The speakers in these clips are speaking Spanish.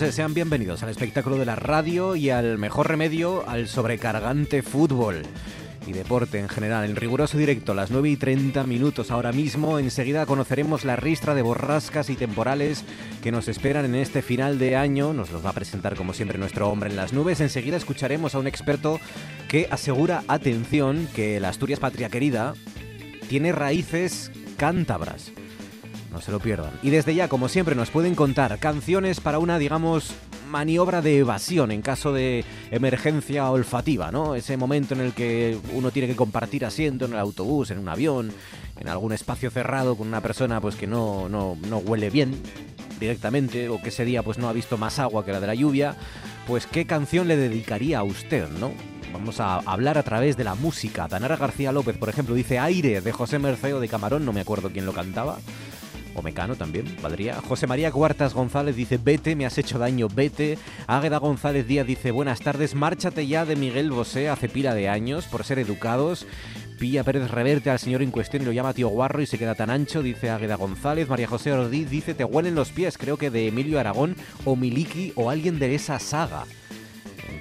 Noches, sean bienvenidos al espectáculo de la radio y al mejor remedio al sobrecargante fútbol y deporte en general. En riguroso directo, a las 9 y 30 minutos ahora mismo. Enseguida conoceremos la ristra de borrascas y temporales que nos esperan en este final de año. Nos los va a presentar, como siempre, nuestro hombre en las nubes. Enseguida escucharemos a un experto que asegura, atención, que la Asturias Patria Querida tiene raíces cántabras. No se lo pierdan. Y desde ya, como siempre, nos pueden contar canciones para una, digamos, maniobra de evasión en caso de emergencia olfativa, ¿no? Ese momento en el que uno tiene que compartir asiento en el autobús, en un avión, en algún espacio cerrado con una persona pues que no, no, no huele bien directamente o que ese día pues no ha visto más agua que la de la lluvia, pues qué canción le dedicaría a usted, ¿no? Vamos a hablar a través de la música. Tanara García López, por ejemplo, dice Aire de José Merceo de Camarón, no me acuerdo quién lo cantaba o Mecano también, valdría. José María Cuartas González dice, vete, me has hecho daño, vete. Águeda González Díaz dice, buenas tardes, márchate ya de Miguel Bosé hace pila de años por ser educados. Pilla Pérez reverte al señor en cuestión y lo llama tío guarro y se queda tan ancho, dice Águeda González. María José Ordiz dice, te huelen los pies, creo que de Emilio Aragón o Miliki o alguien de esa saga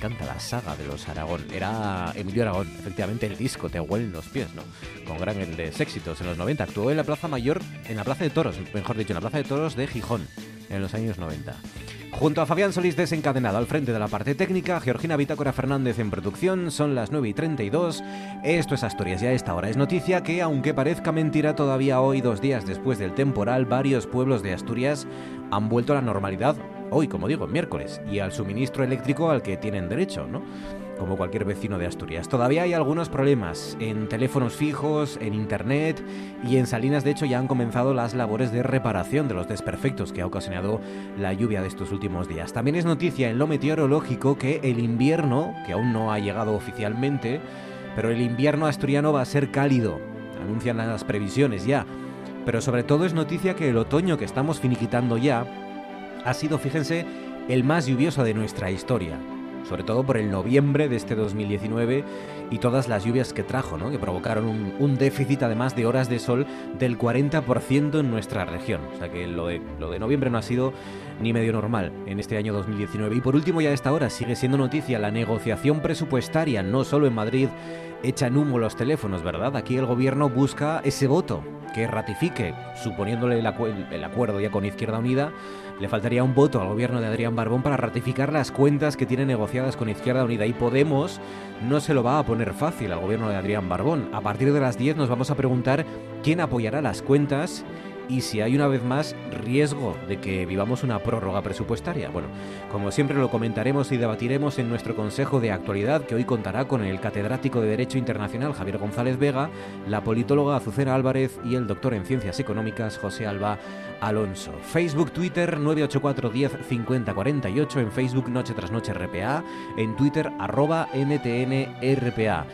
encanta la saga de los Aragón. Era Emilio Aragón, efectivamente, el disco Te huelen los pies, ¿no? Con grandes éxitos en los 90. Actuó en la Plaza Mayor, en la Plaza de Toros, mejor dicho, en la Plaza de Toros de Gijón, en los años 90. Junto a Fabián Solís desencadenado al frente de la parte técnica, Georgina Bitácora Fernández en producción, son las 9 y 32. Esto es Asturias y a esta hora es noticia que, aunque parezca mentira, todavía hoy, dos días después del temporal, varios pueblos de Asturias han vuelto a la normalidad hoy, como digo, miércoles, y al suministro eléctrico al que tienen derecho, ¿no? Como cualquier vecino de Asturias. Todavía hay algunos problemas en teléfonos fijos, en internet y en Salinas, de hecho, ya han comenzado las labores de reparación de los desperfectos que ha ocasionado la lluvia de estos últimos días. También es noticia en lo meteorológico que el invierno, que aún no ha llegado oficialmente, pero el invierno asturiano va a ser cálido. Anuncian las previsiones ya. Pero sobre todo es noticia que el otoño que estamos finiquitando ya ha sido, fíjense, el más lluvioso de nuestra historia. Sobre todo por el noviembre de este 2019 y todas las lluvias que trajo, ¿no? que provocaron un, déficit además de horas de sol del 40% en nuestra región. O sea que lo de, lo de noviembre no ha sido ni medio normal en este año 2019. Y por último, ya a esta hora sigue siendo noticia la negociación presupuestaria, no solo en Madrid, echa en humo los teléfonos, ¿verdad? Aquí el gobierno busca ese voto que ratifique, suponiéndole el acuerdo ya con Izquierda Unida, le faltaría un voto al gobierno de Adrián Barbón para ratificar las cuentas que tiene negociadas con Izquierda Unida y Podemos no se lo va a poner fácil al gobierno de Adrián Barbón. A partir de las 10 nos vamos a preguntar quién apoyará las cuentas y si hay una vez más riesgo de que vivamos una prórroga presupuestaria. Bueno, como siempre lo comentaremos y debatiremos en nuestro Consejo de Actualidad, que hoy contará con el catedrático de Derecho Internacional Javier González Vega, la politóloga Azucena Álvarez y el doctor en Ciencias Económicas José Alba Alonso. Facebook, Twitter 984 10 50 48, en Facebook Noche tras Noche RPA, en Twitter arroba NTN RPA.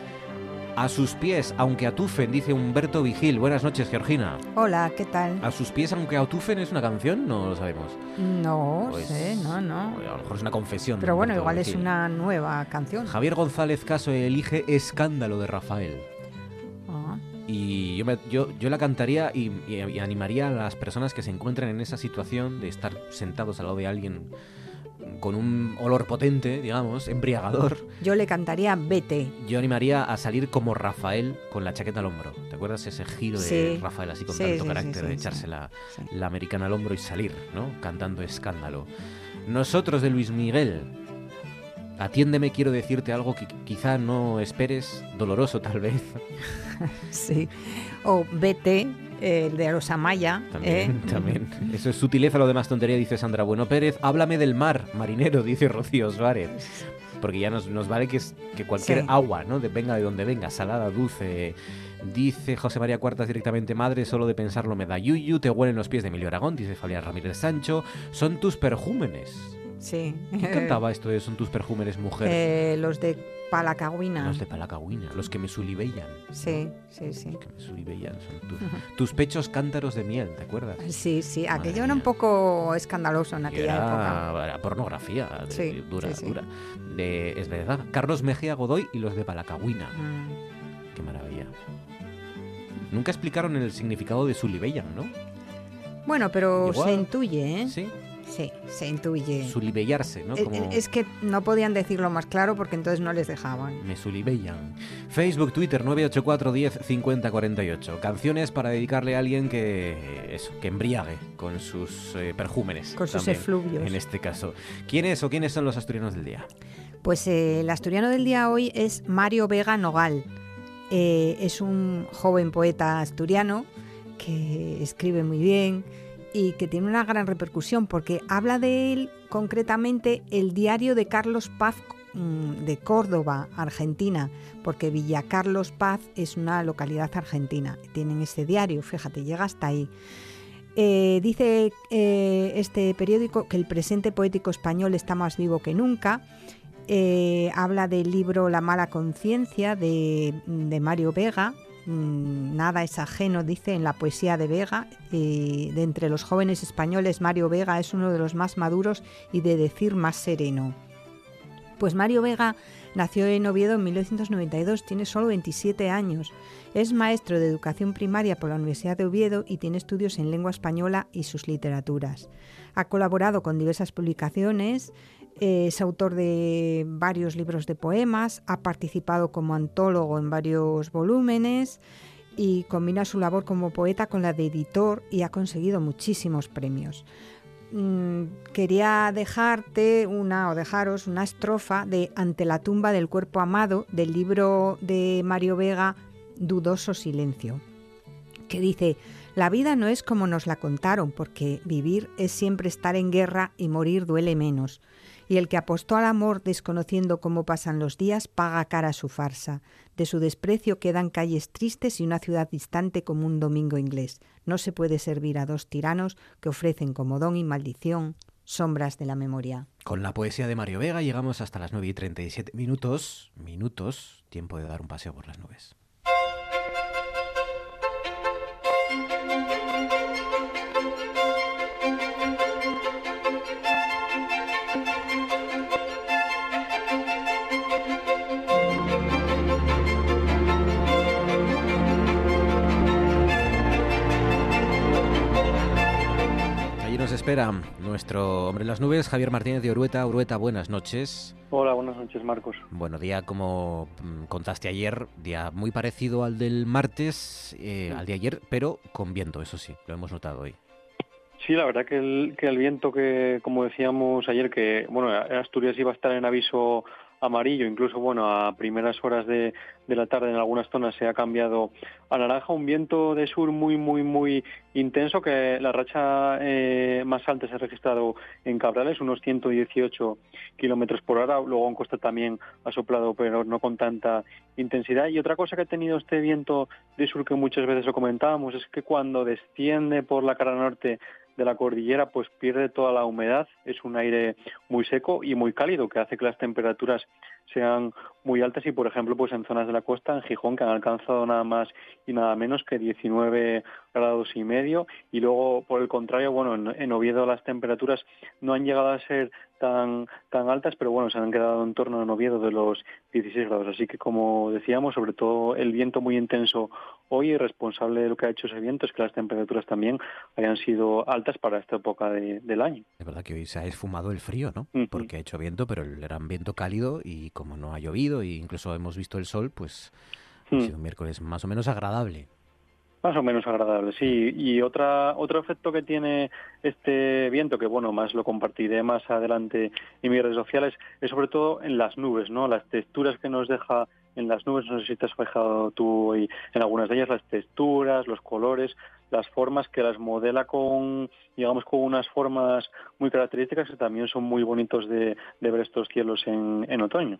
A sus pies, aunque atufen, dice Humberto Vigil. Buenas noches, Georgina. Hola, ¿qué tal? A sus pies, aunque atufen, es una canción, no lo sabemos. No pues, sé, no, no. A lo mejor es una confesión. Pero bueno, igual es una nueva canción. Javier González Caso elige Escándalo de Rafael. Y yo, yo, yo, la cantaría y, y animaría a las personas que se encuentran en esa situación de estar sentados al lado de alguien con un olor potente, digamos, embriagador. Yo le cantaría Vete. Yo animaría a salir como Rafael con la chaqueta al hombro. ¿Te acuerdas ese giro de Rafael así con tanto carácter de echarse la, la, americana al hombro y salir, ¿no? Cantando escándalo. Nosotros de Luis Miguel. Atiéndeme, quiero decirte algo que quizá no esperes, doloroso tal vez. sí. O Vete el de Rosamaya. También, ¿eh? también. Eso es sutileza, lo demás tontería, dice Sandra Bueno Pérez. Háblame del mar, marinero, dice Rocío Suárez. Porque ya nos, nos vale que, es, que cualquier agua, ¿no? De, venga de donde venga, salada, dulce, Dice José María Cuartas directamente, madre, solo de pensarlo me da yuyu, te huelen los pies de Emilio Aragón, dice Fabián Ramírez Sancho, son tus perjúmenes. Sí. ¿Quién cantaba esto de son tus perjúmenes mujer? Eh, los de Palacagüina. Los de Palacagüina, los que me sulibellan. Sí, sí, sí. Los que me sulibellan son tus, tus pechos cántaros de miel, ¿te acuerdas? Sí, sí, Madre aquello era un poco escandaloso en aquella época. era, pornografía, de- Sí, dura, sí, sí. dura. De- es verdad. Carlos Mejía Godoy y los de Palacagüina. Mm. Qué maravilla. Nunca explicaron el significado de sulibellan, ¿no? Bueno, pero Igual. se intuye, ¿eh? Sí. Sí, se intuye. Sulibellarse, ¿no? Como Es que no podían decirlo más claro porque entonces no les dejaban. me sulibellan. Facebook, Twitter, 984 10 50 48. Canciones para dedicarle a alguien que eso, que embriague con sus eh, perjúmenes. Con sus también, efluvios. En este caso. ¿Quiénes o quiénes son los asturianos del día? Pues eh, el asturiano del día hoy es Mario Vega Nogal. Eh, es un joven poeta asturiano que escribe muy bien y que tiene una gran repercusión porque habla de él concretamente el diario de Carlos Paz mm, de Córdoba, Argentina, porque Villa Carlos Paz es una localidad argentina. Tienen ese diario, fíjate, llega hasta ahí. Eh, dice eh, este periódico que el presente poético español está más vivo que nunca. Eh, habla del libro La mala conciencia de Mario Vega. Mm, Nada es ajeno, dice, en la poesía de Vega. De entre los jóvenes españoles, Mario Vega es uno de los más maduros y de decir más sereno. Pues Mario Vega nació en Oviedo en 1992, tiene solo 27 años. Es maestro de educación primaria por la Universidad de Oviedo y tiene estudios en lengua española y sus literaturas. Ha colaborado con diversas publicaciones, es autor de varios libros de poemas, ha participado como antólogo en varios volúmenes y combina su labor como poeta con la de editor y ha conseguido muchísimos premios. Mm, quería dejarte una o dejaros una estrofa de Ante la tumba del cuerpo amado del libro de Mario Vega Dudoso silencio, que dice, la vida no es como nos la contaron, porque vivir es siempre estar en guerra y morir duele menos. Y el que apostó al amor desconociendo cómo pasan los días paga cara su farsa. De su desprecio quedan calles tristes y una ciudad distante como un domingo inglés. No se puede servir a dos tiranos que ofrecen como don y maldición sombras de la memoria. Con la poesía de Mario Vega llegamos hasta las 9 y 37 minutos. Minutos. Tiempo de dar un paseo por las nubes. Espera nuestro hombre en las nubes, Javier Martínez de Orueta. Orueta, buenas noches. Hola, buenas noches, Marcos. Bueno, día como mm, contaste ayer, día muy parecido al del martes, eh, al de ayer, pero con viento, eso sí, lo hemos notado hoy. Sí, la verdad que el, que el viento que, como decíamos ayer, que bueno, Asturias iba a estar en aviso amarillo, incluso bueno, a primeras horas de, de la tarde en algunas zonas se ha cambiado a naranja, un viento de sur muy, muy, muy intenso, que la racha eh, más alta se ha registrado en Cabrales, unos 118 kilómetros por hora, luego en costa también ha soplado, pero no con tanta intensidad. Y otra cosa que ha tenido este viento de sur que muchas veces lo comentábamos es que cuando desciende por la cara norte de la cordillera pues pierde toda la humedad, es un aire muy seco y muy cálido que hace que las temperaturas sean muy altas y por ejemplo pues en zonas de la costa, en Gijón, que han alcanzado nada más y nada menos que 19 grados y medio y luego por el contrario, bueno, en, en Oviedo las temperaturas no han llegado a ser tan tan altas, pero bueno, se han quedado en torno en Oviedo de los 16 grados, así que como decíamos, sobre todo el viento muy intenso hoy y responsable de lo que ha hecho ese viento es que las temperaturas también hayan sido altas para esta época de, del año. Es verdad que hoy se ha esfumado el frío, ¿no? Porque ha hecho viento, pero era un viento cálido y como no ha llovido e incluso hemos visto el sol, pues ha Mm. sido un miércoles más o menos agradable. Más o menos agradable, sí. Y otra, otro efecto que tiene este viento, que bueno, más lo compartiré más adelante en mis redes sociales, es sobre todo en las nubes, ¿no? Las texturas que nos deja en las nubes, no sé si te has fijado tú hoy en algunas de ellas, las texturas, los colores, las formas que las modela con, digamos, con unas formas muy características que también son muy bonitos de, ver estos cielos en, otoño.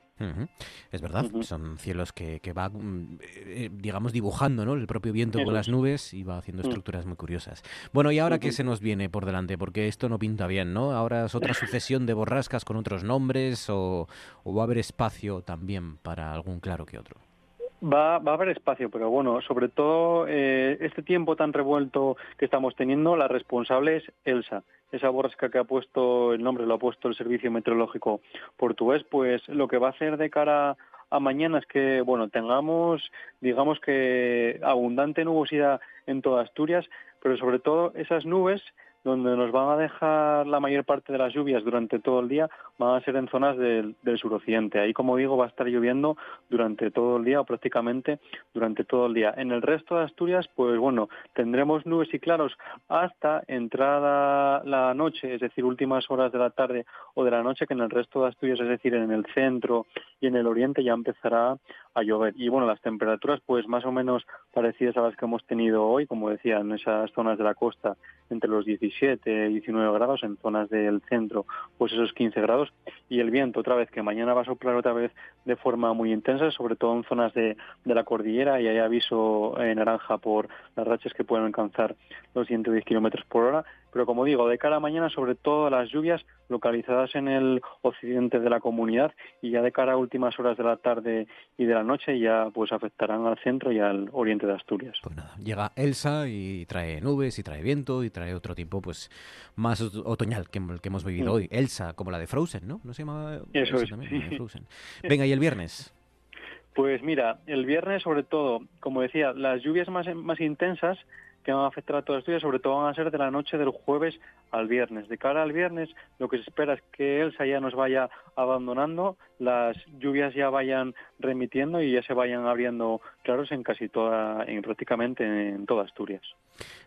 Es verdad, son cielos que, que va, mm, eh, digamos, dibujando ¿no? el propio viento con las nubes y va haciendo mm. estructuras muy curiosas. Bueno, ¿y ahora qué se nos viene por delante? Porque esto no pinta bien, ¿no? Ahora es otra sucesión de borrascas con otros nombres o, va a haber espacio también para algún claro que otro. Va, va, a haber espacio, pero bueno, sobre todo eh, este tiempo tan revuelto que estamos teniendo, la responsable es Elsa. Esa borrasca que ha puesto, el nombre lo ha puesto el Servicio Meteorológico Portugués, pues lo que va a hacer de cara a mañana es que, bueno, tengamos, digamos que abundante nubosidad en toda Asturias, pero sobre todo esas nubes donde nos van a dejar la mayor parte de las lluvias durante todo el día van a ser en zonas del, suroccidente. Ahí, como digo, va a estar lloviendo durante todo el día o prácticamente durante todo el día. En el resto de Asturias, pues bueno, tendremos nubes y claros hasta entrada la noche, es decir, últimas horas de la tarde o de la noche, que en el resto de Asturias, es decir, en el centro y en el oriente ya empezará a llover. Y bueno, las temperaturas pues más o menos parecidas a las que hemos tenido hoy, como decía, en esas zonas de la costa entre los 17 y 19 grados, en zonas del centro pues esos 15 grados. Y el viento otra vez que mañana va a soplar otra vez de forma muy intensa, sobre todo en zonas de, de la cordillera. Y hay aviso en naranja por las rachas que pueden alcanzar los 110 kilómetros por hora pero como digo, de cara a mañana, sobre todo las lluvias localizadas en el occidente de la comunidad y ya de cara a últimas horas de la tarde y de la noche ya pues afectarán al centro y al oriente de Asturias. Pues nada, llega Elsa y trae nubes y trae viento y trae otro tiempo pues más otoñal que el que hemos vivido mm. hoy. Elsa, como la de Frozen, ¿no? ¿No se llama Eso es, Frozen? Venga, ¿y el viernes? Pues mira, el viernes sobre todo, como decía, las lluvias más, más intensas que van a afectar a toda Asturias, sobre todo van a ser de la noche del jueves al viernes. De cara al viernes, lo que se espera es que Elsa ya nos vaya abandonando, las lluvias ya vayan remitiendo y ya se vayan abriendo claros en casi toda, en prácticamente en toda Asturias.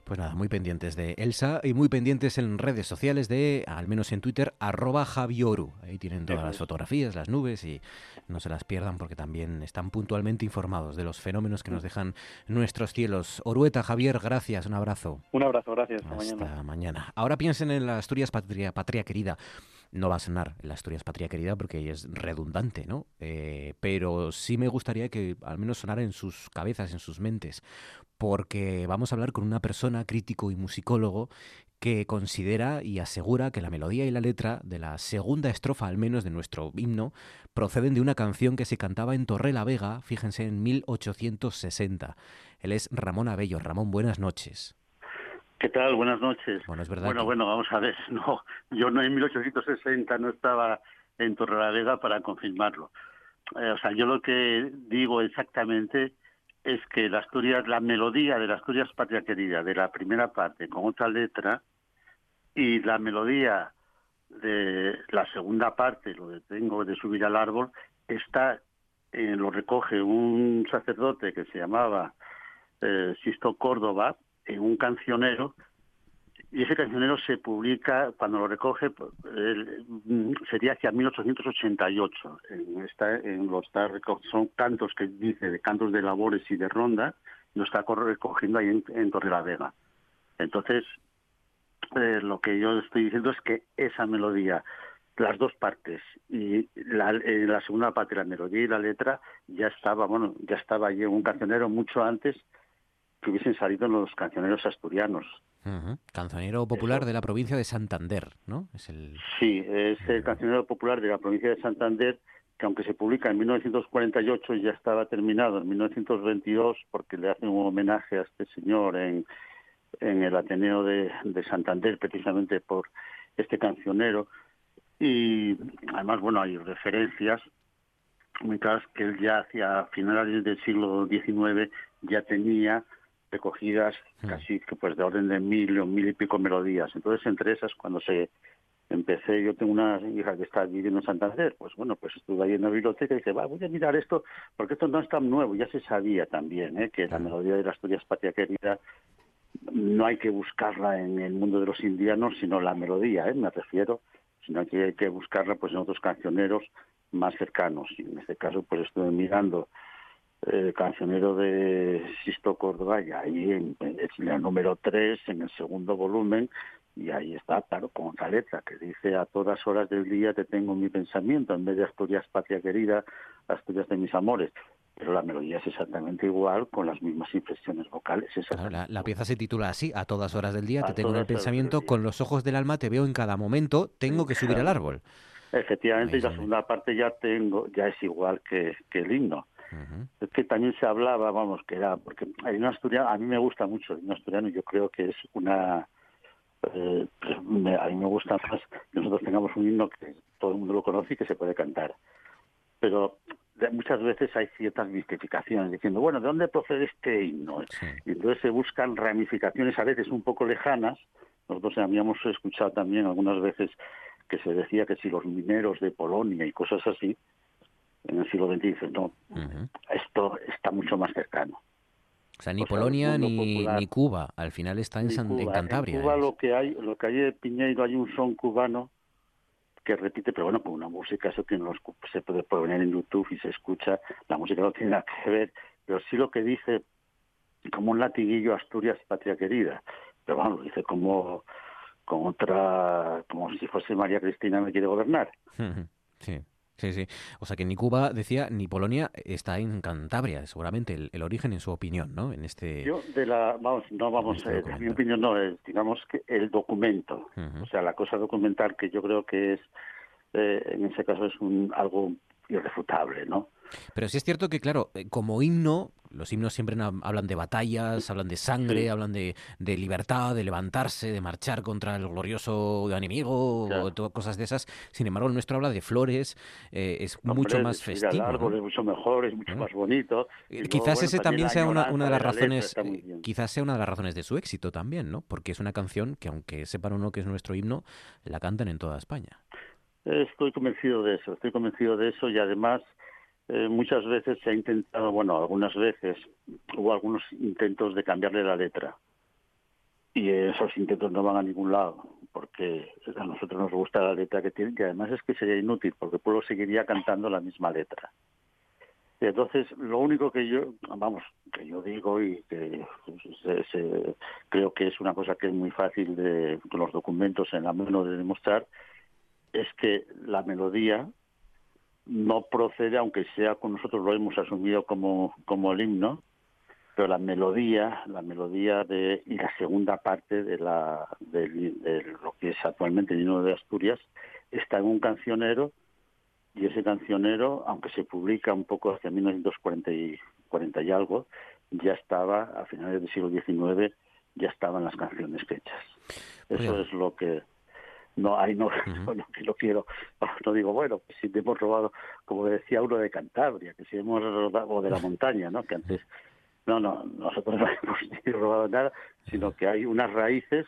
Pues nada, muy pendientes de Elsa y muy pendientes en redes sociales de, al menos en Twitter, arroba Javioru. Ahí tienen todas las fotografías, las nubes y no se las pierdan porque también están puntualmente informados de los fenómenos que nos dejan nuestros cielos. Orueta, Javier, gracias, un abrazo. Un abrazo, gracias. Hasta, mañana. mañana. Ahora piensen en la Asturias patria, patria querida no va a sonar la Asturias Patria Querida porque es redundante, ¿no? Eh, pero sí me gustaría que al menos sonara en sus cabezas, en sus mentes, porque vamos a hablar con una persona, crítico y musicólogo, que considera y asegura que la melodía y la letra de la segunda estrofa, al menos de nuestro himno, proceden de una canción que se cantaba en Torre la Vega, fíjense, en 1860. Él es Ramón Abello. Ramón, buenas noches. ¿Qué tal? Buenas noches. Bueno, es verdad. Bueno, bueno, vamos a ver. No, yo no en 1860 no estaba en Torrelavega para confirmarlo. Eh, o sea, yo lo que digo exactamente es que la Asturias, la melodía de la Asturias Patria Querida, de la primera parte con otra letra, y la melodía de la segunda parte, lo que tengo de subir al árbol, está, eh, lo recoge un sacerdote que se llamaba eh, Sisto Córdoba, en un cancionero y ese cancionero se publica, cuando lo recoge, pues, sería hacia 1888. En esta, en los, son cantos que dice de cantos de labores y de ronda, lo está recogiendo ahí en, en Torre la Vega. Entonces, eh, lo que yo estoy diciendo es que esa melodía, las dos partes, y la, la segunda parte, la melodía y la letra, ya estaba, bueno, ya estaba allí en un cancionero mucho antes que hubiesen salido en los cancioneros asturianos. Cancionero popular de la provincia de Santander, ¿no? Es el... Sí, es el cancionero popular de la provincia de Santander, que aunque se publica en 1948 ya estaba terminado en 1922 porque le hacen un homenaje a este señor en, en el Ateneo de, de Santander, precisamente por este cancionero. Y además, bueno, hay referencias muy claras que él ya hacia finales del siglo XIX ya tenía recogidas hmm. casi que pues de orden de mil o mil y pico melodías. Entonces, entre esas, cuando se empecé, yo tengo una hija que está viviendo en Santander, pues bueno, pues estuve ahí en la biblioteca y dije, va, voy a mirar esto, porque esto no es tan nuevo, ya se sabía también, ¿eh? que la melodía de las Asturias Patria Querida no hay que buscarla en el mundo de los indianos, sino la melodía, ¿eh? me refiero, sino que hay que buscarla pues en otros cancioneros más cercanos. Y en este caso, pues estuve mirando eh, cancionero de Sisto Córdoba, y ahí en, el número 3, en el segundo volumen, y ahí está, claro, con otra letra que dice a todas horas del día te tengo mi pensamiento, en vez de Asturias patria querida, Asturias de mis amores. Pero la melodía es exactamente igual, con las mismas inflexiones vocales. la, pieza se titula así, a todas horas del día te tengo en el pensamiento, con los ojos del alma te veo en cada momento, tengo que subir al árbol. Efectivamente, y la segunda parte ya tengo, ya es igual que, el himno. Es que también se hablaba, vamos, que era, porque hay una asturiano, a mí me gusta mucho el himno asturiano, yo creo que es una, eh, a mí me gusta más que nosotros tengamos un himno que todo el mundo lo conoce y que se puede cantar. Pero muchas veces hay ciertas mistificaciones diciendo, bueno, ¿de dónde procede este himno? Y entonces se buscan ramificaciones a veces un poco lejanas. Nosotros habíamos escuchado también algunas veces que se decía que si los mineros de Polonia y cosas así, en el siglo XX dicen, no, esto está mucho más cercano. O sea, ni Polonia ni, ni, Cuba, al final está en, Cantabria. En Cuba lo que hay, lo que hay de Piñeiro hay un son cubano que repite, pero bueno, con una música, eso tiene los, se puede poner en YouTube y se escucha, la música no tiene nada que ver, pero sí lo que dice como un latiguillo Asturias, patria querida, pero bueno, lo dice como con otra, como si fuese María Cristina me quiere gobernar. Sí. Sí, sí. O sea que ni Cuba, decía, ni Polonia está en Cantabria, seguramente el, origen en su opinión, ¿no? En este. Yo de la, vamos, no vamos, este eh, mi opinión no es, digamos que el documento, o sea, la cosa documental que yo creo que es, eh, en ese caso es un algo irrefutable, ¿no? Pero sí es cierto que, claro, eh, como himno, los himnos siempre hablan de batallas, hablan de sangre, hablan de, libertad, de levantarse, de marchar contra el glorioso enemigo, o cosas de esas. Sin embargo, el nuestro habla de flores, eh, es mucho más festivo. árbol es mucho mejor, es mucho más bonito. Eh, quizás ese también sea una, de las razones, quizás sea una de las razones de su éxito también, ¿no? Porque es una canción que, aunque sepan uno que es nuestro himno, la cantan en toda España. Estoy convencido de eso, estoy convencido de eso y además eh, muchas veces se ha intentado, bueno, algunas veces hubo algunos intentos de cambiarle la letra y esos intentos no van a ningún lado porque a nosotros nos gusta la letra que tiene y además es que sería inútil porque el pueblo seguiría cantando la misma letra. Entonces, lo único que yo, vamos, que yo digo y que creo que es una cosa que es muy fácil de, con los documentos en la mano de demostrar, es que la melodía no procede, aunque sea con nosotros lo hemos asumido como, como el himno, pero la melodía, la melodía de y la segunda parte de la de, lo que es actualmente el himno de Asturias está en un cancionero y ese cancionero, aunque se publica un poco hacia 1940 y, 40 y algo, ya estaba a finales del siglo XIX ya estaban las canciones hechas. Eso es lo que no ahí no, no, quiero. No digo bueno pues si hemos robado como decía uno de Cantabria que si hemos robado o de la montaña no que antes no no nosotros no hemos robado nada sino que hay unas raíces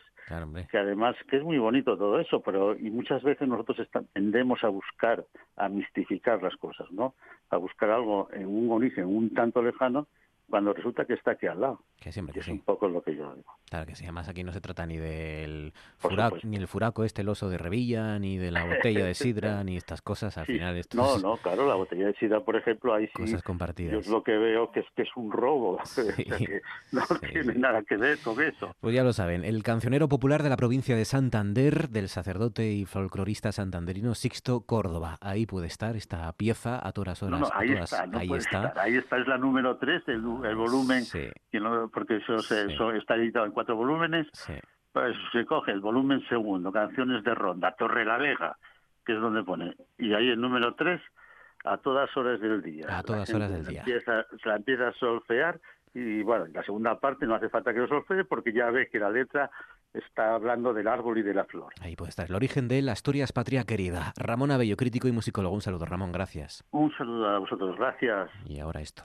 que además que es muy bonito todo eso pero y muchas veces nosotros tendemos a buscar a mistificar las cosas no a buscar algo en un origen un tanto lejano cuando resulta que está aquí al lado. Que siempre es un poco lo que yo digo. Claro que sí, además aquí no se trata ni del furaco, ni el furaco este, el oso de Revilla, ni de la botella de sidra, ni estas cosas, al final esto No, no, claro, la botella de sidra, por ejemplo, ahí sí... Cosas compartidas. Yo es lo que veo que es que es un robo, que no tiene nada que ver con eso. Pues ya lo saben, el cancionero popular de la provincia de Santander, del sacerdote y folclorista santanderino Sixto Córdoba. Ahí puede estar esta pieza a todas horas. No, ahí, está, ahí está. Ahí está, es la número 3 del el volumen, porque eso, está editado en cuatro volúmenes, pues se coge el volumen segundo, canciones de ronda, Torre la Vega, que es donde pone, y ahí el número tres, a todas horas del día. A todas horas del día. se la empieza a solfear y bueno, la segunda parte no hace falta que lo solfee porque ya ve que la letra está hablando del árbol y de la flor. Ahí puede estar el origen de la Asturias Patria Querida. Ramón Abello, crítico y musicólogo. Un saludo, Ramón, gracias. Un saludo a vosotros, gracias. Y ahora esto.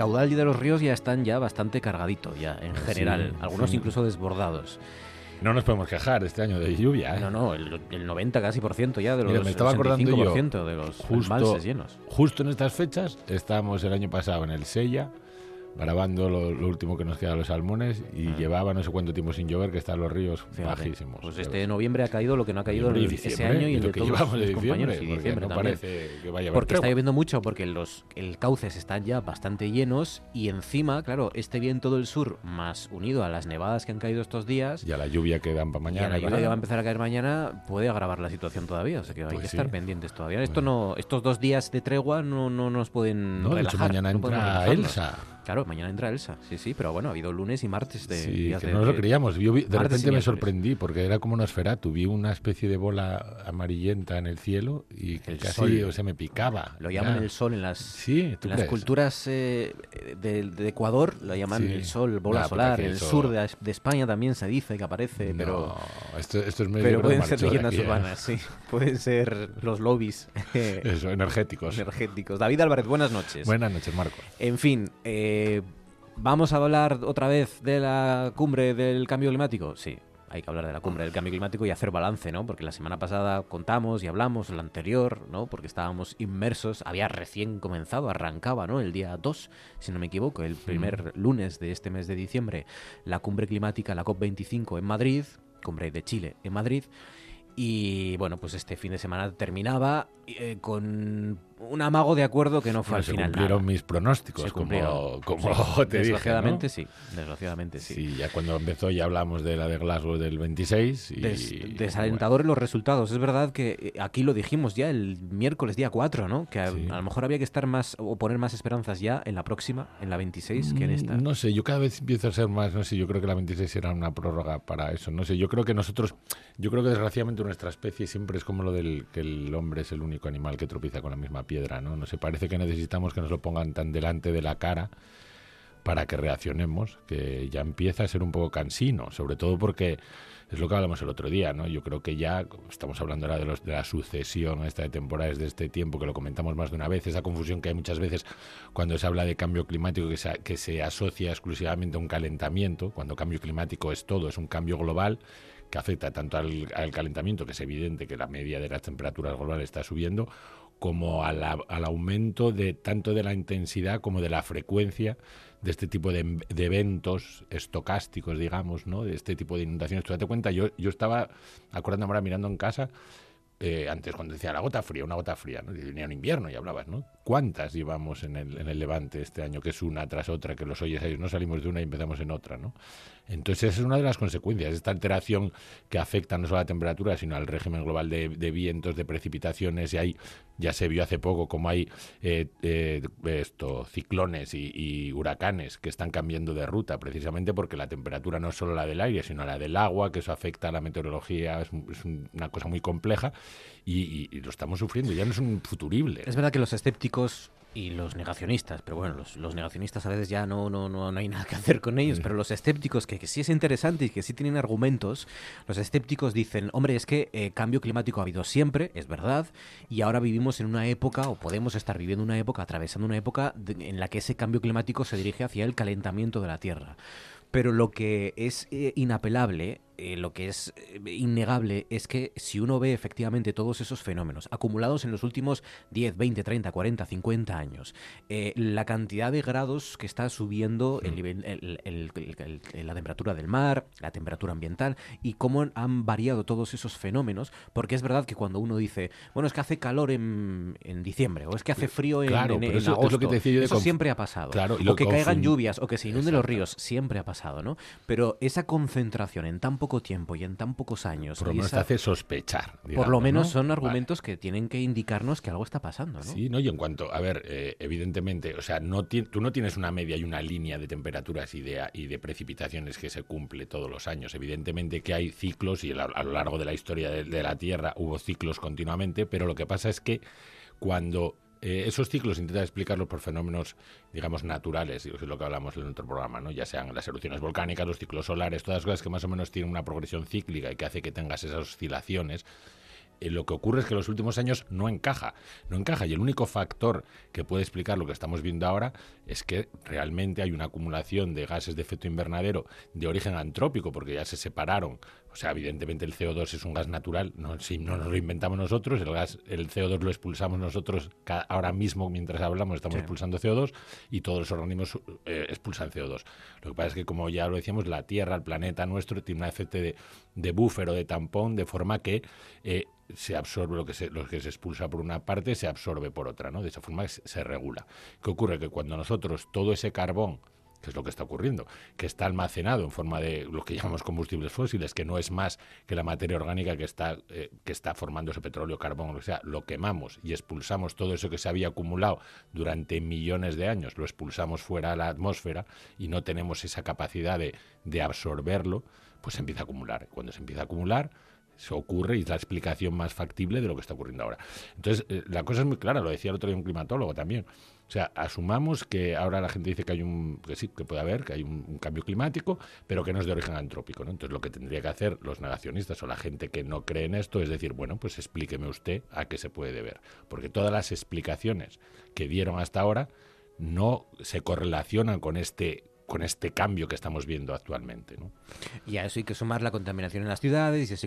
Caudal de los ríos ya están ya bastante cargaditos, ya en general, algunos sí. incluso desbordados. No nos podemos quejar este año de lluvia, ¿eh? No, no, el, el 90 casi por ciento ya de los Mira, me estaba acordando yo, 65% de los justo- llenos. Justo en estas fechas estábamos el año pasado en el Sella grabando lo, lo último que nos queda de los salmones y Ah. llevaba no sé cuánto tiempo sin llover que están los ríos Fíjate, bajísimos. Pues este noviembre ha caído lo que no ha caído y el- ese año y el lo de que todos llevamos de los compañeros y diciembre no parece que vaya a haber Porque está lloviendo mucho, porque los el cauces están ya bastante llenos y encima, claro, este viento del sur más unido a las nevadas que han caído estos días Y a la lluvia que dan para y a mañana. la lluvia que va a empezar a caer mañana puede agravar la situación todavía, o sea que hay Pues que sí. estar pendientes todavía. Esto Bueno. no, estos dos días de tregua no, no nos pueden No, de hecho relajar. mañana no entra. Elsa. Claro, mañana entra Elsa, sí, sí, pero bueno, ha habido lunes y martes de Sí, días que de- no lo creíamos. Yo vi- de repente me sorprendí porque era como una esferato. Vi una especie de bola amarillenta en el cielo y El casi sol. o sea, me picaba. Lo llaman el sol en las, Sí, ¿tú en las crees? culturas eh, de, de Ecuador, lo llaman Sí. el sol, bola Nah, solar. En el sur de, de España también se dice que aparece, pero, esto, esto es medio pero pueden ser leyendas ¿eh? urbanas, sí. Pueden ser los lobbies Eso, energéticos. energéticos. David Álvarez, buenas noches. Buenas noches, Marcos. En fin, eh, ¿vamos a hablar otra vez de la cumbre del cambio climático? Sí, hay que hablar de la cumbre del cambio climático y hacer balance, ¿no? Porque la semana pasada contamos y hablamos, la anterior, ¿no? Porque estábamos inmersos, había recién comenzado, arrancaba, ¿no? El día 2, si no me equivoco, el primer lunes de este mes de diciembre, la cumbre climática, la COP25 en Madrid, cumbre de Chile en Madrid. Y bueno, pues este fin de semana terminaba eh, con un amago de acuerdo que no fue Bueno, al se final. cumplieron nada. mis pronósticos, Se como, cumplieron. como Sí, te dije. Desgraciadamente ¿no? sí, desgraciadamente sí. Sí, ya cuando empezó ya hablamos de la de Glasgow del 26. Y, Des- desalentadores los resultados. Es verdad que eh, aquí lo dijimos ya el miércoles día 4, ¿no? Que a, Sí. a lo mejor había que estar más o poner más esperanzas ya en la próxima, en la 26, que en Mm, esta. No sé, yo cada vez empiezo a ser más, no sé, yo creo que la 26 era una prórroga para eso, no sé, yo creo que nosotros, yo creo que desgraciadamente nuestra especie siempre es como lo del que el hombre es el único animal que tropieza con la misma piedra, ¿no? No sé, parece que necesitamos que nos lo pongan tan delante de la cara para que reaccionemos, que ya empieza a ser un poco cansino, sobre todo porque es lo que hablamos el otro día, ¿no? Yo creo que ya estamos hablando ahora de, los, de la sucesión esta de temporadas de este tiempo, que lo comentamos más de una vez, esa confusión que hay muchas veces cuando se habla de cambio climático que se, que se asocia exclusivamente a un calentamiento, cuando cambio climático es todo, es un cambio global que afecta tanto al, al calentamiento, que es evidente que la media de las temperaturas globales está subiendo, como a la- al aumento de tanto de la intensidad como de la frecuencia de este tipo de, de eventos estocásticos, digamos, ¿no? De este tipo de inundaciones. Tú date cuenta, yo, yo estaba acordándome ahora mirando en casa, eh, antes cuando decía la gota fría, una gota fría, ¿no? Venía un invierno y hablabas, ¿no? ¿Cuántas llevamos en el, en el Levante este año? Que es una tras otra, que los oyes a ellos, no salimos de una y empezamos en otra, ¿no? Entonces es una de las consecuencias, esta alteración que afecta no solo a la temperatura, sino al régimen global de, de vientos, de precipitaciones, y hay, ya se vio hace poco como hay eh, eh, esto, ciclones y, huracanes que están cambiando de ruta, precisamente porque la temperatura no es solo la del aire, sino la del agua, que eso afecta a la meteorología, es, un- es un- una cosa muy compleja, y- y lo estamos sufriendo, ya no es un futurible. Es verdad que los escépticos y los negacionistas, pero bueno, los, los negacionistas a veces ya no, no, no, no hay nada que hacer con ellos, pero los escépticos, que, que sí es interesante y que sí tienen argumentos, los escépticos dicen, hombre, es que eh, cambio climático ha habido siempre, es verdad, y ahora vivimos en una época, o podemos estar viviendo una época, atravesando una época de- en la que ese cambio climático se dirige hacia el calentamiento de la Tierra. Pero lo que es eh, inapelable, eh, lo que es eh, innegable, es que si uno ve efectivamente todos esos fenómenos acumulados en los últimos 10, 20, 30, 40, 50 años, eh, la cantidad de grados que está subiendo el el- la temperatura del mar, la temperatura ambiental y cómo han variado todos esos fenómenos, porque es verdad que cuando uno dice, bueno, es que hace calor en, en diciembre o es que hace frío en, Claro, en- pero en eso es lo agosto, que te decía yo de eso siempre ha pasado. Claro, y o que caigan lluvias o que se inunden los ríos, siempre ha pasado, ¿no? Pero esa concentración en tan poco tiempo y en tan pocos años, Por lo menos te hace sospechar. por lo menos ¿no? son Vale. argumentos que tienen que indicarnos que algo está pasando, ¿no? Sí, ¿no? Y en cuanto, a ver, eh, evidentemente, o sea, no ti- tú no tienes una media y una línea de temperaturas y de, y de precipitaciones que se cumple todos los años. Evidentemente que hay ciclos y a, a lo largo de la historia de, de la Tierra hubo ciclos continuamente, pero lo que pasa es que cuando eh, esos ciclos intentan explicarlos por fenómenos, digamos, naturales, es lo que hablamos en otro programa, ¿no? ya sean las erupciones volcánicas, los ciclos solares, todas las cosas que más o menos tienen una progresión cíclica y que hace que tengas esas oscilaciones, eh, lo que ocurre es que en los últimos años no encaja, no encaja. Y el único factor que puede explicar lo que estamos viendo ahora es que realmente hay una acumulación de gases de efecto invernadero de origen antrópico, porque ya se separaron o sea, evidentemente el CO2 es un gas natural, no, si no nos lo inventamos nosotros, el gas, el CO2 lo expulsamos nosotros ahora mismo mientras hablamos estamos expulsando CO2 y todos los organismos eh, expulsan CO2. Lo que pasa es que como ya lo decíamos, la Tierra, el planeta nuestro tiene un efecto de, de buffer o de tampón de forma que eh, se absorbe lo que se, lo que se expulsa por una parte, se absorbe por otra, ¿no? De esa forma se, se regula. ¿Qué ocurre? Que cuando nosotros todo ese carbón que es lo que está ocurriendo, que está almacenado en forma de lo que llamamos combustibles fósiles, que no es más que la materia orgánica que está, eh, que está formando ese petróleo, carbón, o sea, lo quemamos y expulsamos todo eso que se había acumulado durante millones de años, lo expulsamos fuera a la atmósfera y no tenemos esa capacidad de, de absorberlo, pues se empieza a acumular. Cuando se empieza a acumular, se ocurre y es la explicación más factible de lo que está ocurriendo ahora. Entonces, eh, la cosa es muy clara, lo decía el otro día un climatólogo también. O sea, asumamos que ahora la gente dice que hay un, que sí, que puede haber, que hay un, cambio climático, pero que no es de origen antrópico, ¿no? Entonces lo que tendría que hacer los negacionistas o la gente que no cree en esto es decir, bueno, pues explíqueme usted a qué se puede deber. Porque todas las explicaciones que dieron hasta ahora no se correlacionan con este con este cambio que estamos viendo actualmente. ¿no? Y a eso hay que sumar la contaminación en las ciudades, y eso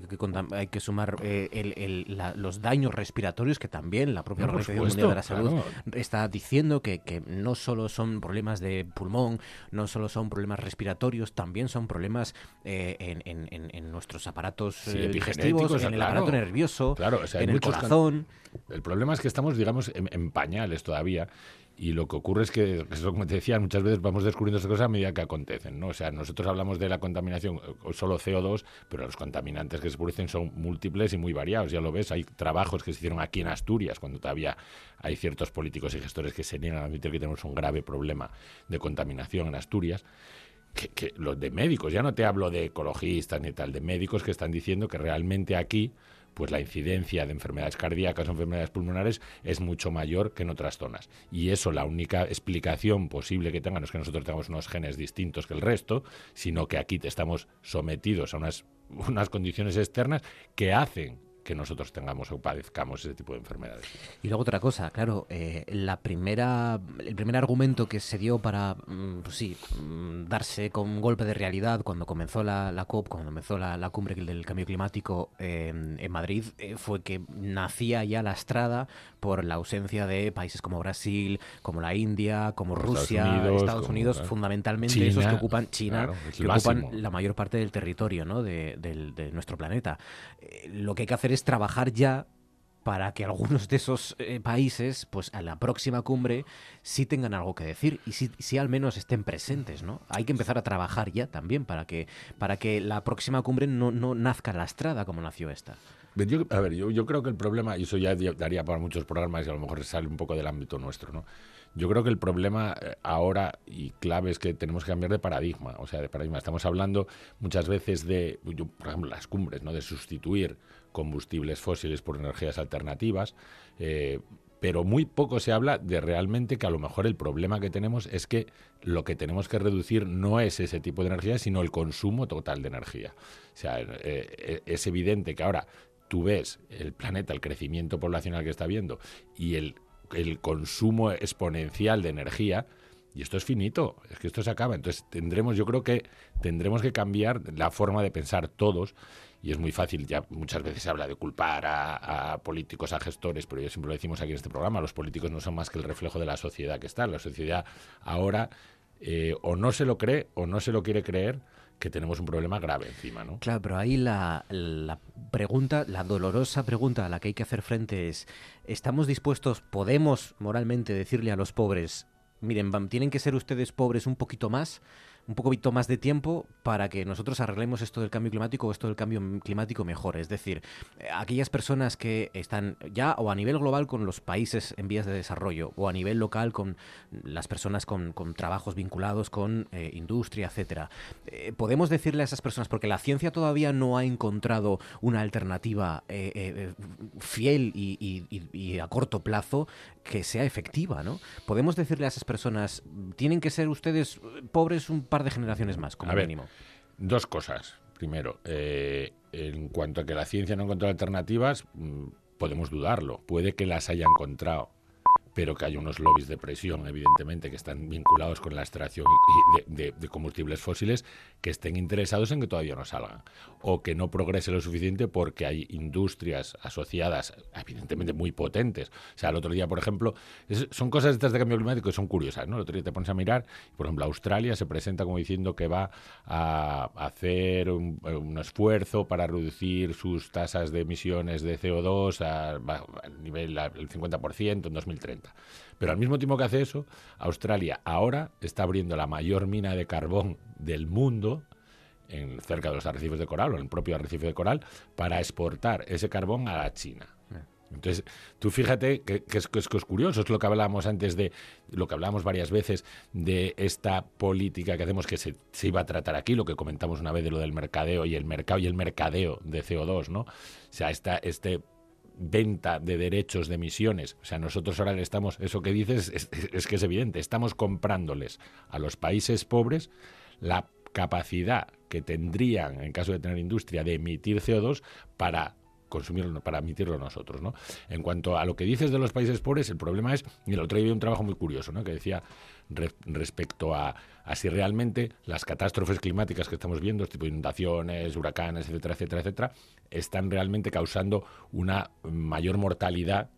hay que, sumar eh, los daños respiratorios que también la propia Organización Mundial de la Salud está diciendo que, no solo son problemas de pulmón, no solo son problemas respiratorios, también son problemas eh, en, nuestros aparatos eh, digestivos, en el aparato nervioso, en el corazón. El problema es que estamos, digamos, en pañales todavía y lo que ocurre es que, como te decía, muchas veces vamos descubriendo estas cosas a medida que acontecen, ¿no? O sea, nosotros hablamos de la contaminación eh, solo CO2, pero los contaminantes que se producen son múltiples y muy variados. Ya lo ves, hay trabajos que se hicieron aquí en Asturias, cuando todavía hay ciertos políticos y gestores que se niegan a admitir que tenemos un grave problema de contaminación en Asturias. Que, los de médicos, ya no te hablo de ecologistas ni tal, de médicos que están diciendo que realmente aquí pues la incidencia de enfermedades cardíacas o enfermedades pulmonares es mucho mayor que en otras zonas. Y eso, la única explicación posible que tengan no es que nosotros tengamos unos genes distintos que el resto, sino que aquí estamos sometidos a unas, unas condiciones externas que hacen que nosotros tengamos o padezcamos ese tipo de enfermedades. Y luego otra cosa, claro, eh, la primera, el primer argumento que se dio para, mm, pues sí, mm, darse con un golpe de realidad cuando comenzó la, la COP, cuando comenzó la, la cumbre del cambio climático en Madrid, eh, fue que nacía ya lastrada por la ausencia de países como Brasil, como la India, como Rusia, Estados Unidos, fundamentalmente esos que ocupan China, que ocupan la mayor parte del territorio ¿no? de, de nuestro planeta. Eh, lo que hay que hacer es trabajar ya para que algunos de esos eh, países, pues a la próxima cumbre, sí tengan algo que decir y sí, al menos estén presentes, ¿no? Hay que empezar a trabajar ya también para que, para que la próxima cumbre no, no nazca lastrada como nació esta. a ver, yo, yo creo que el problema, y eso ya daría para muchos programas y a lo mejor sale un poco del ámbito nuestro, ¿no? Yo creo que el problema eh, ahora y clave es que tenemos que cambiar de paradigma, o sea, de paradigma. Estamos hablando muchas veces de, por ejemplo, las cumbres, ¿no? De sustituir combustibles fósiles por energías alternativas. Eh, pero muy poco se habla de realmente que a lo mejor el problema que tenemos es que lo que tenemos que reducir no es ese tipo de energía, sino el consumo total de energía. O sea, eh, es evidente que ahora tú ves el planeta, el crecimiento poblacional que está viendo y el el consumo exponencial de energía. Y esto es finito, es que esto se acaba. Entonces tendremos, yo creo que tendremos que cambiar la forma de pensar todos. Y es muy fácil, ya muchas veces se habla de culpar a, políticos, a gestores, pero yo siempre lo decimos aquí en este programa, los políticos no son más que el reflejo de la sociedad que está. La sociedad ahora eh, o no se lo cree o no se lo quiere creer que tenemos un problema grave encima, ¿no? Claro, pero ahí la, pregunta, la dolorosa pregunta a la que hay que hacer frente es, ¿estamos dispuestos, podemos moralmente decirle a los pobres, miren, tienen que ser ustedes pobres un poquito más? Un poquito más de tiempo para que nosotros arreglemos esto del cambio climático o esto del cambio climático mejor. Es decir, eh, aquellas personas que están ya o a nivel global con los países en vías de desarrollo o a nivel local con las personas con, trabajos vinculados con eh, industria, etcétera. Eh, podemos decirle a esas personas, porque la ciencia todavía no ha encontrado una alternativa fiel y, a corto plazo que sea efectiva, ¿no? Podemos decirle a esas personas, tienen que ser ustedes pobres un par de generaciones más, como mínimo. Dos cosas. primero, eh, en cuanto a que la ciencia no encontrado alternativas, mm, podemos dudarlo. Puede que las haya encontrado pero que hay unos lobbies de presión, evidentemente, que están vinculados con la extracción de, combustibles fósiles que estén interesados en que todavía no salgan o que no progrese lo suficiente porque hay industrias asociadas, evidentemente muy potentes. O sea, el otro día, por ejemplo, son cosas estas de cambio climático que son curiosas, ¿no? El otro día te pones a mirar, por ejemplo, Australia se presenta como diciendo que va a hacer un, esfuerzo para reducir sus tasas de emisiones de CO2 a, a nivel del 50% en 2030. Pero al mismo tiempo que hace eso, Australia ahora está abriendo la mayor mina de carbón del mundo en, cerca de los arrecifes de coral o en el propio arrecife de coral para exportar ese carbón a la China. Entonces, tú fíjate que, es, que, es, curioso, es lo que hablábamos antes de, lo que hablábamos varias veces de esta política que hacemos que se, se, iba a tratar aquí, lo que comentamos una vez de lo del mercadeo y el mercado y el mercadeo de CO2, ¿no? O sea, esta, este venta de derechos de emisiones. O sea, nosotros ahora le estamos, eso que dices es, que es evidente, estamos comprándoles a los países pobres la capacidad que tendrían, en caso de tener industria, de emitir CO2 para consumirlo, para emitirlo nosotros. ¿no? En cuanto a lo que dices de los países pobres, el problema es, y el otro día un trabajo muy curioso, ¿no? que decía respecto a, a, si realmente las catástrofes climáticas que estamos viendo, tipo inundaciones, huracanes, etcétera, etcétera, etcétera, están realmente causando una mayor mortalidad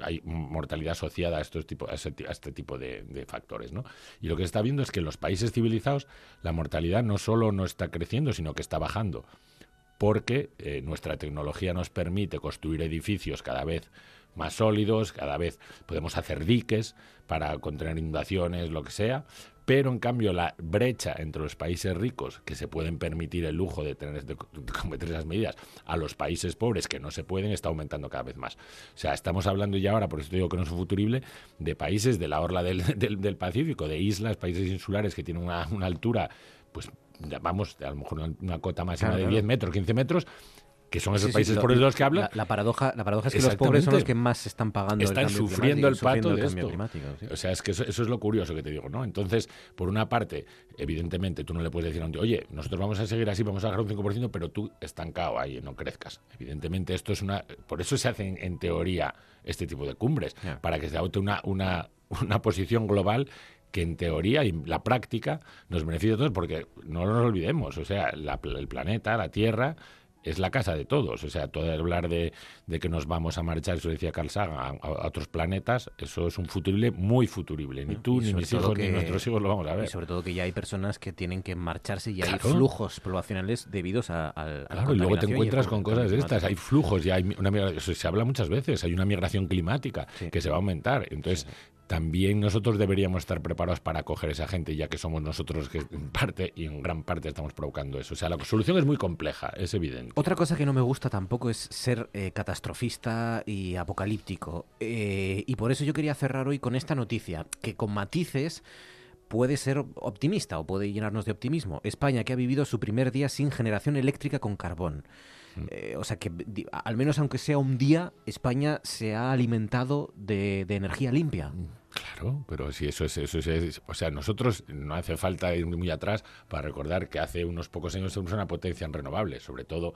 hay mortalidad asociada a, estos tipo, a, este tipo de, factores. ¿no? Y lo que se está viendo es que en los países civilizados la mortalidad no solo no está creciendo, sino que está bajando, porque eh, nuestra tecnología nos permite construir edificios cada vez más sólidos, cada vez podemos hacer diques para contener inundaciones, lo que sea, pero en cambio la brecha entre los países ricos que se pueden permitir el lujo de tener de, cometer esas medidas a los países pobres que no se pueden está aumentando cada vez más. O sea, estamos hablando ya ahora, por eso digo que no es futurible, de países de la orla del, del, Pacífico, de islas, países insulares que tienen una, una altura, pues vamos, a lo mejor una, cota máxima de 10 metros, 15 metros, que son esos países pobres de los que habla. La, paradoja, la paradoja es que los pobres son los que más están pagando están sufriendo el pato de esto. O sea, es que eso, es lo curioso que te digo, ¿no? Entonces, por una parte, evidentemente, tú no le puedes decir a un tío, oye, nosotros vamos a seguir así, vamos a bajar un 5%, pero tú estancado ahí, no crezcas. Evidentemente, esto es una... Por eso se hacen, en teoría, este tipo de cumbres, para que se adopte una, una, una posición global que en teoría y la práctica nos beneficia a todos, porque no nos olvidemos, o sea, el planeta, la Tierra, es la casa de todos. O sea, todo hablar de, que nos vamos a marchar, eso decía Carl Sagan, a, otros planetas, eso es un futurible muy futurible. Ni tú, ni mis hijos, ni nuestros hijos lo vamos a ver. Y sobre todo que ya hay personas que tienen que marcharse y hay flujos poblacionales debidos a, a, Claro, y luego te encuentras con cosas de estas. Hay flujos, ya hay una eso se habla muchas veces, hay una migración climática que se va a aumentar. Entonces, también nosotros deberíamos estar preparados para acoger a esa gente, ya que somos nosotros que en parte y en gran parte estamos provocando eso. O sea, la solución es muy compleja, es evidente. Otra cosa que no me gusta tampoco es ser eh, catastrofista y apocalíptico. Eh, y por eso yo quería cerrar hoy con esta noticia, que con matices puede ser optimista o puede llenarnos de optimismo. España, que ha vivido su primer día sin generación eléctrica con carbón. Eh, o sea que, al menos aunque sea un día, España se ha alimentado de, energía limpia. Mm, claro, pero si eso es, eso es, o sea, nosotros no hace falta ir muy atrás para recordar que hace unos pocos años somos una potencia en renovables, sobre todo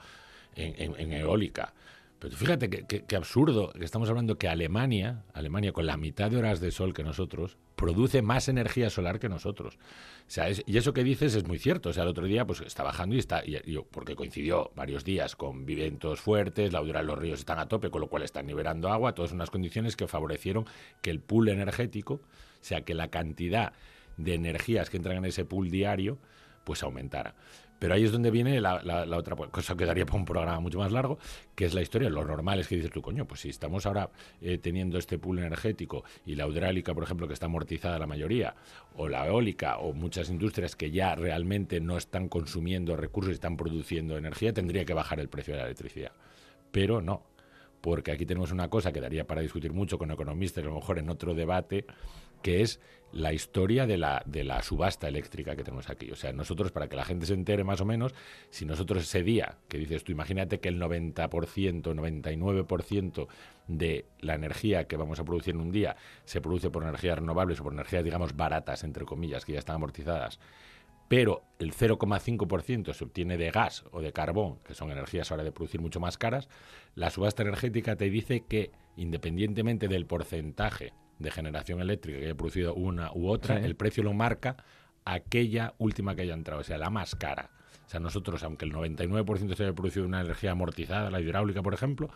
en eólica. Pero fíjate qué absurdo que estamos hablando que Alemania, Alemania con la mitad de horas de sol que nosotros, produce más energía solar que nosotros. O sea, y eso que dices es muy cierto. O sea, el otro día pues está bajando y está, y, porque coincidió varios días con vientos fuertes, la audura de los ríos están a tope, con lo cual están liberando agua, todas unas condiciones que favorecieron que el pool energético, o sea, que la cantidad de energías que entran en ese pool diario, pues aumentara. Pero ahí es donde viene la, otra cosa que daría para un programa mucho más largo, que es la historia. Lo normal es que dices tú, coño, pues si estamos ahora eh, teniendo este pool energético y la hidráulica, por ejemplo, que está amortizada la mayoría, o la eólica, o muchas industrias que ya realmente no están consumiendo recursos y están produciendo energía, tendría que bajar el precio de la electricidad. Pero no, porque aquí tenemos una cosa que daría para discutir mucho con economistas, a lo mejor en otro debate, que es la historia de la, de la subasta eléctrica que tenemos aquí. O sea, nosotros, para que la gente se entere más o menos, si nosotros ese día, que dices tú, imagínate que el 90%, 99% de la energía que vamos a producir en un día se produce por energías renovables o por energías, digamos, baratas, entre comillas, que ya están amortizadas, pero el 0,5% se obtiene de gas o de carbón, que son energías ahora de producir mucho más caras, la subasta energética te dice que independientemente del porcentaje de generación eléctrica que haya producido una u otra, Sí. el precio lo marca aquella última que haya entrado, o sea, la más cara. O sea, nosotros, aunque el 99% se haya producido una energía amortizada, la hidráulica, por ejemplo,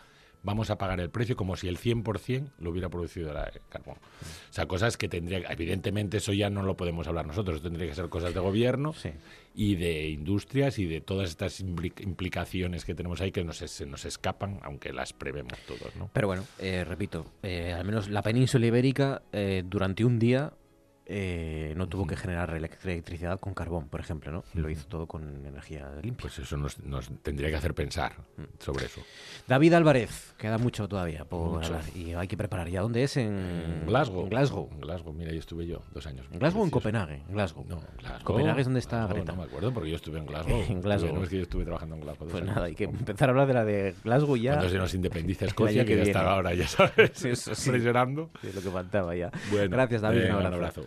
vamos a pagar el precio como si el 100% lo hubiera producido la de carbón. O sea, cosas que tendría, evidentemente eso ya no lo podemos hablar nosotros, tendría que ser cosas de gobierno Sí. y de industrias y de todas estas impli- implicaciones que tenemos ahí que nos, se nos escapan, aunque las prevemos todos, ¿no? Pero bueno, eh, repito, eh, al menos la península ibérica eh, durante un día eh, no tuvo que generar elec- electricidad con carbón, por ejemplo, ¿no? Lo hizo todo con energía limpia. Pues eso nos, nos tendría que hacer pensar sobre eso. David Álvarez, queda mucho todavía por Mucho. hablar y hay que preparar ya. ¿Dónde es? En Glasgow. En Glasgow. En Glasgow, mira, ahí estuve yo dos años. ¿En Glasgow o en. Copenhague? En Glasgow. No, Glasgow. Copenhague es donde está No, Greta. No me acuerdo porque yo estuve en Glasgow. En Glasgow. Estuve- no, es que yo estuve trabajando en Glasgow. Pues años. nada, hay que empezar a hablar de la de Glasgow ya. Cuando se nos independiza Escocia, que, que ya viene. está ahora, ya sabes, Sí, eso sí. presionando. Sí, es lo que faltaba ya. Bueno, Gracias, David. venga, un abrazo.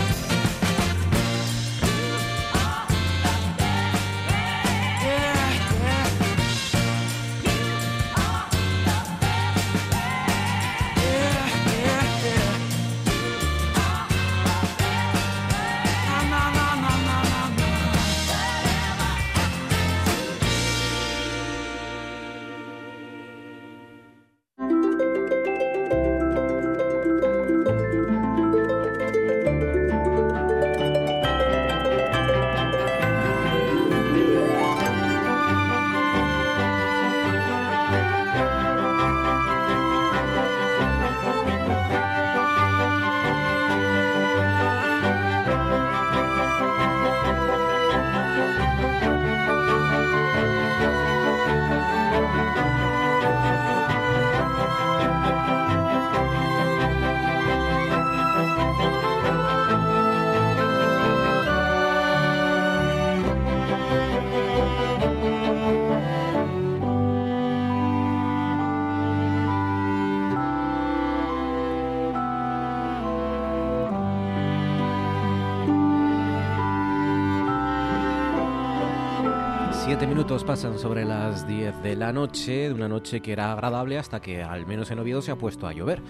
Siete minutos pasan sobre las 10 de la noche, de una noche que era agradable hasta que al menos en Oviedo se ha puesto a llover.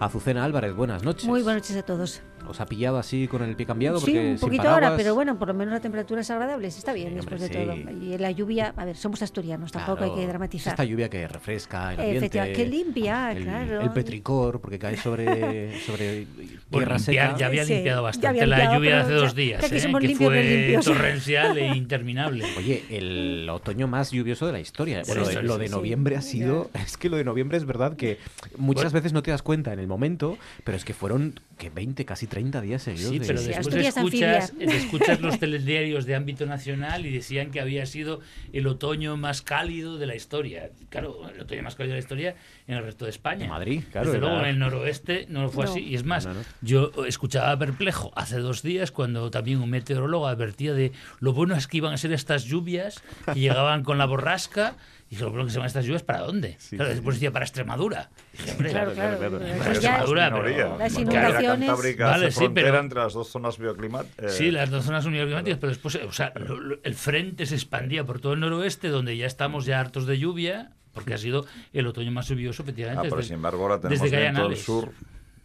Azucena Álvarez, buenas noches. Muy buenas noches a todos. ¿Os ha pillado así con el pie cambiado? Sí, Porque un poquito ahora, paraguas- pero bueno, por lo menos la temperatura es agradable, está bien Sí, después hombre, de sí. todo. Y la lluvia, a ver, somos asturianos, tampoco Claro, hay que es dramatizar. Esta lluvia que refresca el ambiente. Que limpia, el, claro. El petricor, porque cae sobre, sobre Bueno, tierra limpiar, seca. ya había limpiado bastante había la limpiado, lluvia de hace dos días, ¿eh? que limpios, fue torrencial e interminable. Oye, el otoño más lluvioso de la historia. Bueno, sí, de- sí, lo de sí. noviembre ha sido. Es que lo de noviembre es verdad que muchas Bueno. veces no te das cuenta en el momento, pero es que fueron que 20, casi 30 días seguidos. Sí, de- pero Sí, después Asturias escuchas, anfibia. escuchas los telediarios de ámbito nacional y decían que había sido el otoño más cálido de la historia. Claro, el otoño más cálido de la historia en el resto de España. En Madrid, claro, Desde era- luego, en el noroeste no fue No. así. Y es más, No, no. yo escuchaba perplejo hace dos días cuando también un meteorólogo advertía de lo bueno es que iban a ser estas lluvias que llegaban con la borrasca. Y dije, lo bueno que se van estas lluvias, ¿para dónde? claro, después decía, para Extremadura. Dije, hombre, Claro, claro. claro, pero Para ya- Extremadura, pero- Las inundaciones- Vale, sí, pero- entre las dos zonas bioclimáticas. Sí, las dos zonas bioclimáticas, pero después, o sea, lo- lo- el frente se expandía por todo el noroeste, donde ya estamos ya hartos de lluvia, porque ha sido el otoño más lluvioso, Ah, efectivamente. pero desde- sin embargo ahora tenemos desde que hay viento del sur.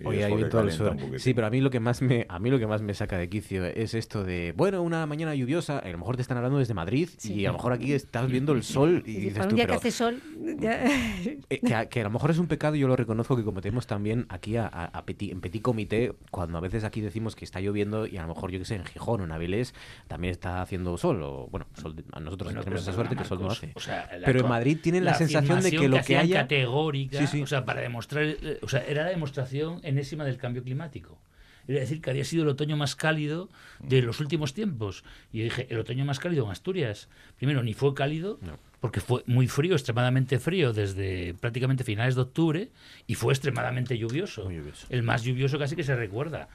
Hay viento del sur. Sí, pero a mí lo que más me a mí lo que más me saca de quicio es esto de, bueno, una mañana lluviosa, a lo mejor te están hablando desde Madrid y a lo mejor aquí estás viendo el sol y y dices para tú, un día pero que hace sol, ya- eh, que, a, que a lo mejor es un pecado, yo lo reconozco que cometemos también aquí a, a- a petit- en petit comité, cuando a veces aquí decimos que está lloviendo y a lo mejor yo que sé, en Gijón o en Avilés también está haciendo sol, o bueno, sol de- a nosotros Bueno, tenemos esa suerte que sol no hace. o sea, la pero en Madrid tienen la, sensación de que lo que haya... categórica, Sí, sí. o sea, para demostrar, eh, o sea, era la demostración enésima del cambio climático. Era decir, que había sido el otoño más cálido de los últimos tiempos. Y yo dije, el otoño más cálido en Asturias. Primero, ni fue cálido, porque fue muy frío, extremadamente frío desde prácticamente finales de octubre y fue extremadamente lluvioso. Muy lluvioso. El más lluvioso casi que se recuerda.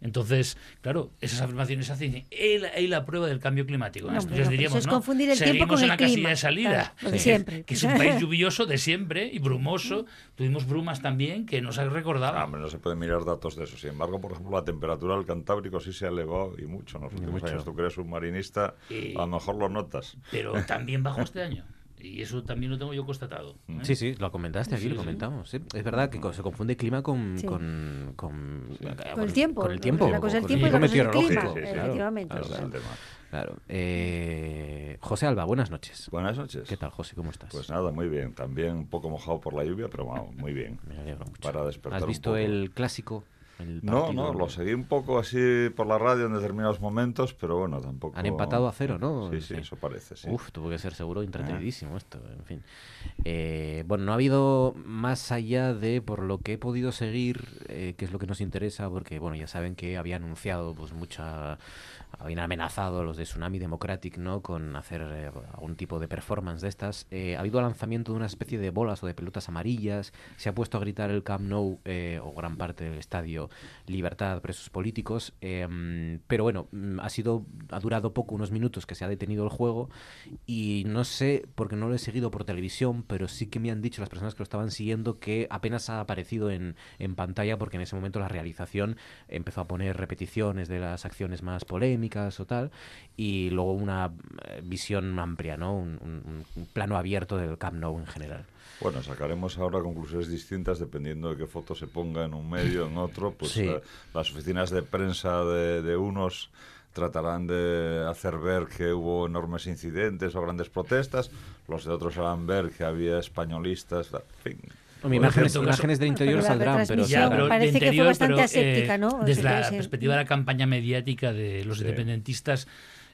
Entonces, claro, esas afirmaciones hacen y la, y la prueba del cambio climático. No, Entonces diríamos, eso es ¿no? confundir el tiempo Seguimos con en el la casilla clima. de salida, Claro, siempre. que es un país lluvioso de siempre y brumoso. Tuvimos brumas también que nos recordado. Ah, hombre, no se pueden mirar datos de eso. Sin embargo, por ejemplo, la temperatura del Cantábrico sí se ha elevado y mucho en los últimos mucho. años. Tú que eres submarinista, Y- a lo mejor lo notas. Pero también bajó este año. Y eso también lo tengo yo constatado. ¿eh? Sí, sí, lo comentaste aquí, Sí, lo sí. comentamos. sí. Es verdad que se confunde clima con, Sí. con, con, Con el tiempo. Con el tiempo. Una cosa es el tiempo y otra cosa es el meteorológico. clima. Sí, sí, sí. Efectivamente. Claro, claro. tema. Claro. Eh, José Alba, buenas noches. Buenas noches. ¿Qué tal, José? ¿Cómo estás? Pues nada, muy bien. También un poco mojado por la lluvia, pero vamos, muy bien. Me alegro mucho. Para despertar ¿Has un visto poco. el clásico? El No, no, lo seguí un poco así por la radio en determinados momentos, pero bueno, tampoco... Han empatado a cero, ¿no? Sí, sí, Sí. eso parece, sí. Uf, tuvo que ser seguro entretenidísimo esto, en fin. Eh, bueno, no ha habido más allá de, por lo que he podido seguir, eh, que es lo que nos interesa, porque, bueno, ya saben que había anunciado, pues, mucha... Habían amenazado los de Tsunami Democratic, ¿no?, con hacer eh, algún tipo de performance de estas. Eh, ha habido lanzamiento de una especie de bolas o de pelotas amarillas, se ha puesto a gritar el Camp Nou, eh, o gran parte del estadio, libertad, presos políticos, eh, pero bueno, mm, ha sido, ha durado poco, unos minutos que se ha detenido el juego, y no sé, porque no lo he seguido por televisión, pero sí que me han dicho las personas que lo estaban siguiendo que apenas ha aparecido en, en pantalla porque en ese momento la realización empezó a poner repeticiones de las acciones más polémicas o tal, y luego una eh, visión amplia, ¿no? Un, un- un plano abierto del Camp Nou en general. Bueno, sacaremos ahora conclusiones distintas dependiendo de qué foto se ponga en un medio, en otro. Pues Sí. eh, las oficinas de prensa de, de unos tratarán de hacer ver que hubo enormes incidentes o grandes protestas, los de otros harán ver que había españolistas, en fin. Imágenes, ejemplo, imágenes del interior saldrán, pero... Ya, será- pero parece de que fue interior, bastante pero, aséptica, eh, Desde la sí. perspectiva de la campaña mediática de los Sí. independentistas,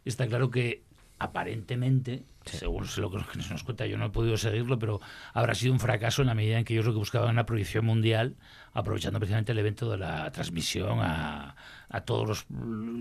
está claro que aparentemente, según lo que nos nos cuenta, yo no he podido seguirlo, pero habrá sido un fracaso en la medida en que ellos lo que buscaban era una proyección mundial, aprovechando precisamente el evento de la transmisión a, a todos los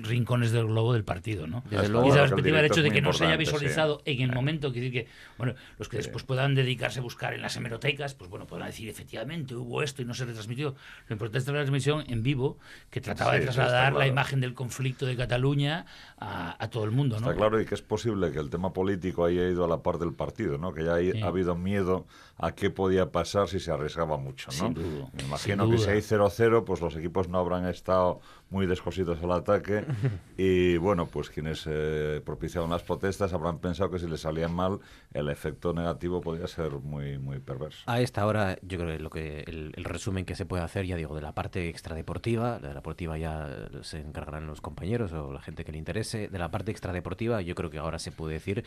rincones del globo del partido, ¿no? Desde y luego- esa perspectiva del hecho de que no se haya sí. visualizado en el momento, que decir que, bueno, los que después puedan dedicarse a buscar en las hemerotecas, pues bueno, podrán decir efectivamente hubo esto y no se retransmitió. Lo importante es la transmisión en vivo, que trataba Sí, de trasladar la imagen del conflicto de Cataluña a, a todo el mundo, ¿no? Está claro y que es posible que el tema político haya ido a la par del partido, ¿no? Que ya hay- ha habido miedo a qué podía pasar si se arriesgaba mucho, ¿no? Sin duda, Me imagino sin que si hay 0-0, pues los equipos no habrán estado muy descosidos al ataque y bueno, pues quienes eh, propiciaron las protestas habrán pensado que si les salían mal el efecto negativo podría ser muy muy perverso. A esta hora, yo creo que lo que el, el resumen que se puede hacer, ya digo, de la parte extradeportiva, la de la deportiva ya se encargarán los compañeros o la gente que le interese. De la parte extradeportiva, yo creo que ahora se puede decir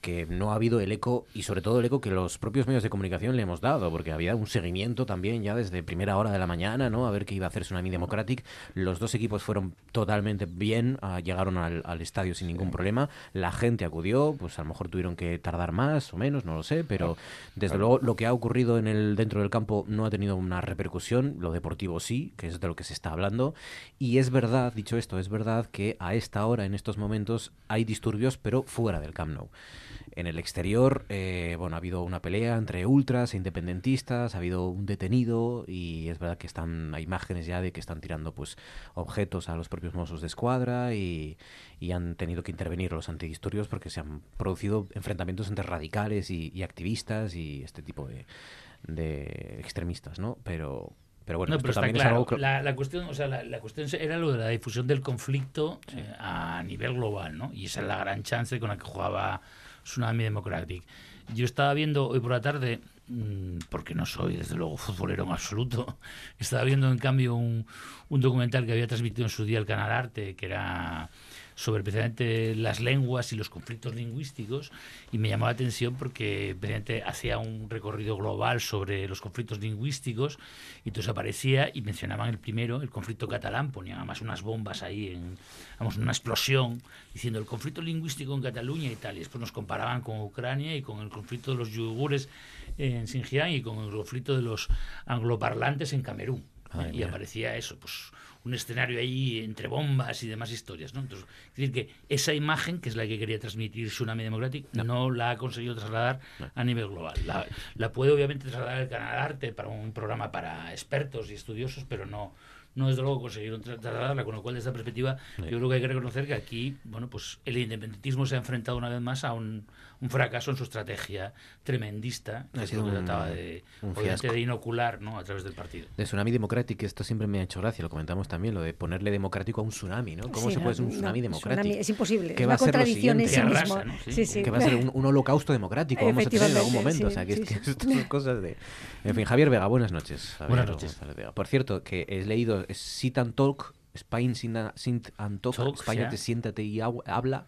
que no ha habido el eco y sobre todo el eco que los propios medios de comunicación le hemos dado, porque había un seguimiento también ya desde primera hora de la mañana, ¿no? A ver qué iba a hacer Tsunami Democratic. Los dos equipos fueron totalmente bien, ah, llegaron al, al estadio sin ningún problema. La gente acudió, pues a lo mejor tuvieron que tardar más o menos, no lo sé, pero desde luego lo que ha ocurrido en el dentro del campo no ha tenido una repercusión, lo deportivo sí, que es de lo que se está hablando. Y es verdad, dicho esto, es verdad que a esta hora, en estos momentos, hay disturbios, pero fuera del Camp Nou. En el exterior, eh, bueno, ha habido una pelea entre ultras e independentistas, ha habido un detenido y es verdad que están, hay imágenes ya de que están tirando pues objetos a los propios mozos de escuadra y, y han tenido que intervenir los antidisturbios porque se han producido enfrentamientos entre radicales y, y activistas y este tipo de, de extremistas, ¿no? Pero, pero bueno, no, pero también es claro. algo La, la cuestión, o sea, la, la cuestión era lo de la difusión del conflicto eh, a nivel global, ¿no? Y esa es la gran chance con la que jugaba Tsunami Democratic. Yo estaba viendo hoy por la tarde, mm, porque no soy desde luego futbolero en absoluto, estaba viendo en cambio un, un documental que había transmitido en su día el Canal Arte, que era sobre precisamente las lenguas y los conflictos lingüísticos y me llamó la atención porque precisamente hacía un recorrido global sobre los conflictos lingüísticos y entonces aparecía y mencionaban el primero, el conflicto catalán, ponían además unas bombas ahí, en, vamos, una explosión, diciendo el conflicto lingüístico en Cataluña y tal, y después nos comparaban con Ucrania y con el conflicto de los yugures en Xinjiang y con el conflicto de los angloparlantes en Camerún. Y aparecía eso, pues un escenario ahí entre bombas y demás historias, ¿no? Entonces, es decir, que esa imagen, que es la que quería transmitir Tsunami Democratic, no, la ha conseguido trasladar a nivel global. La, la puede obviamente trasladar el Canal Arte para un programa para expertos y estudiosos, pero no no desde luego consiguieron tra- trasladarla, con lo cual desde esa perspectiva yo creo que hay que reconocer que aquí, bueno, pues el independentismo se ha enfrentado una vez más a un, un fracaso en su estrategia tremendista, que Ha sido lo que un- trataba de, un obviamente, de inocular ¿no? a través del partido. De Tsunami Democratic, esto siempre me ha hecho gracia, lo comentamos también, lo de ponerle democrático a un tsunami, ¿no? ¿Cómo Sí, se puede ser un tsunami no, democrático? tsunami es imposible, ¿Qué es va una a ser lo contradicción en siguiente? sí Que mismo. arrasa, ¿no? Sí. Sí, sí. que va a ser un, un holocausto democrático, vamos a tener en algún momento. sí, o sea, que, es sí, que estas son cosas de... En fin, Javier Vega, buenas noches. Javier, Buenas noches. Vega. Por cierto, que he leído Sit and Talk, Spain Sit and- Talk, Talk, España te siéntate y hab- habla,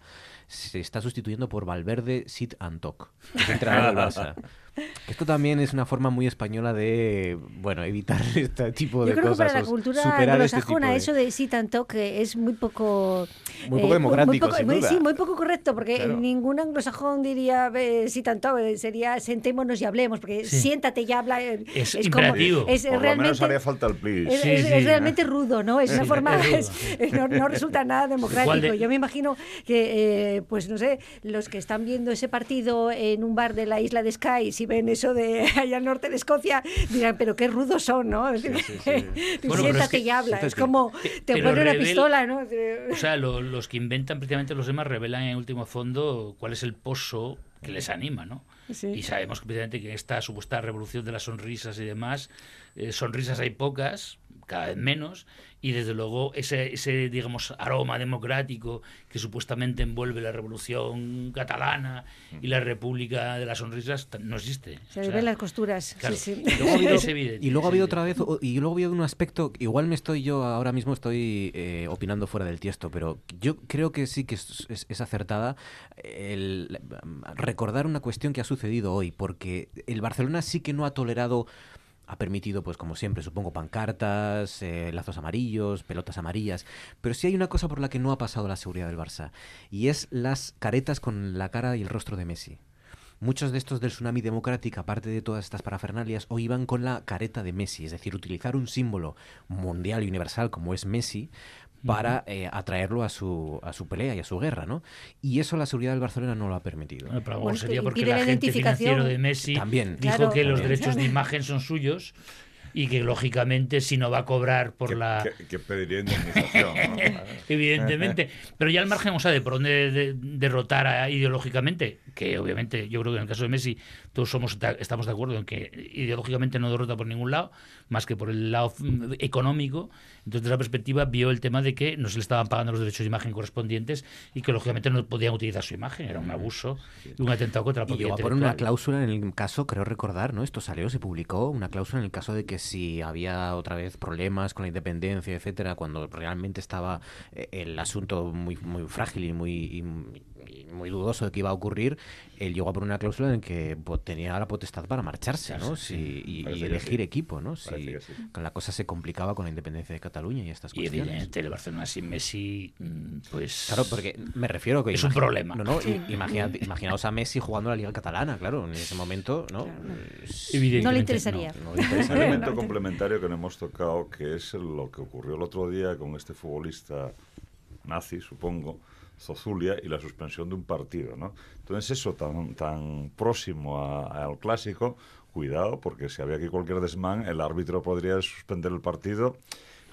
se está sustituyendo por Valverde Sit and Talk. Esto también es una forma muy española de, bueno, evitar este tipo de Yo creo que cosas. para la cultura superar este anglosajona de- eso de sí tanto que es muy poco Muy poco democrático, poco- sin muy- duda. sí muy poco correcto porque Claro. ningún anglosajón diría eh, sí tanto eh, sería sentémonos y hablemos porque Sí. siéntate y habla eh, Es como imperativo. es Por lo realmente menos haría falta el please. es, Sí, es- sí. es realmente rudo, ¿no? Es una forma, es es- no, no resulta nada democrático. De- Yo me imagino que, eh, pues no sé, los que están viendo ese partido en un bar de la isla de Skye, si ven eso de allá al norte de Escocia, dirán, pero qué rudos son, ¿no? Es decir, tú Bueno, pero es siéntate que- y habla. Es siéntate. como te pone una pistola, ¿no? O sea, lo- los que inventan precisamente los demás revelan en último fondo cuál es el pozo que les anima, ¿no? Sí. Y sabemos precisamente que esta supuesta revolución de las sonrisas y demás, eh, sonrisas hay pocas, cada vez menos, y desde luego ese, ese, digamos, aroma democrático que supuestamente envuelve la revolución catalana y la república de las sonrisas no existe. Se O sea, ven las costuras. claro. Sí, sí. Y luego ha habido- Es evidente, y luego ha es habido otra vez, y luego ha habido un aspecto, igual me estoy yo ahora mismo estoy eh, opinando fuera del tiesto, pero yo creo que sí que es, es- es acertada el, recordar una cuestión que ha sucedido hoy, porque el Barcelona sí que no ha tolerado ha permitido, pues como siempre, supongo, pancartas, eh, lazos amarillos, pelotas amarillas. Pero sí hay una cosa por la que no ha pasado la seguridad del Barça, y es las caretas con la cara y el rostro de Messi. Muchos de estos del tsunami democrático, aparte de todas estas parafernalias, hoy iban con la careta de Messi, es decir, utilizar un símbolo mundial y universal como es Messi para eh, atraerlo a su, a su pelea y a su guerra, ¿no? Y eso la seguridad del Barcelona no lo ha permitido. Pero Bueno, sería porque la agente identificación. financiero de Messi También. dijo Claro. que los También. derechos de imagen son suyos y que lógicamente si no va a cobrar por que, la que- que pediría indemnización. ¿no? evidentemente pero ya al margen o sea de por dónde de- derrotar a- ideológicamente que obviamente yo creo que en el caso de Messi todos somos de- estamos de acuerdo en que ideológicamente no derrota por ningún lado más que por el lado económico entonces desde esa perspectiva vio el tema de que no se le estaban pagando los derechos de imagen correspondientes y que lógicamente no podían utilizar su imagen era un abuso y un atentado contra la Y propiedad llegó a poner una cláusula en el caso, creo recordar, ¿no? Esto salió, se publicó, una cláusula en el caso de que si había otra vez problemas con la independencia, etcétera, cuando realmente estaba eh, el asunto muy, muy frágil y muy, y- y muy dudoso de que iba a ocurrir, él llegó a poner una cláusula en que pues, tenía la potestad para marcharse, ¿no? Sí, Si- y, y elegir sí. equipo, ¿no? Si sí. la cosa se complicaba con la independencia de Cataluña y estas y cuestiones. evidentemente el Barcelona sin Messi mm, pues Claro, porque me refiero que... Es un problema. No, no, i- imaginad- imaginaos a Messi jugando la Liga Catalana, claro, en ese momento, ¿no? Es- Evidentemente No le no. interesaría. no le interesa. Un elemento complementario que no hemos tocado, que es lo que ocurrió el otro día con este futbolista nazi, supongo, Zozulia, y la suspensión de un partido, ¿no? Entonces eso tan, tan próximo a- al clásico, cuidado, porque si había aquí cualquier desmán, el árbitro podría suspender el partido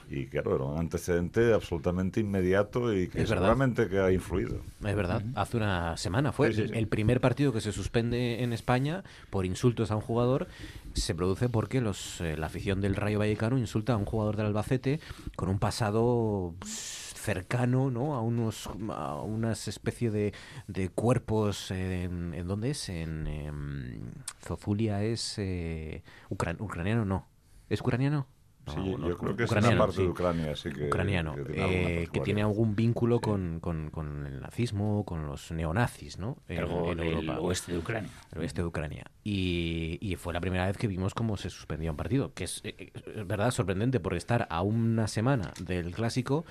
y claro, era un antecedente absolutamente inmediato y que Es verdad. seguramente que ha influido. Es verdad, hace una semana fue Sí, sí, sí. el primer partido que se suspende en España por insultos a un jugador. Se produce porque los, eh, la afición del Rayo Vallecano insulta a un jugador del Albacete con un pasado pues, cercano ¿no? a unos a unas especie de, de cuerpos eh, en, ¿en dónde es en em, Zozulia es eh, ucran- ucraniano no es ucraniano No, Sí, no, yo creo que es una ucraniano, parte sí de Ucrania, así que... ucraniano, que tiene eh, que particularidad. tiene algún vínculo Sí. con, con- con el nazismo, con los neonazis, ¿no? En, Algo en Europa. oeste de Ucrania. El oeste de Ucrania. Y, y fue la primera vez que vimos cómo se suspendía un partido, que es, eh, es verdad sorprendente por estar a una semana del clásico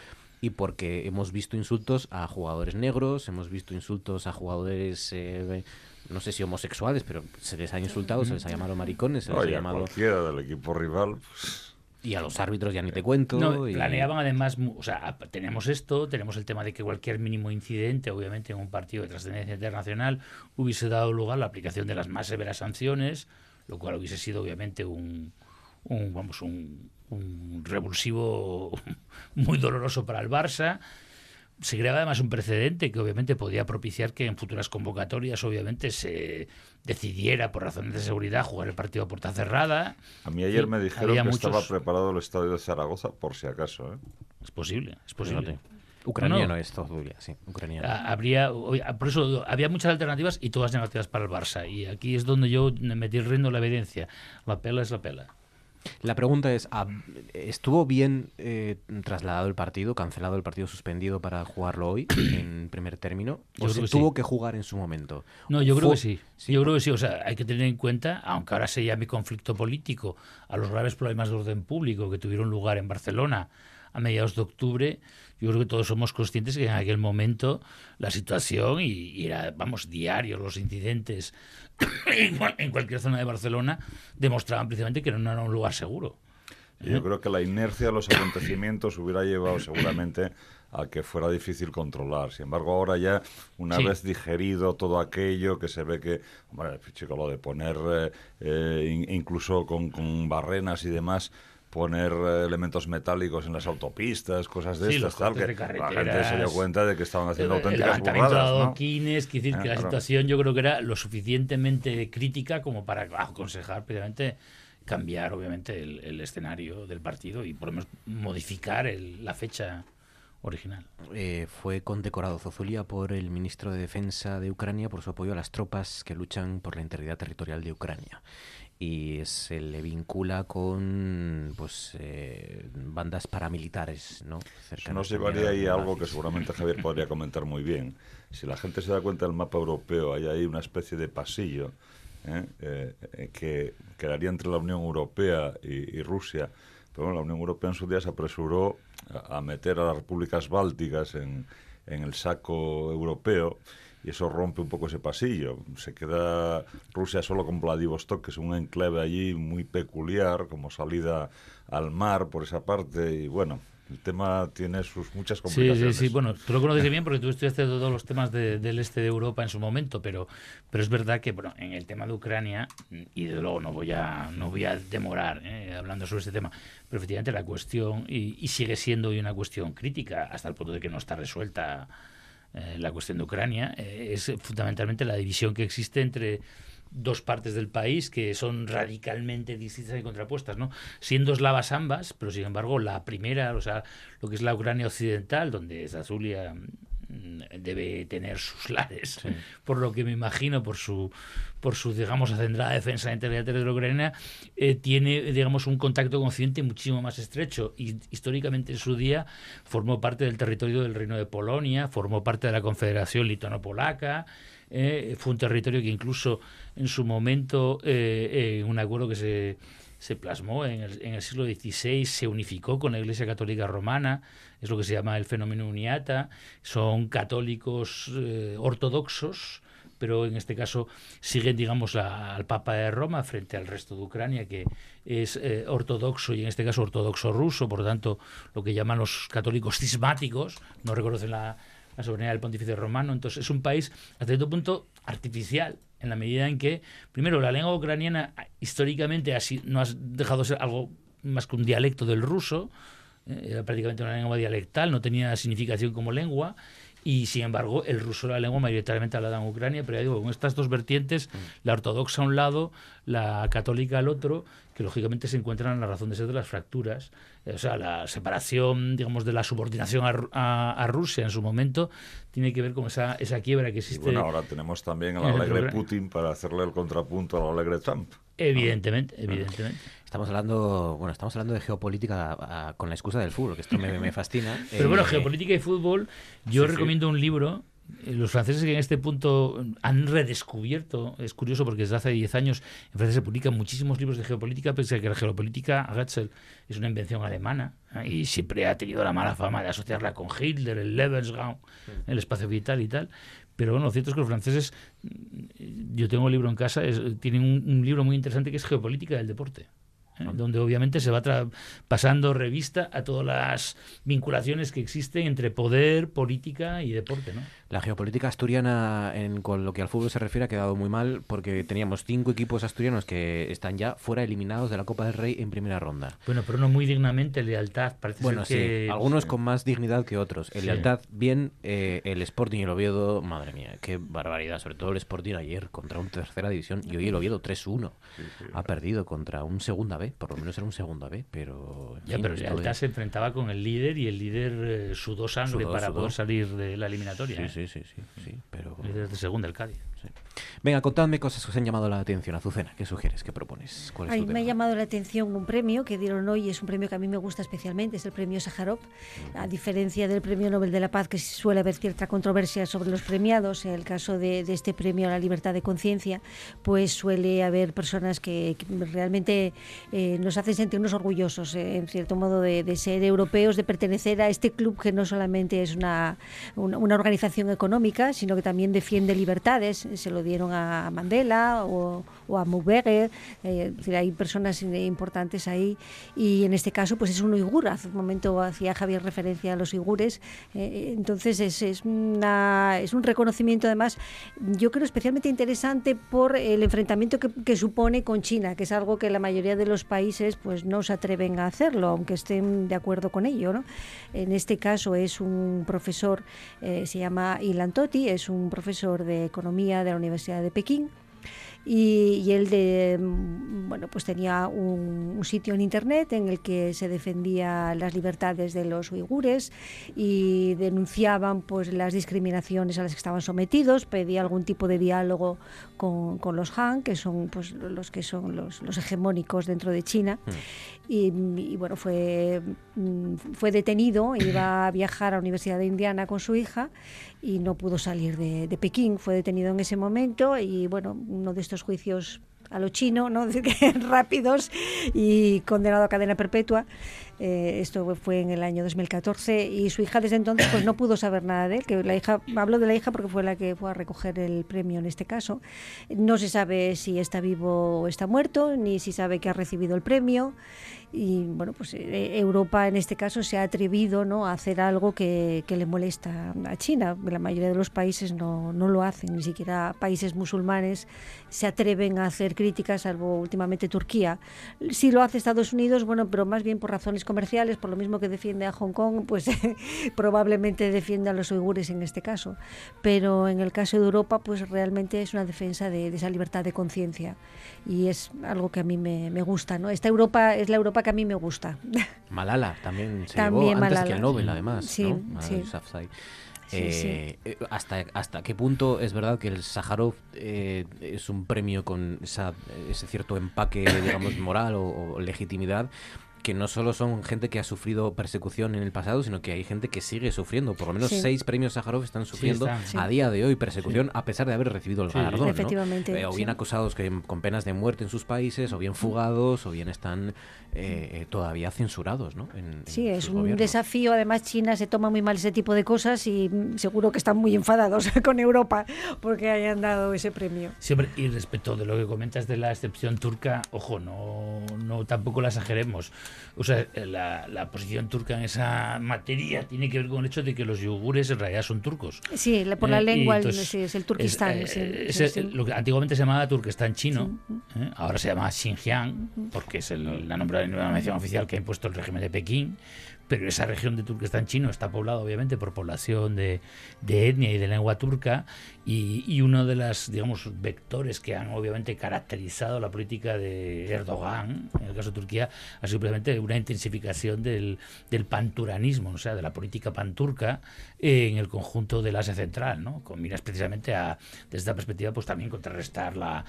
y porque hemos visto insultos a jugadores negros, hemos visto insultos a jugadores, eh, no sé si homosexuales, pero se les ha insultado, se les ha llamado maricones, se les ha a llamado... cualquiera del equipo rival, pues, Y a los árbitros ya ni te cuento. No, y- planeaban además, o sea, tenemos esto, tenemos el tema de que cualquier mínimo incidente, obviamente en un partido de trascendencia internacional, hubiese dado lugar a la aplicación de las más severas sanciones, lo cual hubiese sido obviamente un, un, vamos, un, un revulsivo muy doloroso para el Barça. Se creaba además un precedente que obviamente podía propiciar que en futuras convocatorias obviamente se decidiera por razones de seguridad jugar el partido a puerta cerrada. A mí ayer Sí, me dijeron que muchos- estaba preparado el estadio de Zaragoza, por si acaso. ¿eh? Es posible, es posible. Fíjate. Ucraniano No, no. es Zozulia, sí, ucraniano. Ah, habría por eso había muchas alternativas y todas negativas para el Barça y aquí es donde yo me metí riendo la evidencia la pela es la pela La pregunta es, ¿hab- ¿estuvo bien eh, trasladado el partido, cancelado el partido, suspendido para jugarlo hoy en primer término? ¿O se que tuvo sí. que jugar en su momento? no yo creo Fue- que sí yo creo que sí o sea hay que tener en cuenta aunque ahora se llame conflicto político a los graves problemas de orden público que tuvieron lugar en Barcelona a mediados de octubre yo creo que todos somos conscientes que en aquel momento la situación y, y era vamos diarios los incidentes en cual- en cualquier zona de Barcelona demostraban precisamente que no era un lugar seguro Yo creo que la inercia de los acontecimientos hubiera llevado seguramente a que fuera difícil controlar. Sin embargo, ahora ya, una Sí. vez digerido todo aquello, que se ve que, hombre, chico, lo de poner, eh, eh, in- incluso con, con barrenas y demás, poner eh, elementos metálicos en las autopistas, cosas de Sí, estas, tal, que la gente se dio cuenta de que estaban haciendo el, el auténticas levantamiento de burradas, ¿no? adoquines, quiere decir Ah, que la claro. situación yo creo que era lo suficientemente crítica como para aconsejar precisamente cambiar obviamente el, el escenario del partido y por lo menos modificar el- la fecha original. Eh, fue condecorado Zozulia por el ministro de Defensa de Ucrania por su apoyo a las tropas que luchan por la integridad territorial de Ucrania. Y se le vincula con pues eh, bandas paramilitares, ¿no? Eso nos llevaría ahí a algo que seguramente Javier podría comentar muy bien. Si la gente se da cuenta del mapa europeo, hay ahí una especie de pasillo ¿eh? Eh, eh, que quedaría entre la Unión Europea y, y Rusia. Pero bueno, la Unión Europea en su día se apresuró a, a meter a las repúblicas bálticas en, en el saco europeo y eso rompe un poco ese pasillo. Se queda Rusia solo con Vladivostok, que es un enclave allí muy peculiar, como salida al mar por esa parte. Y bueno, el tema tiene sus muchas Sí, complicaciones. sí, sí. Bueno, tú lo conoces bien porque tú estudiaste todos los temas de- del este de Europa en su momento, pero, pero es verdad que bueno, en el tema de Ucrania, y desde luego no voy a, no voy a demorar eh, hablando sobre este tema, pero efectivamente la cuestión, y, y sigue siendo hoy una cuestión crítica, hasta el punto de que no está resuelta eh, la cuestión de Ucrania, eh, es fundamentalmente la división que existe entre dos partes del país que son radicalmente distintas y contrapuestas, ¿no? Siendo eslavas ambas, pero sin embargo la primera, o sea, lo que es la Ucrania occidental, donde Zazulia debe tener sus lares, por lo que me imagino, por su, por su digamos, acendrada defensa de la integridad territorial ucraniana, eh, tiene, digamos, un contacto con Occidente muchísimo más estrecho. Y históricamente en su día formó parte del territorio del Reino de Polonia, formó parte de la Confederación Lituano-Polaca, eh, fue un territorio que incluso en su momento, eh, eh, un acuerdo que se, se plasmó en el, en el siglo XVI, se unificó con la Iglesia Católica Romana, es lo que se llama el fenómeno uniata, son católicos eh, ortodoxos, pero en este caso siguen, digamos, la- al Papa de Roma frente al resto de Ucrania, que es eh, ortodoxo y en este caso ortodoxo ruso, por lo tanto, lo que llaman los católicos cismáticos, no reconocen la, la soberanía del pontífice romano. Entonces, es un país, hasta cierto punto, artificial, en la medida en que, primero, la lengua ucraniana ah, históricamente así, no ha dejado de ser algo más que un dialecto del ruso, eh, era prácticamente una lengua dialectal, no tenía significación como lengua, y sin embargo el ruso era la lengua mayoritariamente hablada en Ucrania, pero ya digo, con estas dos vertientes, la ortodoxa a un lado, la católica al otro, que lógicamente se encuentran en la razón de ser de las fracturas. Eh, o sea, la separación, digamos, de la subordinación a, a- a Rusia en su momento tiene que ver con esa, esa quiebra que Y existe. bueno, ahora tenemos también al alegre. Putin para hacerle el contrapunto al alegre Trump. Evidentemente, evidentemente. Estamos hablando, bueno, estamos hablando de geopolítica a- a- con la excusa del fútbol, que esto me, me fascina. Pero bueno, Eh, geopolítica y fútbol, yo sí, sí. recomiendo un libro. Los franceses que en este punto han redescubierto, es curioso porque desde hace 10 años en Francia se publican muchísimos libros de geopolítica, pese a que la geopolítica, Agatzel, es una invención alemana ¿eh? y siempre ha tenido la mala fama de asociarla con Hitler, el Lebensraum, el espacio vital y tal. Pero bueno, lo cierto es que los franceses, yo tengo un libro en casa, es- tienen un, un libro muy interesante que es Geopolítica del Deporte. ¿eh? donde obviamente se va tra- pasando revista a todas las vinculaciones que existen entre poder, política y deporte, ¿no? La geopolítica asturiana, en, con lo que al fútbol se refiere, ha quedado muy mal porque teníamos cinco equipos asturianos que están ya fuera eliminados de la Copa del Rey en primera ronda. Bueno, pero no muy dignamente, lealtad. Parece Bueno, ser que sí, algunos con más dignidad que otros. Sí. lealtad, bien, eh, el Sporting y el Oviedo, madre mía, qué barbaridad. Sobre todo el Sporting ayer contra un tercera división y hoy el Oviedo 3-1. Ha perdido contra un segunda B, por lo menos era un segunda B, pero... Ya, fin, pero esto Lealtad se enfrentaba con el líder y el líder eh, sudó sangre Sudó, para sudó. poder salir de la eliminatoria. Sí, ¿eh? sí, sí, sí, sí, pero... Líder de segunda, el Cádiz. Venga, contadme cosas que os han llamado la atención. Azucena, ¿qué sugieres? ¿Qué propones? ¿Cuál es Ay, tu me ha llamado la atención un premio que dieron hoy, es un premio que a mí me gusta especialmente, es el premio Sájarov. A diferencia del premio Nobel de la Paz, que suele haber cierta controversia sobre los premiados, en el caso de, de este premio a la libertad de conciencia, pues suele haber personas que, que realmente eh, nos hacen sentirnos orgullosos, eh, en cierto modo, de, de ser europeos, de pertenecer a este club que no solamente es una, una, una organización económica, sino que también defiende libertades. Se lo dieron a Mandela o, o a Mukwege, eh, hay personas importantes ahí y en este caso pues es un uigur. Hace un momento hacía Javier referencia a los uigures, eh, entonces es, es, una, es un reconocimiento además, yo creo especialmente interesante por el enfrentamiento que, que supone con China, que es algo que la mayoría de los países pues no se atreven a hacerlo, aunque estén de acuerdo con ello. ¿no? En este caso es un profesor, eh, se llama Ilan Toti, es un profesor de economía de la Universidad de Pekín y, y él de, mm, bueno, pues tenía un, un sitio en internet en el que se defendía las libertades de los uigures y denunciaban pues las discriminaciones a las que estaban sometidos, pedía algún tipo de diálogo con, con los Han, que son pues los que son los, los hegemónicos dentro de China. Y, y, bueno, fue, mm, fue detenido, iba a viajar a la Universidad de Indiana con su hija y no pudo salir de, de Pekín. Fue detenido en ese momento y bueno, uno de estos juicios a lo chino, ¿no? rápidos y condenado a cadena perpetua. Eh, esto fue en el año 2014 y su hija desde entonces pues no pudo saber nada de él. Que la hija, hablo de la hija porque fue la que fue a recoger el premio en este caso. No se sabe si está vivo o está muerto, ni si sabe que ha recibido el premio. Y bueno, pues eh, Europa en este caso se ha atrevido ¿no? a hacer algo que, que, le molesta a China. La mayoría de los países no, no, lo hacen, ni siquiera países musulmanes se atreven a hacer críticas, salvo últimamente Turquía. Sí lo hace Estados Unidos, bueno, pero más bien por razones comerciales, por lo mismo que defiende a Hong Kong, pues probablemente defiende a los uigures en este caso. Pero en el caso de Europa, pues realmente es una defensa de, de esa libertad de conciencia. Y es algo que a mí me, me gusta, ¿no? Esta Europa es la Europa que a mí me gusta. Malala también se También llevó antes Malala. que el Nobel, además. Sí, sí. Eh, eh, hasta, ¿Hasta qué punto es verdad que el Sájarov eh, es un premio con esa, ese cierto empaque, digamos, moral o, o legitimidad? Que no solo son gente que ha sufrido persecución en el pasado, sino que hay gente que sigue sufriendo. Por lo menos Sí. seis premios Sájarov están sufriendo a día de hoy persecución a pesar de haber recibido el Sí. galardón. ¿no? Eh, o bien sí. acusados que, con penas de muerte en sus países, o bien fugados, o bien están eh, eh, todavía censurados. ¿no? En- en Sí, es un gobiernos. desafío. Además, China se toma muy mal ese tipo de cosas y seguro que están muy enfadados con Europa porque hayan dado ese premio. Siempre, y respecto de lo que comentas de la excepción turca, ojo, no, no tampoco la exageremos. O sea, la, la posición turca en esa materia tiene que ver con el hecho de que los yugures en realidad son turcos. Sí, por la Eh, lengua entonces sí, es el Turquistán. es, sí, eh, sí, es sí. lo que antiguamente se llamaba Turquestán chino, ¿eh? ahora se llama Xinjiang, porque es el- la nombre- la mención oficial que ha impuesto el régimen de Pekín. Pero esa región de Turquestán chino está poblada, obviamente, por población de, de etnia y de lengua turca. Y, uno de los, digamos, vectores que han, obviamente, caracterizado la política de Erdogan, en el caso de Turquía, ha sido simplemente una intensificación del, del panturanismo, o sea, de la política panturca en el conjunto del Asia Central, ¿no? Con miras precisamente a, desde esta perspectiva, pues también contrarrestar la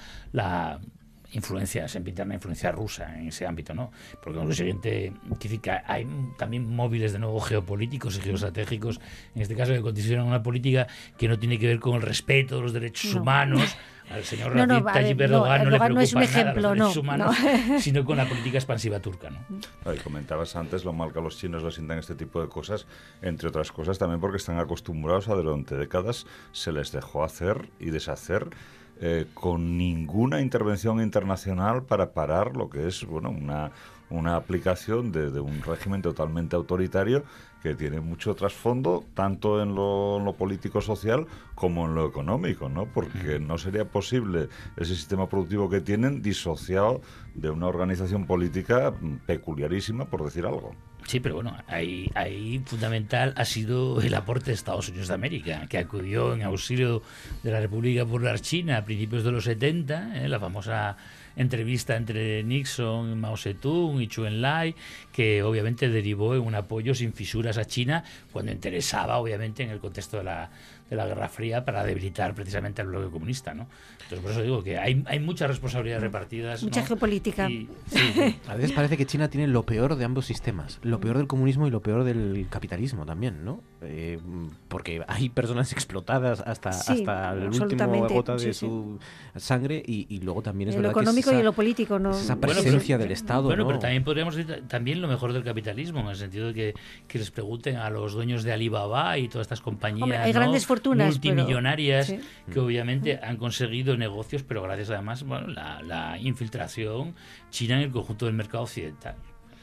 influencia, se interna influencia rusa en ese ámbito, ¿no? Porque lo siguiente significa hay también móviles de nuevo geopolíticos y geoestratégicos, en este caso que condicionan una política que no tiene que ver con el respeto de los derechos No. humanos. Al señor No, no, Tayyip no, Erdogan no, le Erdogan no es un preocupan nada ejemplo, los derechos no, humanos, no. sino con la política expansiva turca, ¿no? Ay, comentabas antes lo mal que a los chinos les sientan este tipo de cosas, entre otras cosas también porque están acostumbrados a durante décadas se les dejó hacer y deshacer eh, con ninguna intervención internacional para parar lo que es bueno una, una aplicación de, de un régimen totalmente autoritario que tiene mucho trasfondo, tanto en lo, lo político-social como en lo económico, ¿no? Porque no sería posible ese sistema productivo que tienen disociado de una organización política mm, peculiarísima, por decir algo. Sí, pero bueno, ahí, fundamental ha sido el aporte de Estados Unidos de América, que acudió en auxilio de la República Popular China a principios de los 70, ¿eh? la famosa entrevista entre Nixon, Mao Zedong y Chu Enlai, que obviamente derivó en un apoyo sin fisuras a China cuando interesaba, obviamente, en el contexto de la, de la Guerra Fría para debilitar precisamente al bloque comunista, ¿no? Entonces, por eso digo que hay, hay muchas responsabilidades repartidas. Mucha ¿no? geopolítica. Y- sí, A veces parece que China tiene lo peor de ambos sistemas, lo peor del comunismo y lo peor del capitalismo también, ¿no? Eh, porque hay personas explotadas hasta, Sí, hasta la última absolutamente, gota de sí, sí. su sangre y, y luego también es En lo verdad que es económico y esa- en lo político, ¿no? es esa Bueno, presencia pero- del Estado, Bueno, ¿no? pero también podríamos decir ta- también lo mejor del capitalismo, en el sentido de que, que les pregunten a los dueños de Alibaba y todas estas compañías Hombre, hay ¿no? grandes fortunas, pero- multimillonarias sí. que obviamente han conseguido negocios, pero gracias además bueno, la, la infiltración china en el conjunto del mercado occidental.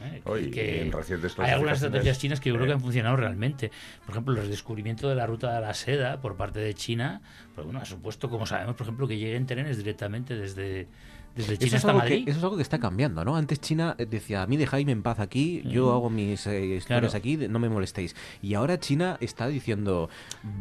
¿eh? Oye, que y en recientes hay algunas estrategias chinas que yo creo que eh, han funcionado realmente. Por ejemplo, el descubrimiento de la ruta de la seda por parte de China, pues bueno, ha supuesto, como sabemos, por ejemplo, que lleguen trenes directamente desde, desde China Eso es, hasta algo Madrid. que, eso es algo que está cambiando, ¿no? Antes China eh, decía, a mí dejadme en paz aquí, yo Mm. hago mis eh, historias Claro. aquí, no me molestéis. Y ahora China está diciendo,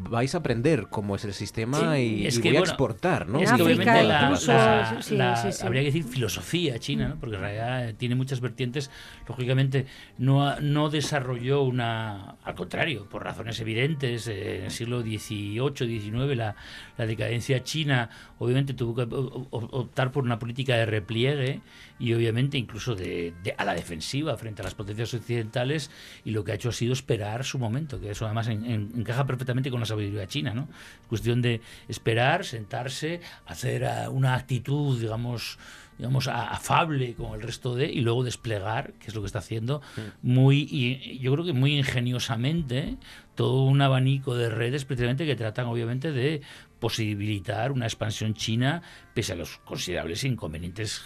vais a aprender cómo es el sistema Sí, y, es y que, voy a exportar, ¿no? Es que obviamente la, incluso, la- sí, la- sí, sí. habría que decir filosofía china, ¿no? porque en realidad eh, tiene muchas vertientes. Lógicamente no, no desarrolló una, al contrario, por razones evidentes, eh, en el siglo XVIII, XIX, la, la decadencia china obviamente tuvo que optar por una política de repliegue y obviamente incluso de, de- a la defensiva frente a las potencias occidentales y lo que ha hecho ha sido esperar su momento, que eso además en- en- encaja perfectamente con la sabiduría china, ¿no? Es cuestión de esperar, sentarse, hacer ah, una actitud, digamos, digamos afable con el resto de y luego desplegar, que es lo que está haciendo muy y yo creo que muy ingeniosamente todo un abanico de redes precisamente que tratan obviamente de posibilitar una expansión china pese a los considerables inconvenientes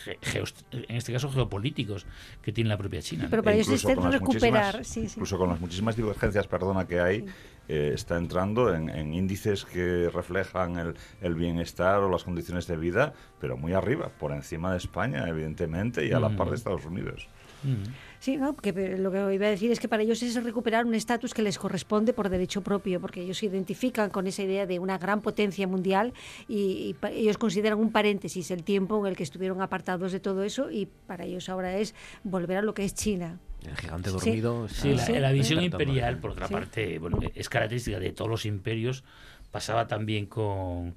en este caso geopolíticos que tiene la propia China. ¿no? Pero para E incluso es con las recuperar, muchísimas- sí, sí. Incluso con las muchísimas divergencias, perdona, que hay, eh, está entrando en, en índices que reflejan el, el bienestar o las condiciones de vida, pero muy arriba, por encima de España, evidentemente, y a la par de Estados Unidos. Mm. Sí, no, que eh, lo que iba a decir es que para ellos es recuperar un estatus que les corresponde por derecho propio, porque ellos se identifican con esa idea de una gran potencia mundial y, y pa- ellos consideran un paréntesis el tiempo en el que estuvieron apartados de todo eso y para ellos ahora es volver a lo que es China. El gigante Sí. dormido. Sí, está la, la visión despertando. imperial, por otra Sí. parte, bueno, es característica de todos los imperios. Pasaba también con,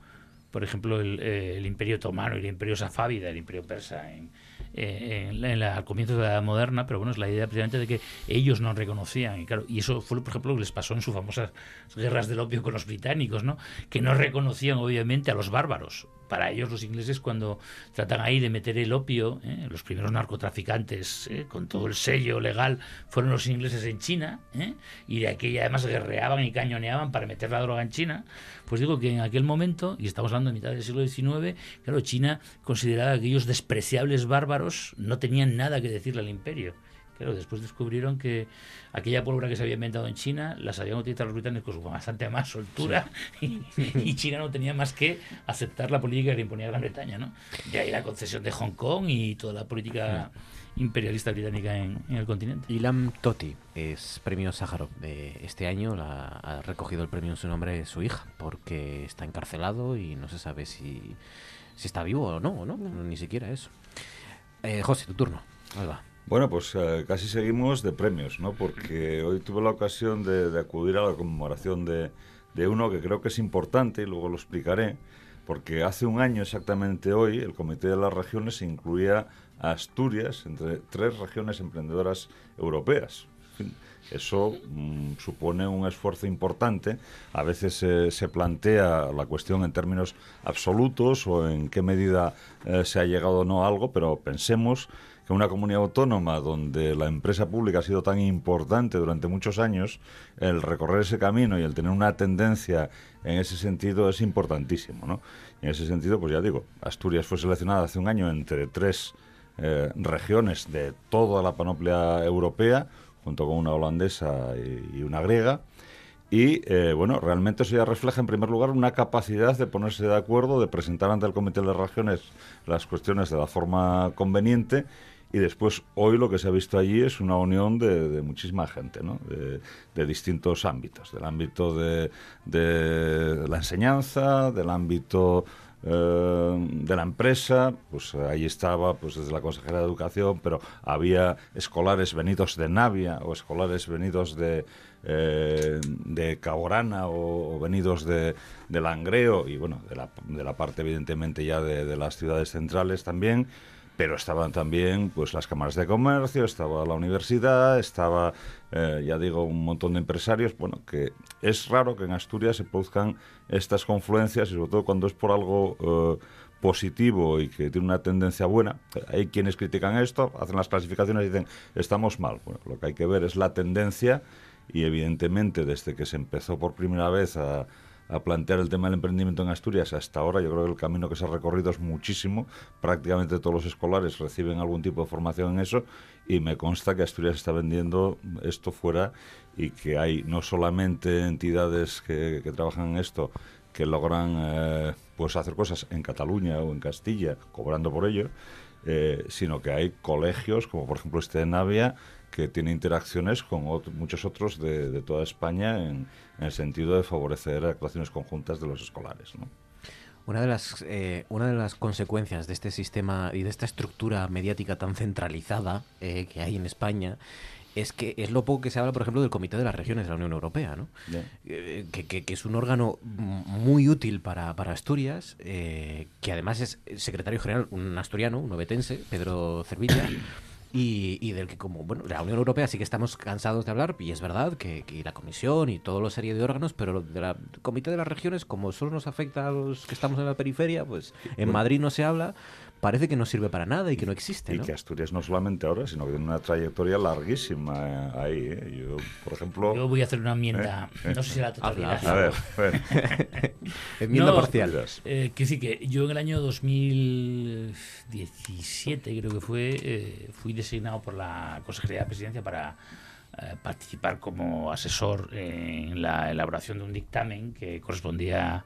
por ejemplo, el, eh, el imperio otomano y el imperio safávida, el imperio persa en, eh, en en la- al comienzo de la Edad moderna, pero bueno, es la idea precisamente de que ellos no reconocían, y claro, y eso fue, por ejemplo, lo que les pasó en sus famosas guerras del opio con los británicos, ¿no? Que no reconocían, obviamente, a los bárbaros. Para ellos, los ingleses, cuando tratan ahí de meter el opio, ¿eh? los primeros narcotraficantes ¿eh? con todo el sello legal fueron los ingleses en China, ¿eh? y de aquella además guerreaban y cañoneaban para meter la droga en China. Pues digo que en aquel momento, y estamos hablando de mitad del siglo XIX, claro, China consideraba que aquellos despreciables bárbaros no tenían nada que decirle al imperio. Claro, después descubrieron que aquella pólvora que se había inventado en China las habían utilizado los británicos con bastante más soltura y, y China no tenía más que aceptar la política que le imponía Gran Bretaña, ¿no? De ahí la concesión de Hong Kong y toda la política imperialista británica en, en el continente. Ilam Toti es premio Sájarov. de este año la- ha recogido el premio en su nombre su hija, porque está encarcelado y no se sabe si, si está vivo o no, o no, ni siquiera eso. Eh, José, tu turno. Ahí va. Bueno, pues eh, casi seguimos de premios, ¿no? Porque hoy tuve la ocasión de, acudir a la conmemoración de, uno que creo que es importante y luego lo explicaré, porque hace un año exactamente hoy el Comité de las Regiones incluía a Asturias entre tres regiones emprendedoras europeas. Eso mm, supone un esfuerzo importante. A veces eh, se plantea la cuestión en términos absolutos o en qué medida eh, se ha llegado o no a algo, pero pensemos que una comunidad autónoma donde la empresa pública ha sido tan importante durante muchos años, el recorrer ese camino y el tener una tendencia en ese sentido es importantísimo, ¿no? En ese sentido, pues ya digo, Asturias fue seleccionada hace un año entre tres eh, regiones de toda la panoplia europea, junto con una holandesa y, una griega. Y eh, bueno, realmente eso ya refleja en primer lugar una capacidad de ponerse de acuerdo, de presentar ante el Comité de las Regiones las cuestiones de la forma conveniente y después hoy lo que se ha visto allí es una unión de, de muchísima gente, ¿no? de, distintos ámbitos, del ámbito de, de la enseñanza, del ámbito eh, de la empresa, pues ahí estaba pues desde la consejera de educación, pero había escolares venidos de Navia o escolares venidos de eh, Caborana o, o venidos de, de, Langreo y bueno, de la, de la parte evidentemente ya de, las ciudades centrales también, pero estaban también pues las cámaras de comercio, estaba la universidad, estaba, eh, ya digo, un montón de empresarios, bueno, que es raro que en Asturias se produzcan estas confluencias y sobre todo cuando es por algo... Eh, positivo y que tiene una tendencia buena. Hay quienes critican esto, hacen las clasificaciones y dicen estamos mal. Bueno, lo que hay que ver es la tendencia y evidentemente desde que se empezó por primera vez a, a, plantear el tema del emprendimiento en Asturias hasta ahora, yo creo que el camino que se ha recorrido es muchísimo. Prácticamente todos los escolares reciben algún tipo de formación en eso y me consta que Asturias está vendiendo esto fuera y que hay no solamente entidades que, que trabajan en esto que logran eh, pues hacer cosas en Cataluña o en Castilla cobrando por ello, eh, sino que hay colegios como por ejemplo este de Navia que tiene interacciones con otro, muchos otros de, de toda España en, en, el sentido de favorecer actuaciones conjuntas de los escolares. ¿no? Una de, las, eh, una de las consecuencias de este sistema y de esta estructura mediática tan centralizada eh, que hay en España es que es lo poco que se habla, por ejemplo, del Comité de las Regiones de la Unión Europea, ¿no? Yeah. Eh, que, que, que, es un órgano muy útil para, para Asturias, eh, que además es secretario general, un asturiano, un obetense, Pedro Cervilla. Y, y, del que como bueno la Unión Europea sí que estamos cansados de hablar y es verdad que, que la Comisión y toda la serie de órganos pero del de Comité de las Regiones como solo nos afecta a los que estamos en la periferia pues en. Madrid no se habla parece que no sirve para nada y que no existe. Y ¿no? que Asturias no solamente ahora, sino que tiene una trayectoria larguísima eh, ahí. Eh. Yo, por ejemplo. Yo voy a hacer una enmienda, eh, no sé si la totalidad. A ver, bueno. enmienda no, parcial. Eh, que sí, que yo en el año 2017, creo que fue, eh, fui designado por la Consejería de Presidencia para participar como asesor en la elaboración de un dictamen que correspondía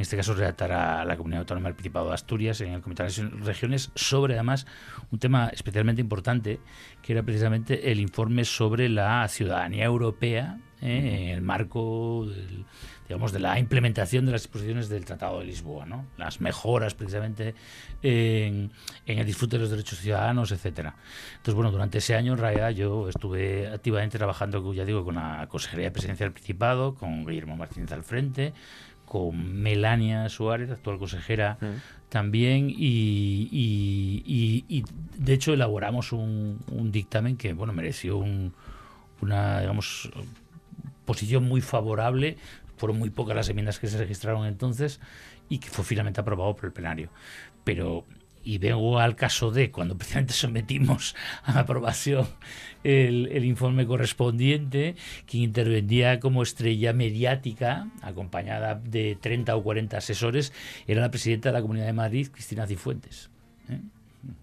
en este caso redactar a la Comunidad Autónoma del Principado de Asturias en el Comité de las Regiones sobre además un tema especialmente importante que era precisamente el informe sobre la ciudadanía europea eh, en el marco del, digamos, de la implementación de las disposiciones del Tratado de Lisboa, ¿no? las mejoras precisamente en, en, el disfrute de los derechos ciudadanos, etcétera. Entonces, bueno, durante ese año en realidad yo estuve activamente trabajando, ya digo, con la Consejería de Presidencia del Principado, con Guillermo Martínez al frente, con Melania Suárez, actual consejera, mm. también, y, y, y, y, de hecho elaboramos un, un dictamen que bueno mereció un, una digamos posición muy favorable. Fueron muy pocas las enmiendas que se registraron entonces y que fue finalmente aprobado por el plenario. Pero y vengo al caso de cuando precisamente sometimos a aprobación el, el, informe correspondiente, quien intervenía como estrella mediática, acompañada de 30 o 40 asesores, era la presidenta de la Comunidad de Madrid, Cristina Cifuentes. ¿eh?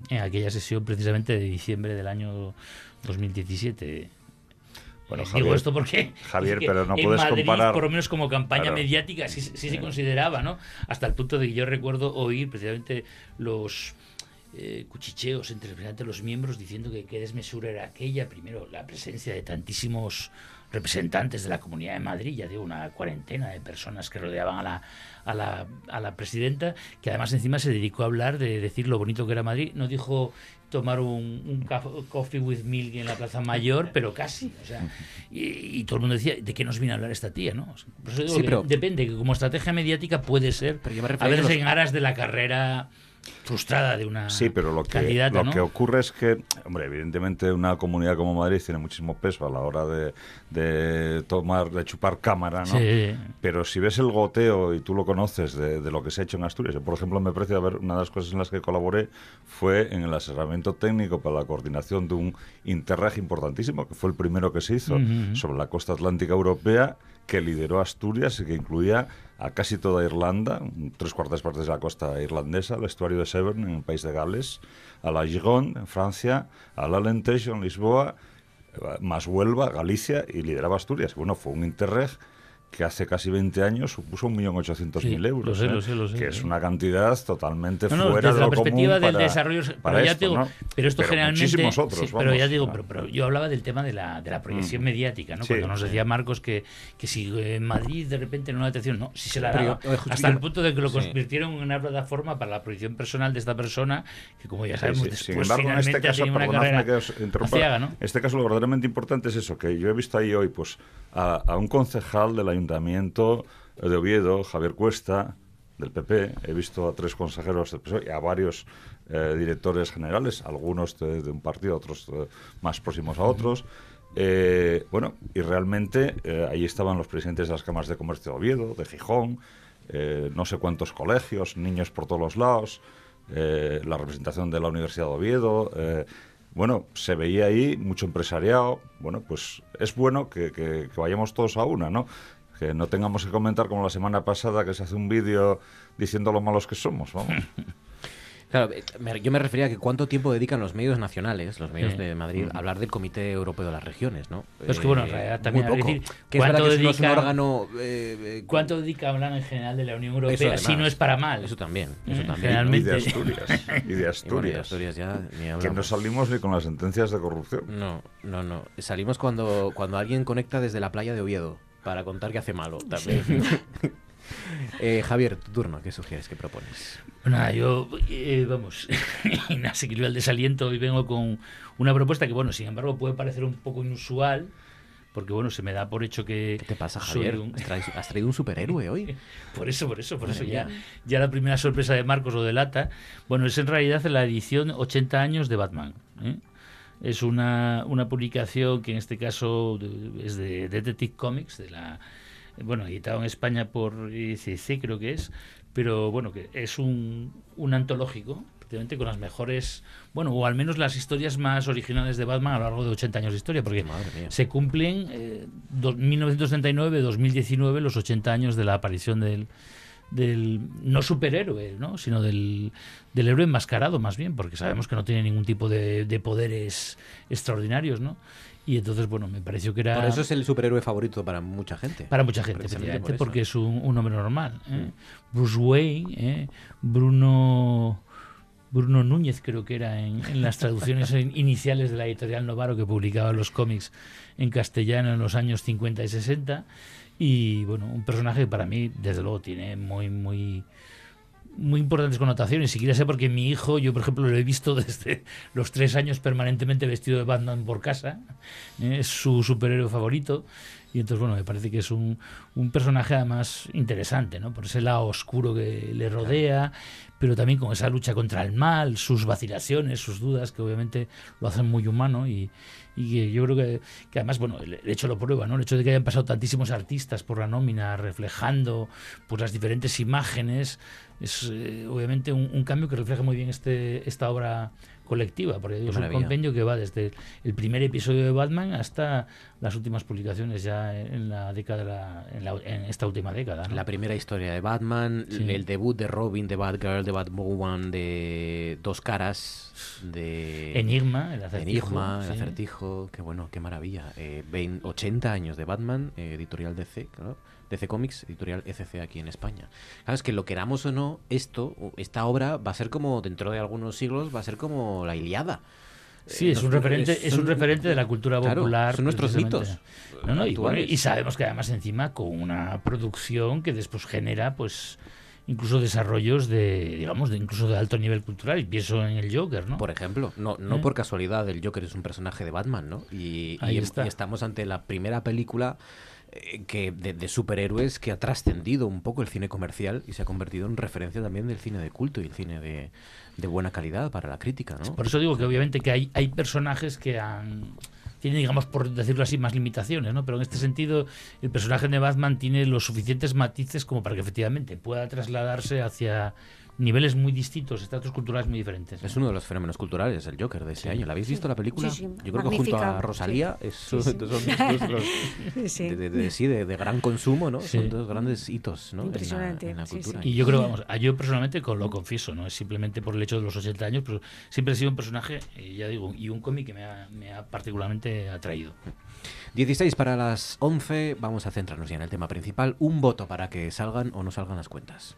En aquella sesión precisamente de diciembre del año 2017. Bueno, Digo Javier, esto porque Javier, pero no en puedes Madrid, comparar. por lo menos como campaña Claro. mediática, sí, sí se consideraba, ¿no? Hasta el punto de que yo recuerdo oír precisamente los eh, cuchicheos entre los miembros diciendo que qué desmesura era aquella. Primero, la presencia de tantísimos representantes de la Comunidad de Madrid, ya de una cuarentena de personas que rodeaban a la, a la, a la presidenta, que además encima se dedicó a hablar de decir lo bonito que era Madrid. No dijo tomar un, coffee with milk en la Plaza Mayor, pero casi. O sea, y, y todo el mundo decía, ¿de qué nos viene a hablar esta tía? ¿no? Por eso digo Sí, que pero- depende, que como estrategia mediática puede ser, Pero yo me a veces los- en aras de la carrera frustrada de una Sí, pero lo que, lo ¿no? que ocurre es que, hombre, evidentemente una comunidad como Madrid tiene muchísimo peso a la hora de, de tomar, de chupar cámara, ¿no? Sí. Pero si ves el goteo y tú lo conoces de, de lo que se ha hecho en Asturias, por ejemplo, me parece haber una de las cosas en las que colaboré fue en el asesoramiento técnico para la coordinación de un Interreg importantísimo, que fue el primero que se hizo sobre la costa atlántica europea, que lideró Asturias y que incluía a casi toda Irlanda, tres cuartas partes de la costa irlandesa, el estuario de Severn en el país de Gales, a la Gironde en Francia, a la Alentejo en Lisboa, eh, más Huelva, Galicia y lideraba Asturias. Bueno, fue un Interreg que hace casi 20 años supuso 1.800.000 Sí, euros, lo sé, ¿eh? lo sé, lo sé, que es una cantidad totalmente No, no, fuera desde de la lo común perspectiva del para- desarrollo, para pero ya esto, te digo, ¿no? pero esto generalmente, muchísimos otros, sí, pero ya digo, ¿no? pero, pero yo hablaba del tema de la, de la proyección Mm. mediática, ¿no? Sí, Cuando nos sí. decía Marcos que, que si en Madrid de repente en una atención, no, si se la Pero daba, justo hasta el punto de que lo sí. convirtieron en una plataforma para la proyección personal de esta persona, que como ya sabemos sí. después Sin embargo, en finalmente este caso, una carrera ¿no? este caso lo verdaderamente importante es eso, que yo he visto ahí hoy pues a, a un concejal del ayuntamiento de Oviedo, Javier Cuesta, del PP, he visto a tres consejeros del PSOE y a varios eh, directores generales, algunos de, de un partido, otros eh, más próximos a otros. Eh, bueno, y realmente eh, ahí estaban los presidentes de las cámaras de comercio de Oviedo, de Gijón, no sé cuántos colegios, niños por todos los lados, la representación de la Universidad de Oviedo. bueno, se veía ahí mucho empresariado. Bueno, pues es bueno que, que- que vayamos todos a una, ¿no? Que no tengamos que comentar como la semana pasada que se hace un vídeo diciendo lo malos que somos, vamos. Claro, yo me refería a que cuánto tiempo dedican los medios nacionales, los medios Sí. de Madrid, a hablar del Comité Europeo de las Regiones, ¿no? Pero es que, bueno, en Eh, realidad también muy hay que poco. decir, que es verdad ¿cuánto que no es un órgano... eh, eh, ¿Cuánto dedica a hablar en general de la Unión eso Europea si no es para mal? Eso también, eso también. Y de Asturias. Y de Y bueno, y de Asturias. Asturias ya ni que no salimos ni con las sentencias de corrupción. No, no, no. Salimos cuando, cuando alguien conecta desde la playa de Oviedo para contar que hace malo también. Eh, Javier, tu turno, ¿qué sugieres, qué propones? Nada, yo, eh, vamos, inasequible al desaliento y vengo con una propuesta que, bueno, sin embargo puede parecer un poco inusual, porque, bueno, se me da por hecho que... ¿Qué te pasa, Javier? un- ¿Has traído, un superhéroe hoy? Por eso, por eso, por eso ya, ya la primera sorpresa de Marcos lo delata. Bueno, es en realidad la edición 80 años de Batman. ¿eh? Es una, una publicación que en este caso es de Detective Comics, de la bueno, editado en España por ICC creo que es, pero bueno, que es un, un antológico, con las mejores, bueno, o al menos las historias más originales de Batman a lo largo de 80 años de historia, porque se cumplen eh, do- 1939-2019 los 80 años de la aparición del, del no superhéroe, ¿no? sino del, del héroe enmascarado más bien, porque sabemos que no tiene ningún tipo de, de poderes extraordinarios, ¿no? Y entonces, bueno, me pareció que era... Por eso es el superhéroe favorito para mucha gente. Para mucha gente, Precisamente efectivamente, por porque es un, un hombre normal. ¿eh? Bruce Wayne, ¿eh? Bruno Bruno Núñez creo que era en, en las traducciones in- iniciales de la editorial Novaro que publicaba los cómics en castellano en los años 50 y 60 y bueno, un personaje que para mí desde luego tiene muy muy muy importantes connotaciones. Si quieres sé porque mi hijo, yo por ejemplo lo he visto desde los tres años permanentemente vestido de Batman por casa. ¿eh? Es su superhéroe favorito. Y entonces, bueno, me parece que es un, un personaje además interesante, ¿no? Por ese lado oscuro que le rodea, pero también con esa lucha contra el mal, sus vacilaciones, sus dudas, que obviamente lo hacen muy humano y, y que yo creo que, que además, bueno, el, hecho lo prueba, ¿no? El hecho de que hayan pasado tantísimos artistas por la nómina reflejando pues las diferentes imágenes es eh, obviamente un, un cambio que refleja muy bien este esta obra colectiva, porque digo, es un compendio que va desde el primer episodio de Batman hasta las últimas publicaciones ya en la década, en, la- en esta última década. ¿no? La primera historia de Batman, Sí. el debut de Robin, de Batgirl, de Batwoman, de Dos Caras, de Enigma, el acertijo. Enigma, el sí. acertijo, qué bueno, qué maravilla. Eh, 20 80 años de Batman, eh, editorial DC, claro. DC Comics, editorial ECC aquí en España. Claro, es que lo queramos o no, esto, esta obra va a ser como, dentro de algunos siglos, va a ser como la Iliada. Sí, Eh, es un referente, es un referente de la cultura Claro, popular. son nuestros mitos No, no, y, bueno, y sabemos que además encima con una producción que después genera, pues, incluso desarrollos de, digamos, de incluso de alto nivel cultural. Y pienso en el Joker, ¿no? Por ejemplo, no, no ¿Eh? por casualidad el Joker es un personaje de Batman, ¿no? Y, y- y estamos ante la primera película que de, de superhéroes que ha trascendido un poco el cine comercial y se ha convertido en referencia también del cine de culto y el cine de, de buena calidad para la crítica, ¿no? Por eso digo que obviamente que hay, hay personajes que han digamos, por decirlo así, más limitaciones, ¿no? Pero en este sentido, el personaje de Batman tiene los suficientes matices como para que efectivamente pueda trasladarse hacia niveles muy distintos, estratos culturales muy diferentes. Es uno de los fenómenos culturales, el Joker de ese Sí. año. ¿La habéis visto la película? Sí, sí. Yo creo que junto a. Rosalía Sí. es, son dos de los- de, gran consumo, ¿no? Sí. Son dos grandes hitos, ¿no? En la- Impresionante, En la, sí, cultura. Y yo creo, vamos, a yo personalmente con- lo confieso, no es simplemente por el hecho de los 80 años, pero siempre he sido un personaje, eh, ya digo, y un cómic que me ha, me ha particularmente atraído. 16 para las 11, vamos a centrarnos ya en el tema principal. Un voto para que salgan o no salgan las cuentas.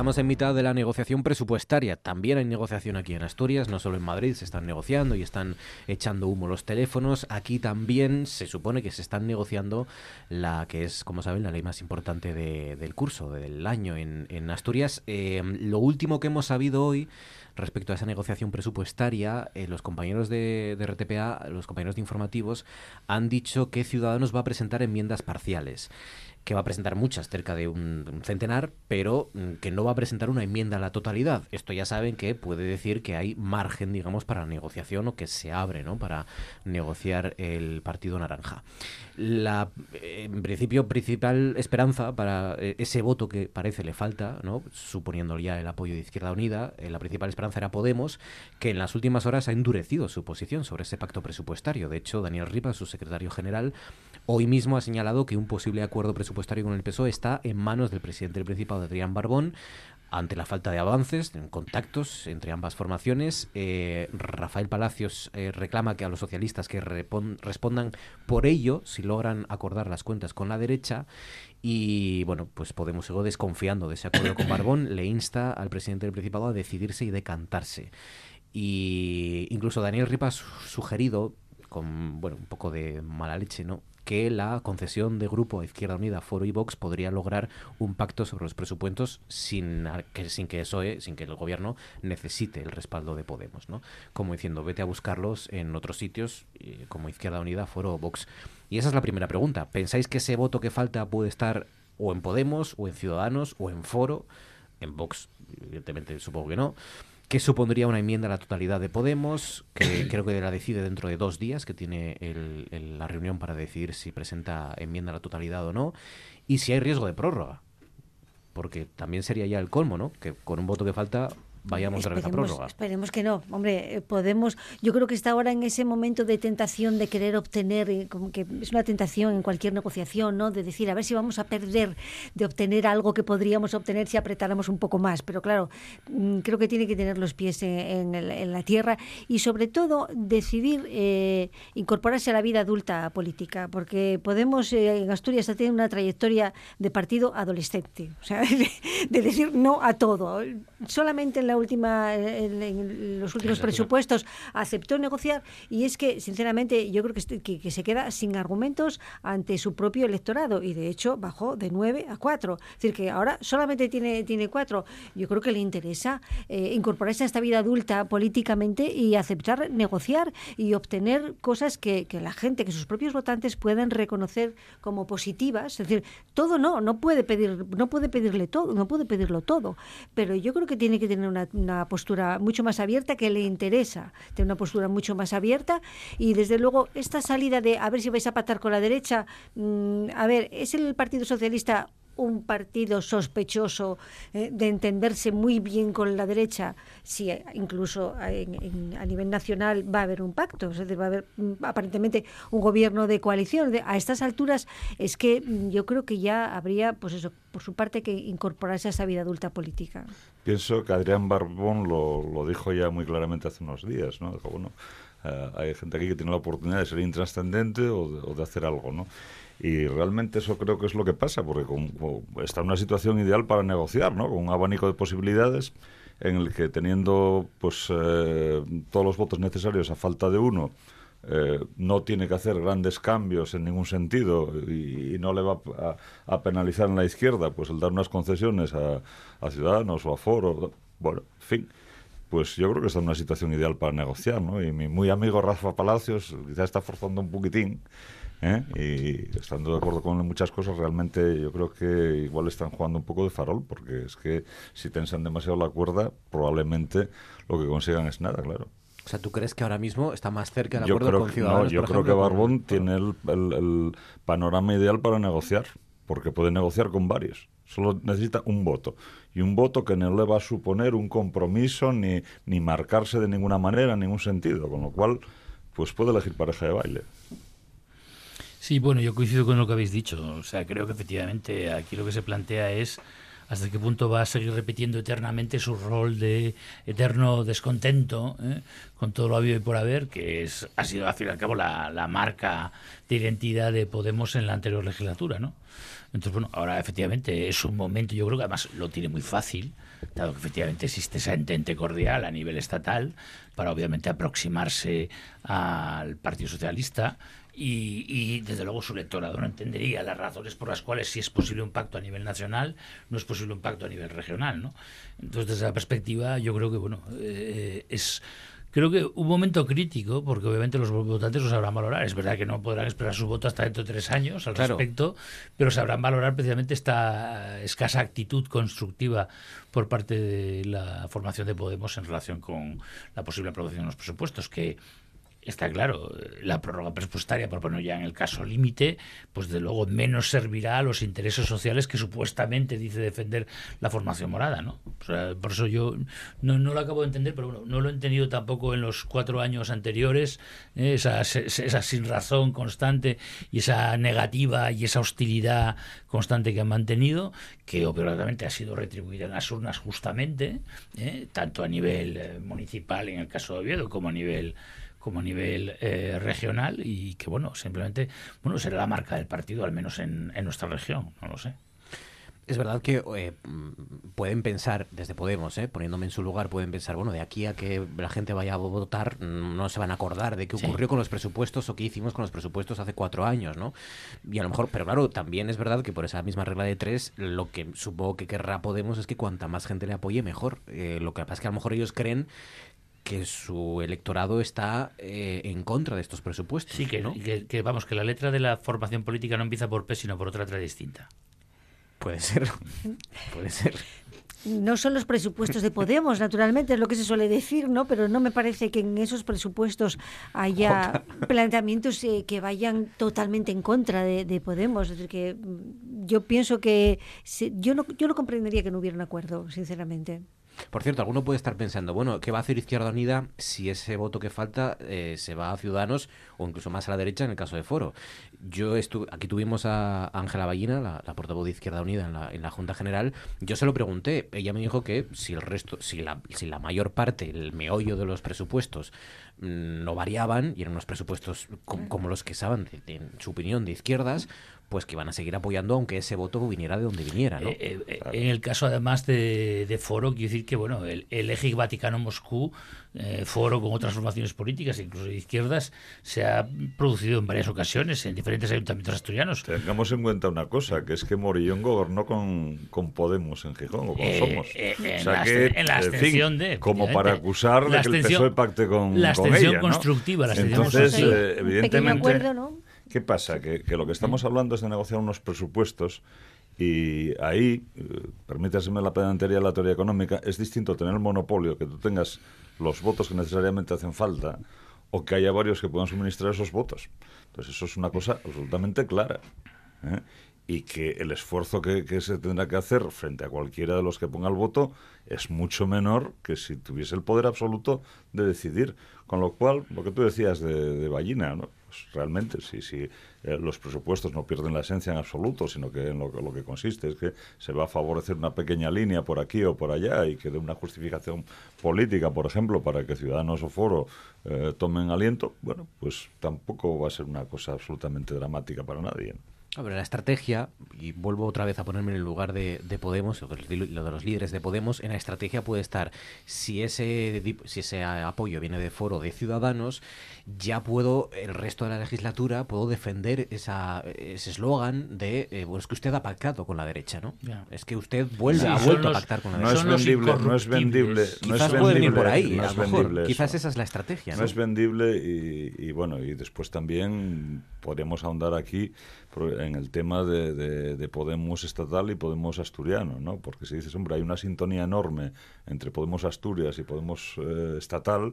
Estamos en mitad de la negociación presupuestaria. También hay negociación aquí en Asturias, no solo en Madrid, se están negociando y están echando humo los teléfonos. Aquí también se supone que se están negociando la que es, como saben, la ley más importante de- del curso, del año en, Asturias. Eh, lo último que hemos sabido hoy respecto a esa negociación presupuestaria, eh, los compañeros de RTPA, los compañeros de informativos, han dicho que Ciudadanos va a presentar enmiendas parciales que va a presentar muchas, cerca de un, centenar, pero mm, que no va a presentar una enmienda a la totalidad. Esto ya saben que puede decir que hay margen, digamos, para negociación o que se abre, ¿no? Para negociar el Partido Naranja. La, eh, en principio, principal esperanza para eh, ese voto que parece le falta, ¿no? Suponiendo ya el apoyo de Izquierda Unida, eh, la principal esperanza era Podemos, que en las últimas horas ha endurecido su posición sobre ese pacto presupuestario. De hecho, Daniel Ripa, su secretario general, Hoy mismo ha señalado que un posible acuerdo presupuestario con el PSOE está en manos del presidente del Principado, Adrián Barbón, ante la falta de avances en contactos entre ambas formaciones. Eh, Rafael Palacios eh, reclama que a los socialistas que respondan por ello si logran acordar las cuentas con la derecha. Y bueno, pues Podemos sigo desconfiando de ese acuerdo con Barbón, le insta al presidente del Principado a decidirse y decantarse. Y incluso Daniel Ripa ha su- sugerido, con bueno, un poco de mala leche, ¿no? Que la concesión de grupo a Izquierda Unida, Foro y Vox podría lograr un pacto sobre los presupuestos sin que, sin que PSOE, sin que el gobierno necesite el respaldo de Podemos, ¿no? Como diciendo, vete a buscarlos en otros sitios, eh, como Izquierda Unida, Foro o Vox. Y esa es la primera pregunta. ¿Pensáis que ese voto que falta puede estar o en Podemos, o en Ciudadanos, o en Foro? En Vox, evidentemente, supongo que no. ¿Qué supondría una enmienda a la totalidad de Podemos? Que creo que la decide dentro de dos días, que tiene el- el- la reunión para decidir si presenta enmienda a la totalidad o no. Y si hay riesgo de prórroga. Porque también sería ya el colmo, ¿no? Que con un voto que falta vayamos otra vez a prórroga. esperemos que no. Hombre, eh, podemos. Yo creo que está ahora en ese momento de tentación de querer obtener, eh, como que es una tentación en cualquier negociación, ¿no? De decir, a ver si vamos a perder de obtener algo que podríamos obtener si apretáramos un poco más. Pero claro, mm, creo que tiene que tener los pies en, en el- en la tierra y sobre todo decidir eh, incorporarse a la vida adulta política, porque Podemos eh, en Asturias ha tenido una trayectoria de partido adolescente, o sea, de decir no a todo. Solamente en la última, en, en los últimos presupuestos aceptó negociar y es que, sinceramente, yo creo que, este- que, que se queda sin argumentos ante su propio electorado y de hecho bajó de 9 a 4. Es decir, que ahora solamente tiene, tiene 4. Yo creo que le interesa eh, incorporarse a esta vida adulta políticamente y aceptar negociar y obtener cosas que, que la gente, que sus propios votantes puedan reconocer como positivas. Es decir, todo no, no puede pedir, no puede pedirle todo, no puede pedirlo todo. Pero yo creo que tiene que tener una, una postura mucho más abierta que le interesa, tener una postura mucho más abierta y desde luego esta salida de a ver si vais a pactar con la derecha, mm, a ver, ¿es el Partido Socialista un partido sospechoso eh, de entenderse muy bien con la derecha, si eh, incluso en- a nivel nacional va a haber un pacto, es decir, va a haber mm, aparentemente un gobierno de coalición. A estas alturas es que mm, yo creo que ya habría, pues eso, por su parte, que incorporarse a esa vida adulta política. Pienso que Adrián Barbón lo, lo dijo ya muy claramente hace unos días, ¿no? Dijo, bueno, eh, hay gente aquí que tiene la oportunidad de ser intrascendente o de, o de hacer algo, ¿no? Y realmente eso creo que es lo que pasa, porque con- con- está en una situación ideal para negociar, ¿no? Con un abanico de posibilidades en el que teniendo pues eh, todos los votos necesarios a falta de uno, eh, no tiene que hacer grandes cambios en ningún sentido y, no le va a, penalizar en la izquierda pues el dar unas concesiones a, a Ciudadanos o a Foro, bueno, en fin. Pues yo creo que está en una situación ideal para negociar, ¿no? Y mi muy amigo Rafa Palacios quizá está forzando un poquitín, ¿eh? y estando de acuerdo con él en muchas cosas, realmente yo creo que igual están jugando un poco de farol, porque es que si tensan demasiado la cuerda, probablemente lo que consigan es nada, claro. O sea, ¿tú crees que ahora mismo está más cerca Yo acuerdo creo, con que, Ciudadanos? no, yo por creo que ejemplo, con- Barbón tiene el, el- el panorama ideal para negociar, porque puede negociar con varios. Solo necesita un voto. Y un voto que no le va a suponer un compromiso ni, ni marcarse de ninguna manera, en ningún sentido. Con lo cual, pues puede elegir pareja de baile. Sí, bueno, yo coincido con lo que habéis dicho. O sea, creo que efectivamente aquí lo que se plantea es hasta qué punto va a seguir repitiendo eternamente su rol de eterno descontento ¿eh? con todo lo habido y por haber, que es ha sido al fin y al cabo la, la marca de identidad de Podemos en la anterior legislatura, ¿no? Entonces, bueno, ahora efectivamente es un momento, yo creo que además lo tiene muy fácil, dado que efectivamente existe esa entente cordial a nivel estatal para obviamente aproximarse al Partido Socialista y, y, desde luego su electorado no entendería las razones por las cuales si es posible un pacto a nivel nacional no es posible un pacto a nivel regional no entonces desde esa perspectiva yo creo que bueno eh, es creo que un momento crítico porque obviamente los votantes lo sabrán valorar es verdad que no podrán esperar su voto hasta dentro de tres años al Claro. respecto pero sabrán valorar precisamente esta escasa actitud constructiva por parte de la formación de Podemos en relación con la posible aprobación de los presupuestos que Está claro, la prórroga presupuestaria, por poner ya en el caso límite, pues de luego menos servirá a los intereses sociales que supuestamente dice defender la formación morada, ¿no? Por eso yo no, no lo acabo de entender, pero bueno, no lo he entendido tampoco en los cuatro años anteriores, ¿eh? esa, esa sin razón constante y esa negativa y esa hostilidad constante que han mantenido, que obviamente ha sido retribuida en las urnas justamente, ¿eh? tanto a nivel eh, municipal en el caso de Oviedo como a nivel como a nivel eh, regional y que bueno simplemente bueno será la marca del partido al menos en, en nuestra región no lo sé Es verdad que eh, pueden pensar, desde Podemos, eh, poniéndome en su lugar, pueden pensar, bueno, de aquí a que la gente vaya a votar, no se van a acordar de qué Sí. ocurrió con los presupuestos o qué hicimos con los presupuestos hace cuatro años, ¿no? Y a lo mejor, pero claro, también es verdad que por esa misma regla de tres, lo que supongo que querrá Podemos es que cuanta más gente le apoye, mejor. Eh, lo que pasa es que a lo mejor ellos creen que su electorado está eh, en contra de estos presupuestos. sí que, ¿no? que, que, vamos que la letra de la formación política no empieza por P sino por otra letra distinta Puede ser. Puede ser. No son los presupuestos de Podemos, naturalmente, es lo que se suele decir, ¿no? Pero no me parece que en esos presupuestos haya planteamientos eh, que vayan totalmente en contra de, de Podemos. Es decir, que mm, yo pienso que se- yo no, yo no comprendería que no hubiera un acuerdo, sinceramente. Por cierto, alguno puede estar pensando, bueno, ¿qué va a hacer Izquierda Unida si ese voto que falta eh, se va a Ciudadanos o incluso más a la derecha en el caso de Foro? Yo estuve, aquí tuvimos a Ángela Ballina, la, portavoz de Izquierda Unida en la, en la Junta General. Yo se lo pregunté, ella me dijo que si el resto, si la, si la mayor parte, el meollo de los presupuestos mm, no variaban y eran unos presupuestos com- como los que estaban, en su opinión, de izquierdas, pues que van a seguir apoyando aunque ese voto viniera de donde viniera, ¿no? Eh, eh, eh, En el caso además de, de Foro, quiero decir que bueno, el, el eje Vaticano-Moscú, eh, Foro con otras formaciones políticas, incluso de izquierdas, se ha producido en varias ocasiones en diferentes ayuntamientos asturianos. Tengamos en cuenta una cosa, que es que Morillón gobernó con, con Podemos en Gijón, o con Eh, Somos. eh, en o sea la que, en la en fin, abstención de, Como para acusar de que el PSOE pacte con, la con abstención ¿no? constructiva, la abstención Entonces, constructiva. eh, Un pequeño evidentemente, acuerdo, ¿no? ¿Qué pasa? Que, que lo que estamos hablando es de negociar unos presupuestos y ahí, eh, permítaseme la pedantería de la teoría económica, es distinto tener el monopolio, que tú tengas los votos que necesariamente hacen falta, o que haya varios que puedan suministrar esos votos. Entonces eso es una cosa absolutamente clara. ¿eh? y que el esfuerzo que, que se tendrá que hacer frente a cualquiera de los que ponga el voto es mucho menor que si tuviese el poder absoluto de decidir. Con lo cual, lo que tú decías de, de Ballina, ¿no? Pues realmente, si, si eh, los presupuestos no pierden la esencia en absoluto, sino que en lo, lo que consiste es que se va a favorecer una pequeña línea por aquí o por allá y que dé una justificación política, por ejemplo, para que Ciudadanos o Foro eh, tomen aliento, bueno, pues tampoco va a ser una cosa absolutamente dramática para nadie. ¿no? La estrategia, y vuelvo otra vez a ponerme en el lugar de, de Podemos, lo de los líderes de Podemos, en la estrategia puede estar, si ese, si ese apoyo viene de foro de ciudadanos, ya puedo, el resto de la legislatura, puedo defender esa, ese eslogan de, eh, bueno, es que usted ha pactado con la derecha, ¿no? Es que usted vuelve, Sí, ha vuelto los- a pactar con la No derecha. es Son los vendible, no es vendible. No Quizás es puede venir por ahí, no a es lo mejor. vendible Quizás esa es la estrategia, No ¿no? es vendible y, y, bueno, y después también podríamos ahondar aquí en el tema de, de- de Podemos estatal y Podemos asturiano, ¿no? Porque si dices, hombre, hay una sintonía enorme entre Podemos Asturias y Podemos eh, estatal,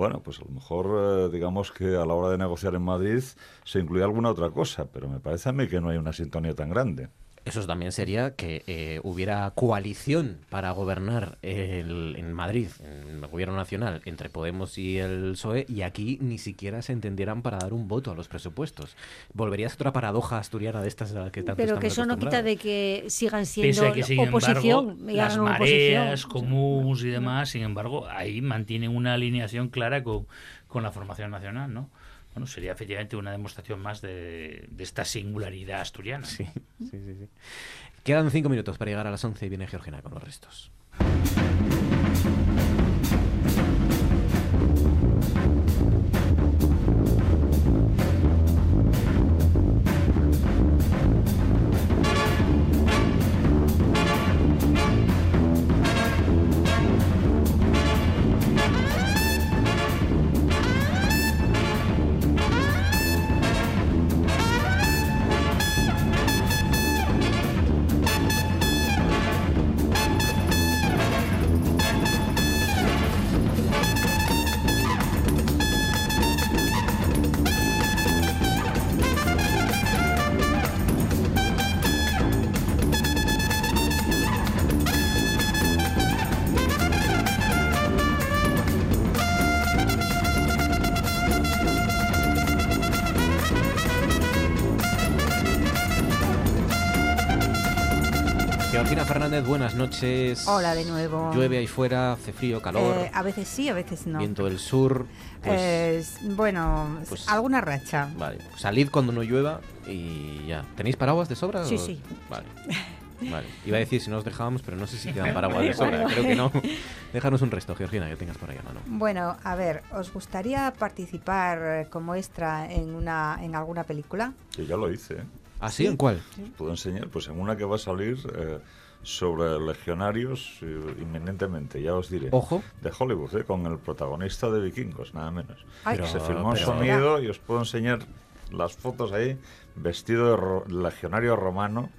bueno, pues a lo mejor eh, digamos que a la hora de negociar en Madrid se incluye alguna otra cosa, pero me parece a mí que no hay una sintonía tan grande. Eso también sería que eh, hubiera coalición para gobernar el- en Madrid, en el gobierno nacional, entre Podemos y el PSOE, y aquí ni siquiera se entendieran para dar un voto a los presupuestos. Volvería a ser otra paradoja asturiana de estas a las que tanto Pero que eso no quita de que sigan siendo que, sin oposición. embargo, las mareas, comuns y demás, sin embargo, ahí mantienen una alineación clara con, con la formación nacional, ¿no? Bueno, sería efectivamente una demostración más de, esta singularidad asturiana. Sí, sí, sí, sí. Quedan cinco minutos para llegar a las 11 y viene Georgina con los restos. Georgina Fernández, buenas noches. Hola de nuevo. Llueve ahí fuera, hace frío, calor, Eh, a veces sí, a veces no. viento del sur. Pues, Eh, s- bueno, pues- alguna racha. Vale, salid cuando no llueva y ya. ¿Tenéis paraguas de sobra? Sí, o- sí. Vale. Vale. Iba a decir si nos dejábamos, pero no sé si quedan paraguas de sobra. Creo que no. Déjanos un resto, Georgina, que tengas por ahí a mano. Bueno, a ver, ¿os gustaría participar eh, como extra en una en alguna película? Que ya lo hice, ¿eh? ¿Ah, sí? ¿En cuál? Puedo enseñar, pues en una que va a salir eh, sobre legionarios eh, inminentemente, ya os diré. Ojo. De Hollywood, ¿eh? con el protagonista de Vikingos, nada menos. Ay, Pero- Se filmó en sonido y os puedo enseñar las fotos ahí, vestido de ro- legionario romano.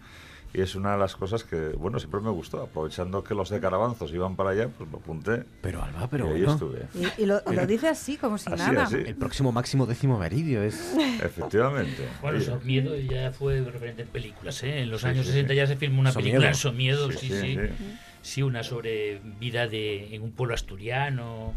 Y es una de las cosas que, bueno, siempre me gustó. Aprovechando que los de Carabanzos iban para allá, pues me apunté. Pero Alba, pero y ahí bueno. estuve. Y, y lo, lo dice así, como si Así, nada. así. El próximo máximo décimo meridio es... Efectivamente. Bueno, Oye, Somiedo ya fue referente en películas, ¿eh? En los Sí, años sí, 60 sí. ya se filmó una Somiedo. película en Somiedo, Sí, sí, sí, sí. sí. Sí, una sobre vida de en un pueblo asturiano.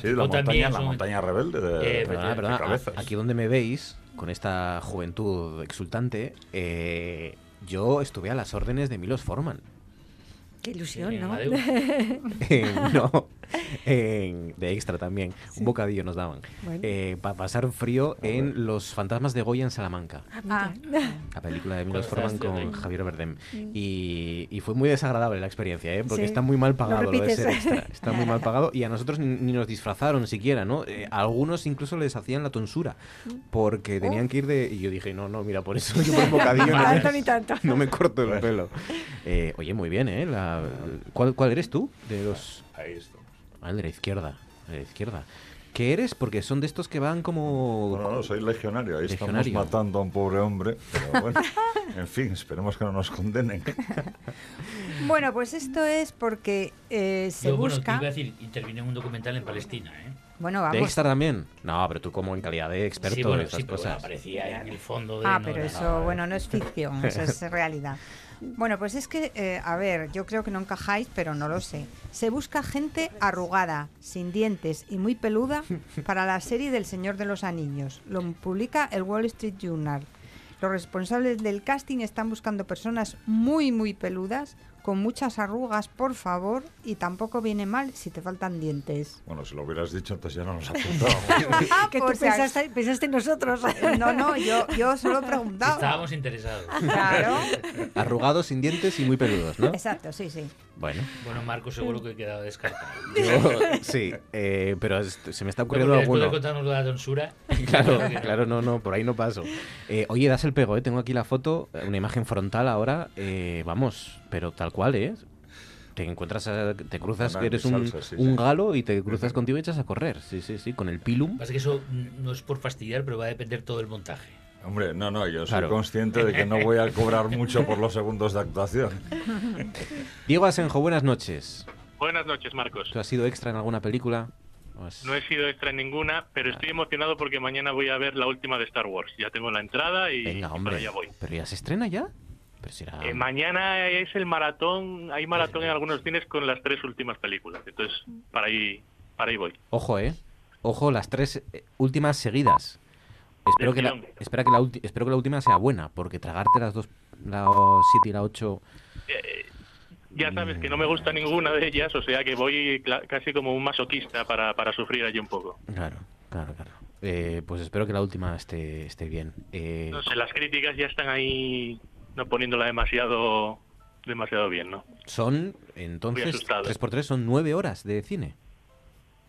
Sí, la montaña, también. la son- montaña rebelde de, Eh, Perdona, de perdona, cabezas. Aquí donde me veis, con esta juventud exultante, eh, yo estuve a las órdenes de Milos Forman. Qué ilusión, ¿no? En- no, en- de extra también. Un bocadillo nos daban. Bueno. para pasar frío en Los fantasmas de Goya en Salamanca. Ah. La película de Milos Forman con Rey. Javier Bardem. Y, y fue muy desagradable la experiencia, ¿eh? porque Sí. está muy mal pagado lo, de ser extra. Está muy mal pagado y a nosotros ni, ni nos disfrazaron siquiera, ¿no? Eh, a algunos incluso les hacían la tonsura porque tenían que ir de... Y yo dije, no, no, mira, por eso yo por el bocadillo no, Tanto me, ni tanto. no me corto el pelo. Eh, oye, muy bien, ¿eh? La- ¿cuál, ¿Cuál eres tú de los...? Ahí estamos. Ah, el de la izquierda, el de la izquierda. ¿Qué eres? Porque son de estos que van como... No, no, soy legionario. Ahí Legionario. estamos matando a un pobre hombre. Pero bueno, en fin, esperemos que no nos condenen. Bueno, pues esto es porque eh, se Yo, bueno, te busca. iba a decir, intervine en un documental en Palestina, ¿eh? Bueno, ¿De vamos. extra también? No, pero tú como en calidad de experto Sí, bueno, en estas sí, pero bueno, cosas. aparecía en el fondo de... Ah, no, pero eso, no, bueno, no es ficción, eso es realidad. Bueno, pues es que, eh, a ver, yo creo que no encajáis, pero no lo sé. Se busca gente arrugada, sin dientes y muy peluda para la serie del Señor de los Anillos. Lo publica el Wall Street Journal. Los responsables del casting están buscando personas muy, muy peludas, con muchas arrugas, por favor, y tampoco viene mal si te faltan dientes. Bueno, si lo hubieras dicho, entonces ya no nos apuntamos. que tú ac- pensaste, pensaste en nosotros. No, no, yo, yo solo preguntaba. Estábamos interesados. Claro. Arrugados, sin dientes y muy peludos, ¿no? Exacto, sí, sí. Bueno, Bueno, Marco seguro que queda descartado. yo sí, eh, pero se me está ocurriendo de alguno. contarnos la tonsura... Claro, no. claro, no, no, por ahí no paso. Eh, oye, das el pego, ¿eh? Tengo aquí la foto, eh, una imagen frontal ahora, eh, vamos, pero tal cual, ¿eh? Te encuentras, a- te cruzas, que eres un, salsa, sí, un sí. galo y te cruzas contigo y echas a correr, sí, sí, sí, con el pilum. Pasa que eso no es por fastidiar, pero va a depender todo el montaje. Hombre, no, no, yo soy Claro. consciente de que no voy a cobrar mucho por los segundos de actuación. Diego Asenjo, buenas noches. Buenas noches, Marcos. ¿Tú has sido extra en alguna película? ¿O has- No he sido extra en ninguna, pero estoy emocionado porque mañana voy a ver la última de Star Wars. Ya tengo la entrada y, Venga, y para hombre. allá voy. ¿Pero ya se estrena ya? Pero Eh, mañana es el maratón, hay maratón en algunos cines con las tres últimas películas. Entonces, para ahí, para ahí voy. Ojo, ¿eh? Ojo, las tres eh, últimas seguidas. Espero que, la, espera que la ulti- espero que la última sea buena, porque tragarte las dos, la 7 y la 8... Ya sabes que no me gusta ninguna de ellas, o sea que voy casi como un masoquista para, para sufrir allí un poco. Claro, claro, claro. Eh, pues espero que la última esté, esté bien. Eh, No sé, las críticas ya están ahí no poniéndola demasiado demasiado bien, ¿no? son, entonces, asustado. 3x3 son 9 horas de cine.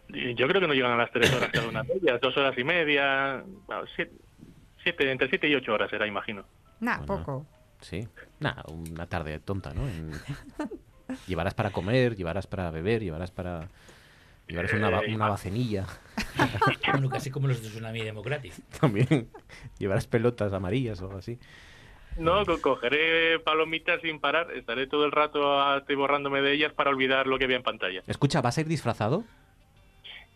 Yo creo que no llegan a las tres horas cada una de ellas, dos horas y media, bueno, siete, siete- entre siete y ocho horas será, imagino. Nah, Bueno. poco. Sí. Nada, una tarde tonta, ¿no? En- Llevarás para comer, llevarás para beber, llevarás para... Llevarás una, Eh, una bacenilla Bueno, casi como los de Tsunami Democratic. también. llevarás pelotas amarillas o algo así. No, co- cogeré palomitas sin parar, estaré todo el rato atiborrándome de ellas para olvidar lo que había en pantalla. Escucha, ¿vas a ir disfrazado?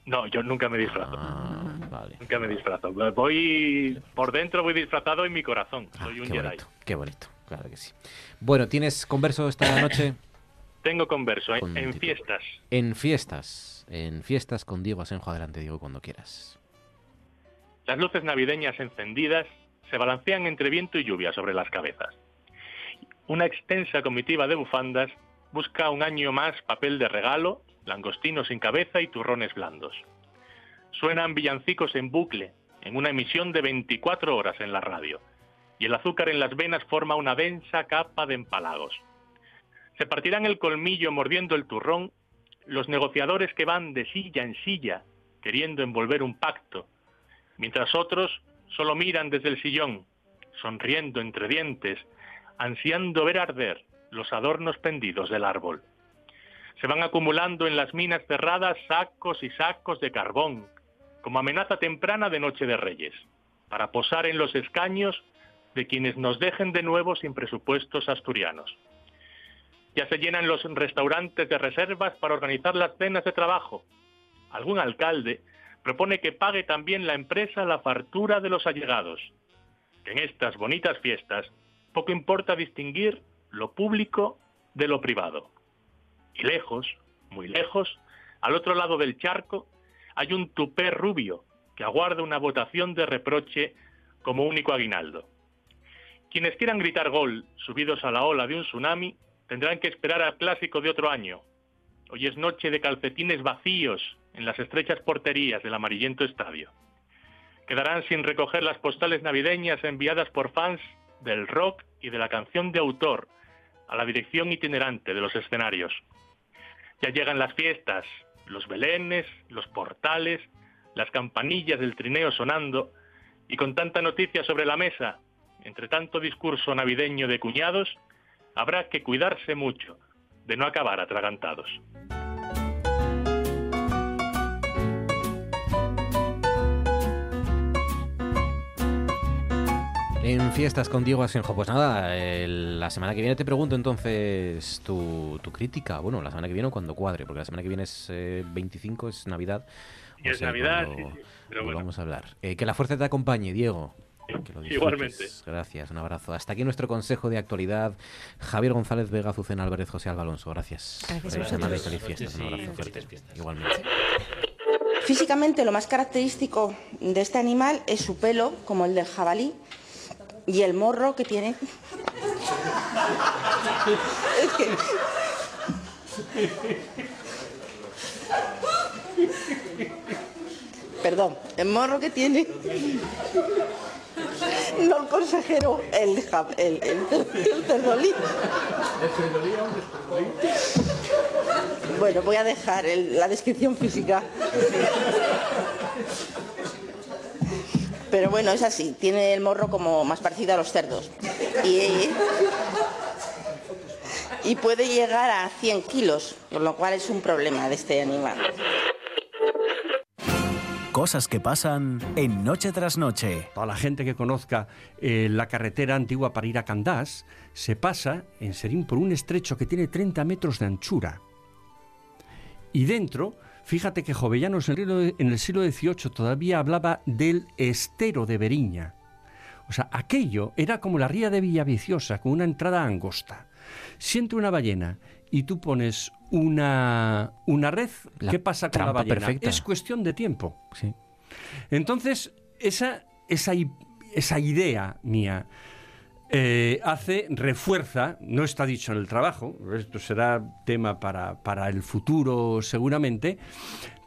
No, yo nunca me disfrazo. Ah, vale. Nunca me disfrazo. Voy por dentro, voy disfrazado en mi corazón. Ah, Soy un qué Jedi. bonito, qué bonito, claro que sí. Bueno, ¿tienes converso esta noche? Tengo converso en, Con en título. fiestas. En fiestas, en fiestas con Diego Asenjo. Adelante, Diego, cuando quieras. Las luces navideñas encendidas se balancean entre viento y lluvia sobre las cabezas. Una extensa comitiva de bufandas busca un año más papel de regalo, langostinos sin cabeza y turrones blandos. Suenan villancicos en bucle, en una emisión de 24 horas en la radio, y el azúcar en las venas forma una densa capa de empalagos. Se partirán el colmillo mordiendo el turrón los negociadores que van de silla en silla, queriendo envolver un pacto, mientras otros solo miran desde el sillón, sonriendo entre dientes, ansiando ver arder los adornos pendidos del árbol. Se van acumulando en las minas cerradas sacos y sacos de carbón, como amenaza temprana de Noche de Reyes, para posar en los escaños de quienes nos dejen de nuevo sin presupuestos asturianos. Ya se llenan los restaurantes de reservas para organizar las cenas de trabajo. Algún alcalde propone que pague también la empresa la fartura de los allegados. En estas bonitas fiestas poco importa distinguir lo público de lo privado. Y lejos, muy lejos, al otro lado del charco, hay un tupé rubio que aguarda una votación de reproche como único aguinaldo. Quienes quieran gritar gol subidos a la ola de un tsunami tendrán que esperar al clásico de otro año. Hoy es noche de calcetines vacíos en las estrechas porterías del amarillento estadio. Quedarán sin recoger las postales navideñas enviadas por fans del rock y de la canción de autor a la dirección itinerante de los escenarios. Ya llegan las fiestas, los belenes, los portales, las campanillas del trineo sonando, y con tanta noticia sobre la mesa, entre tanto discurso navideño de cuñados, habrá que cuidarse mucho de no acabar atragantados. Fiestas con Diego Asenjo. Pues nada, el- la semana que viene te pregunto entonces tu, tu crítica. Bueno, la semana que viene o cuando cuadre, porque la semana que viene es eh, 25, es Navidad. Y es Navidad, cuando sí, sí, pero bueno. volvamos a hablar. Eh, que la fuerza te acompañe, Diego. Que lo disfrutes. Igualmente. Gracias, un abrazo. Hasta aquí nuestro consejo de actualidad. Javier González Vega, Azucena Álvarez, José Alba Alonso. Gracias. Gracias a Feliz semana y vosotros. feliz fiestas. Un abrazo fuerte. Igualmente. Físicamente lo más característico de este animal es su pelo, como el del jabalí, y el morro que tiene. Perdón, el morro que tiene. No el consejero, el, el, el, el cerdolí. Bueno, voy a dejar la descripción física. Pero bueno, es así. Tiene el morro como más parecido a los cerdos. Y, y puede llegar a 100 kilos, con lo cual es un problema de este animal. Cosas que pasan en Noche tras Noche. Para la gente que conozca eh, la carretera antigua para ir a Candás, se pasa en Serín por un estrecho que tiene 30 metros de anchura. Y dentro, fíjate que Jovellanos en el siglo- XVIII todavía hablaba del estero de Beriña. O sea, aquello era como la ría de Villaviciosa, con una entrada angosta. Siente una ballena y tú pones una, una red, La ¿qué pasa con la ballena? perfecta. Es cuestión de tiempo. Sí. Entonces, esa, esa, esa idea mía eh, hace, refuerza, no está dicho en el trabajo, esto será tema para, para el futuro seguramente,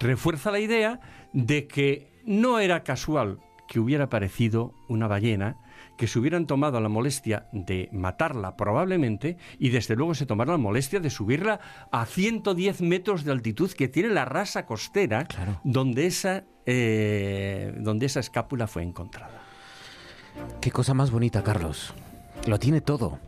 refuerza la idea de que no era casual que hubiera aparecido una ballena, que se hubieran tomado la molestia de matarla probablemente y desde luego se tomaron la molestia de subirla a 110 metros de altitud que tiene la rasa costera Claro. donde, esa, eh, donde esa escápula fue encontrada. Qué cosa más bonita, Carlos. Lo tiene todo.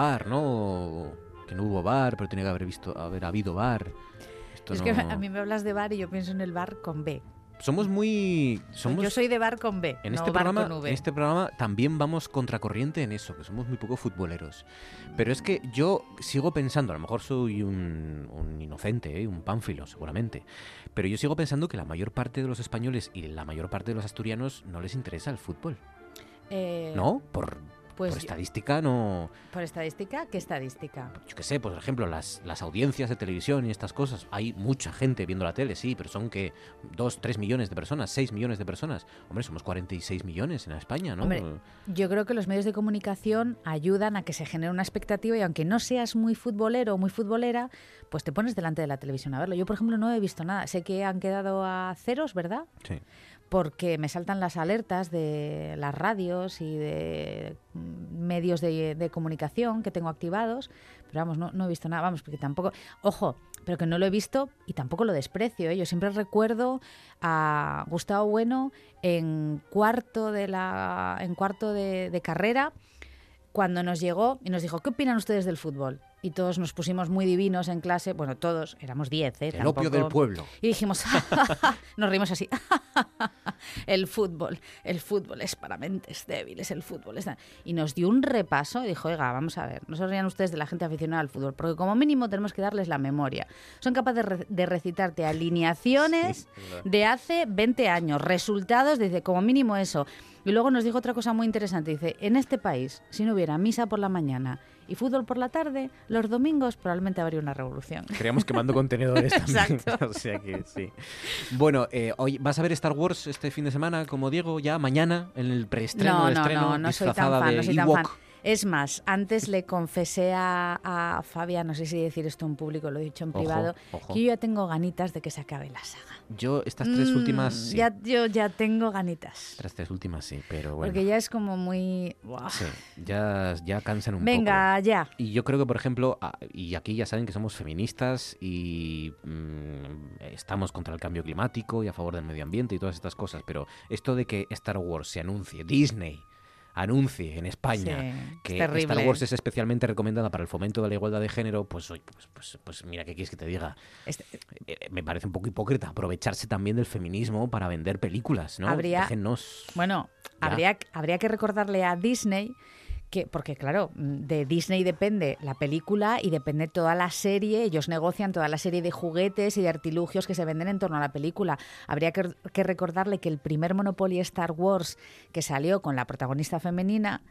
Bar, ¿no? Que no hubo bar, pero tiene que haber visto, haber habido bar. Esto Es no- que a mí me hablas de bar y yo pienso en el bar con B. Somos muy. Somos... Yo soy de bar con B, En no este, bar programa, con V. en este programa también vamos contracorriente en eso, que somos muy poco futboleros. Pero es que yo sigo pensando, a lo mejor soy un, un inocente, ¿eh? un pánfilo seguramente, pero yo sigo pensando que la mayor parte de los españoles y la mayor parte de los asturianos no les interesa el fútbol. Eh, ¿No? Por, pues por yo- estadística no... ¿Por estadística? ¿Qué estadística? Yo qué sé, por ejemplo, las, las audiencias de televisión y estas cosas. Hay mucha gente viendo la tele, sí, pero son que dos, tres millones de personas, seis millones de personas. Hombre, somos 46 millones en España, ¿no? Hombre, yo creo que los medios de comunicación ayudan a que se genere una expectativa y aunque no seas muy futbolero o muy futbolera, pues te pones delante de la televisión a verlo. Yo, por ejemplo, no he visto nada. Sé que han quedado a ceros, ¿verdad? Sí. Porque me saltan las alertas de las radios y de mm, medios de, de comunicación que tengo activados, pero vamos, no, no he visto nada, vamos, porque tampoco, ojo, pero que no lo he visto y tampoco lo desprecio. ¿eh? Yo siempre recuerdo a Gustavo Bueno en cuarto de la, en cuarto de, de carrera cuando nos llegó y nos dijo, ¿qué opinan ustedes del fútbol? Y todos nos pusimos muy divinos en clase, bueno, todos, éramos 10, ¿eh? El opio del Tampoco- pueblo. Y dijimos, nos reímos así, el fútbol, el fútbol es para mentes débiles, el fútbol es... Y nos dio un repaso y dijo, oiga, vamos a ver, no se rían ustedes de la gente aficionada al fútbol, porque como mínimo tenemos que darles la memoria. Son capaces de, re- de recitarte alineaciones de hace 20 años, resultados, dice, como mínimo eso. Y luego nos dijo otra cosa muy interesante, dice, en este país, si no hubiera misa por la mañana y fútbol por la tarde, los domingos probablemente habría una revolución. Estaríamos quemando contenedores también. Exacto. o sea que sí. Bueno, eh, hoy ¿vas a ver Star Wars este fin de semana, como Diego, ya mañana, en el preestreno, No, no, estreno, no, no soy tan fan, no soy tan fan. Es más, antes le confesé a, a Fabián, no sé si decir esto en público, lo he dicho en Ojo, privado, ojo. que yo ya tengo ganitas de que se acabe la saga. Yo estas tres Mm, últimas sí. ya, yo ya tengo ganitas. Estas tres últimas sí, pero bueno. Porque ya es como muy... ya, ya cansan un Venga, poco. ya. Y yo creo que, por ejemplo, y aquí ya saben que somos feministas y mm, estamos contra el cambio climático y a favor del medio ambiente y todas estas cosas, pero esto de que Star Wars se anuncie, Disney anuncie en España Sí, que. Star Wars es especialmente recomendada para el fomento de la igualdad de género, pues, oye, pues, pues, pues mira, ¿qué quieres que te diga? Este Eh, eh, me parece un poco hipócrita aprovecharse también del feminismo para vender películas, ¿no? Habría- Déjennos. Bueno, Ya. habría, habría que recordarle a Disney que, porque claro, mm, de Disney depende la película y depende toda la serie, ellos negocian toda la serie de juguetes y de artilugios que se venden en torno a la película. Habría que, que recordarle que el primer Monopoly Star Wars que salió con la protagonista femenina,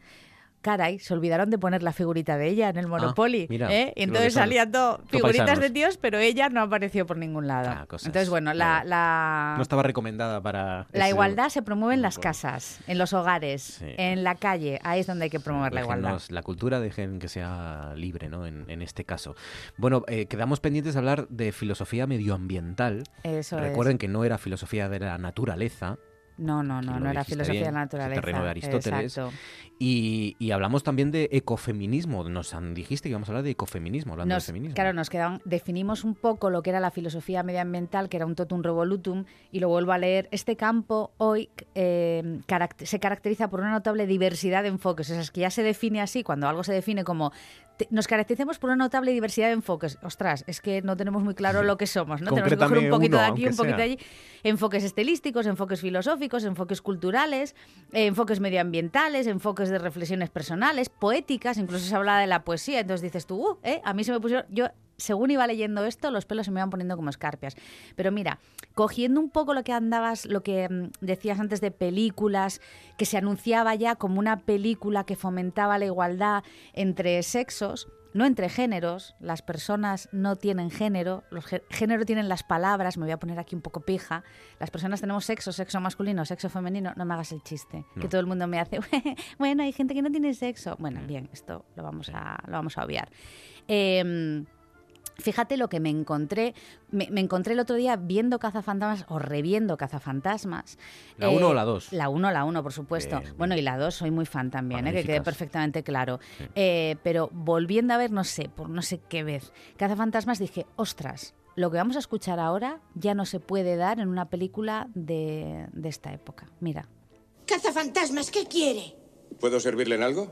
caray, se olvidaron de poner la figurita de ella en el Monopoly. mira, ¿eh? Y entonces salían todo Todo figuritas paisanos. de tíos, pero ella no apareció por ningún lado. Ah, cosas, entonces, bueno, la, la, No estaba recomendada para... la igualdad se promueve en las casas, en los hogares, en la calle. Ahí es donde hay que promover la igualdad. La cultura, dejen que sea libre, ¿no? En, en este caso. Bueno, eh, quedamos pendientes de hablar de filosofía medioambiental. Eso es. Recuerden que no era filosofía de la naturaleza. No, no, no, no era filosofía de la naturaleza. terreno de Aristóteles. Exacto. Y, y hablamos también de ecofeminismo. Nos han- dijiste que íbamos a hablar de ecofeminismo, hablando Nos- de feminismo. claro, nos quedaban, definimos un poco lo que era la filosofía medioambiental, que era un totum revolutum, y lo vuelvo a leer. Este campo hoy eh, caract- se caracteriza por una notable diversidad de enfoques. O sea, es que ya se define así, cuando algo se define como nos caracterizamos por una notable diversidad de enfoques. Ostras, es que no tenemos muy claro lo que somos, ¿no? Tenemos que coger un poquito uno, de aquí, un poquito de allí. Enfoques estilísticos, enfoques filosóficos, enfoques culturales, eh, enfoques medioambientales, enfoques de reflexiones personales, poéticas, incluso se habla de la poesía. Entonces dices tú, uh, ¿eh? a mí se me pusieron. Yo, según iba leyendo esto, los pelos se me iban poniendo como escarpias. Pero mira, cogiendo un poco lo que andabas, lo que mm, decías antes de películas, que se anunciaba ya como una película que fomentaba la igualdad entre sexos. No entre géneros, las personas no tienen género, los gé- género tienen las palabras, me voy a poner aquí un poco pija, las personas tenemos sexo, sexo masculino, sexo femenino, no me hagas el chiste, que todo el mundo me hace, bueno, hay gente que no tiene sexo. Bueno, bien, esto lo vamos a, lo vamos a obviar. Em, Fíjate lo que me encontré. Me, me encontré el otro día viendo cazafantasmas o reviendo cazafantasmas. ¿La uno o la dos? La 1, la 1, por supuesto. Bien, Bueno, y la 2 soy muy fan también, ¿eh? que quede perfectamente claro. Eh, pero volviendo a ver, no sé, por no sé qué vez, cazafantasmas, dije, ostras, lo que vamos a escuchar ahora ya no se puede dar en una película de, de esta época. Mira. Cazafantasmas, ¿qué quiere? ¿Puedo servirle en algo?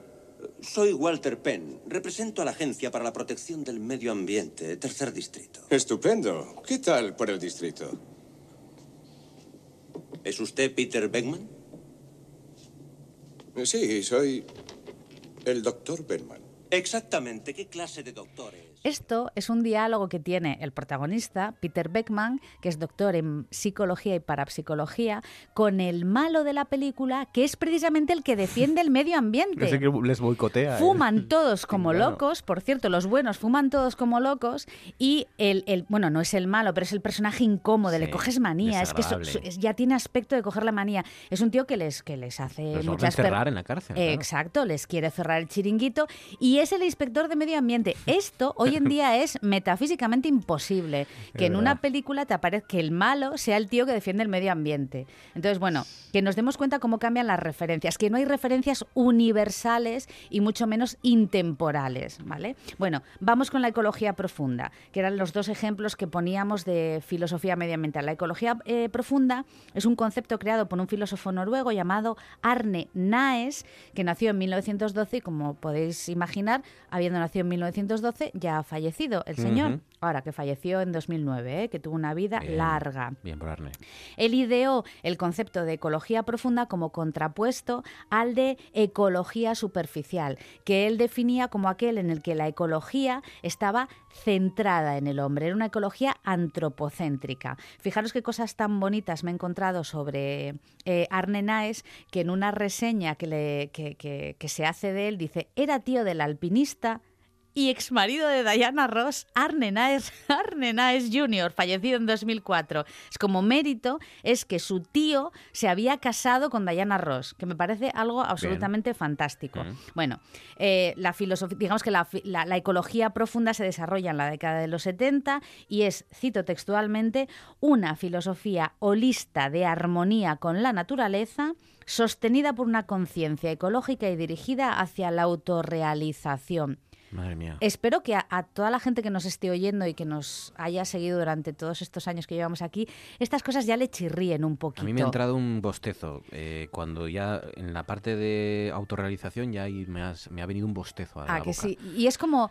Soy Walter Penn. Represento a la Agencia para la Protección del Medio Ambiente, tercer distrito. Estupendo. ¿Qué tal por el distrito? ¿Es usted Peter Beckman? Sí, soy el doctor Berman. Exactamente. ¿Qué clase de doctor es? Esto es un diálogo que tiene el protagonista, Peter Beckman, que es doctor en psicología y parapsicología, con el malo de la película, que es precisamente el que defiende el medio ambiente. Que les boicotea. ¿eh? Fuman todos como Claro. locos, por cierto, los buenos fuman todos como locos y el, el- bueno, no es el malo, pero es el personaje incómodo, le coges manía, es que ya tiene aspecto de coger la manía. Es un tío que les, que les hace Los muchas encerrar en la cárcel, claro. Exacto, les quiere cerrar el chiringuito y es el inspector de medio ambiente. Esto hoy en día es metafísicamente imposible, que Es en una película te aparezca que el malo sea el tío que defiende el medio ambiente. Entonces, bueno, que nos demos cuenta cómo cambian las referencias, que no hay referencias universales y mucho menos intemporales, ¿vale? Bueno, vamos con la ecología profunda, que eran los dos ejemplos que poníamos de filosofía medioambiental. La ecología eh, profunda es un concepto creado por un filósofo noruego llamado Arne Naes, que nació en 1912 y como podéis imaginar, habiendo nacido en 1912, ya fallecido el señor. Ahora, que falleció en 2009, ¿eh? que tuvo una vida Bien, larga. Bien por Arne. Él ideó el concepto de ecología profunda como contrapuesto al de ecología superficial, que él definía como aquel en el que la ecología estaba centrada en el hombre, era una ecología antropocéntrica. Fijaros qué cosas tan bonitas me he encontrado sobre eh, Arne Naes, que en una reseña que, le- que- que- que se hace de él dice, era tío del alpinista, y exmarido de Diana Ross, Arne Naes, Arne Naes Jr., fallecido en 2004. Es como mérito es que su tío se había casado con Diana Ross, que me parece algo absolutamente fantástico. Bueno, eh, la filosofía, digamos que la, la ecología profunda se desarrolla en la década de los 70 y es, cito textualmente, una filosofía holista de armonía con la naturaleza sostenida por una conciencia ecológica y dirigida hacia la autorrealización. Madre mía. Espero que a, a toda la gente que nos esté oyendo y que nos haya seguido durante todos estos años que llevamos aquí, estas cosas ya le chirríen un poquito. A mí me ha entrado un bostezo. eh, cuando ya en la parte de autorrealización ya ahí me, has- me ha venido un bostezo a Ah, la que boca. sí. Y es como,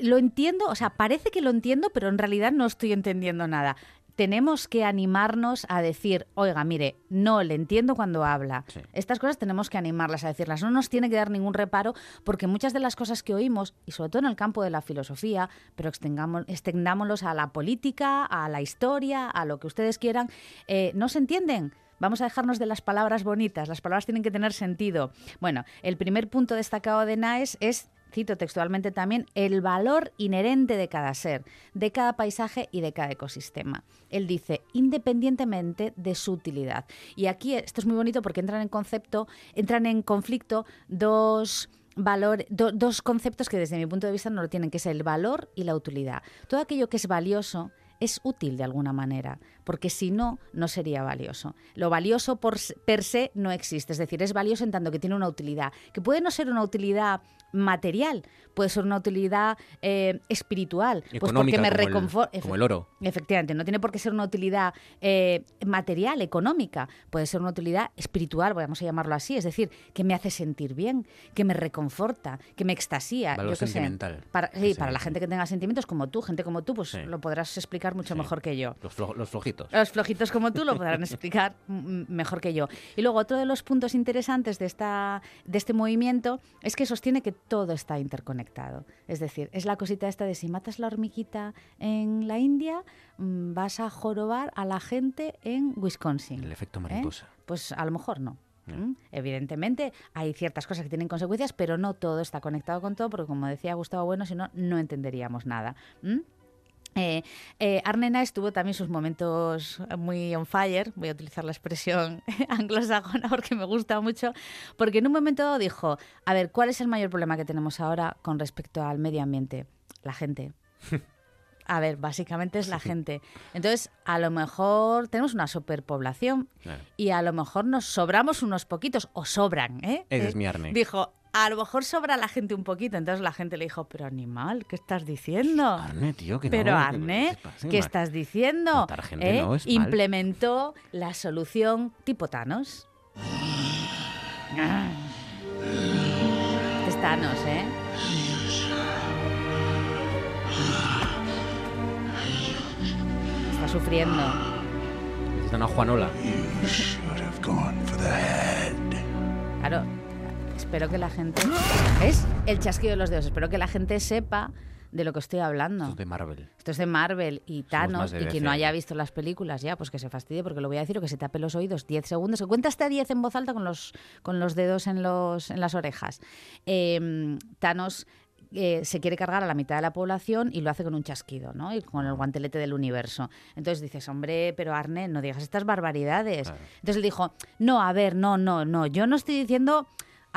lo entiendo, o sea, parece que lo entiendo, pero en realidad no estoy entendiendo nada. Tenemos que animarnos a decir, oiga, mire, no le entiendo cuando habla. Estas cosas tenemos que animarlas a decirlas. No nos tiene que dar ningún reparo porque muchas de las cosas que oímos, y sobre todo en el campo de la filosofía, pero extendámoslos a la política, a la historia, a lo que ustedes quieran, eh, no se entienden. Vamos a dejarnos de las palabras bonitas, las palabras tienen que tener sentido. Bueno, el primer punto destacado de Naes es, cito textualmente también, el valor inherente de cada ser, de cada paisaje y de cada ecosistema. Él dice, independientemente de su utilidad. Y aquí esto es muy bonito porque entran en concepto, entran en conflicto dos valor, do- dos conceptos que desde mi punto de vista no lo tienen, que es el valor y la utilidad. Todo aquello que es valioso es útil de alguna manera, porque si no, no sería valioso. Lo valioso por, per se no existe, es decir, es valioso en tanto que tiene una utilidad, que puede no ser una utilidad material, puede ser una utilidad eh, espiritual, pues porque me como el- reconforta. como el oro. Efectivamente, no tiene por qué ser una utilidad eh, material, económica, puede ser una utilidad espiritual, vamos a llamarlo así, es decir, que me hace sentir bien, que me reconforta, que me extasía. Valor yo sé. sentimental. Para, sí, Sí, para la gente que tenga sentimientos como tú, gente como tú, pues lo podrás explicar mucho mejor que yo. Los, flo- los flojitos. Los flojitos como tú lo podrán explicar mejor que yo. Y luego otro de los puntos interesantes de, esta, de este movimiento es que sostiene que todo está interconectado. Es decir, es la cosita esta de si matas la hormiguita en la India, mm, vas a jorobar a la gente en Wisconsin. El efecto ¿eh? mariposa. Pues a lo mejor no. ¿Mm? Evidentemente hay ciertas cosas que tienen consecuencias, pero no todo está conectado con todo, porque como decía Gustavo Bueno, si no, no entenderíamos nada. ¿Mm? Eh, eh, Arnena estuvo también sus momentos muy on fire, voy a utilizar la expresión anglosajona porque me gusta mucho, porque en un momento dijo, a ver, ¿cuál es el mayor problema que tenemos ahora con respecto al medio ambiente? La gente. A ver, básicamente es la gente. Entonces, a lo mejor tenemos una superpoblación Claro. y a lo mejor nos sobramos unos poquitos, o sobran, ¿eh? Ese Eh, es mi Arne. Dijo, a lo mejor sobra la gente un poquito. Entonces la gente le dijo, pero animal, ¿qué estás diciendo? Arne, tío, que no, pero que- Arne, ¿qué pasa? ¿qué estás diciendo? gente ¿Eh? no es mal. Implementó la solución tipo Thanos. Ah. Es Thanos, ¿eh? Está sufriendo. Necesita una Juanola. Claro, espero que la gente... ¿Ves? El chasquido de los dedos. Espero que la gente sepa de lo que estoy hablando. Esto es de Marvel. Esto es de Marvel y Thanos. Y quien no haya visto las películas ya, pues que se fastidie porque lo voy a decir o que se tape los oídos 10 segundos. Se cuenta hasta 10 en voz alta con los, con los dedos en, los, en las orejas. Eh, Thanos eh, se quiere cargar a la mitad de la población y lo hace con un chasquido, ¿no? Y con el guantelete del universo. Entonces dices, hombre, pero Arne, no digas estas barbaridades. Entonces él dijo, no, a ver, no, no, no, yo no estoy diciendo...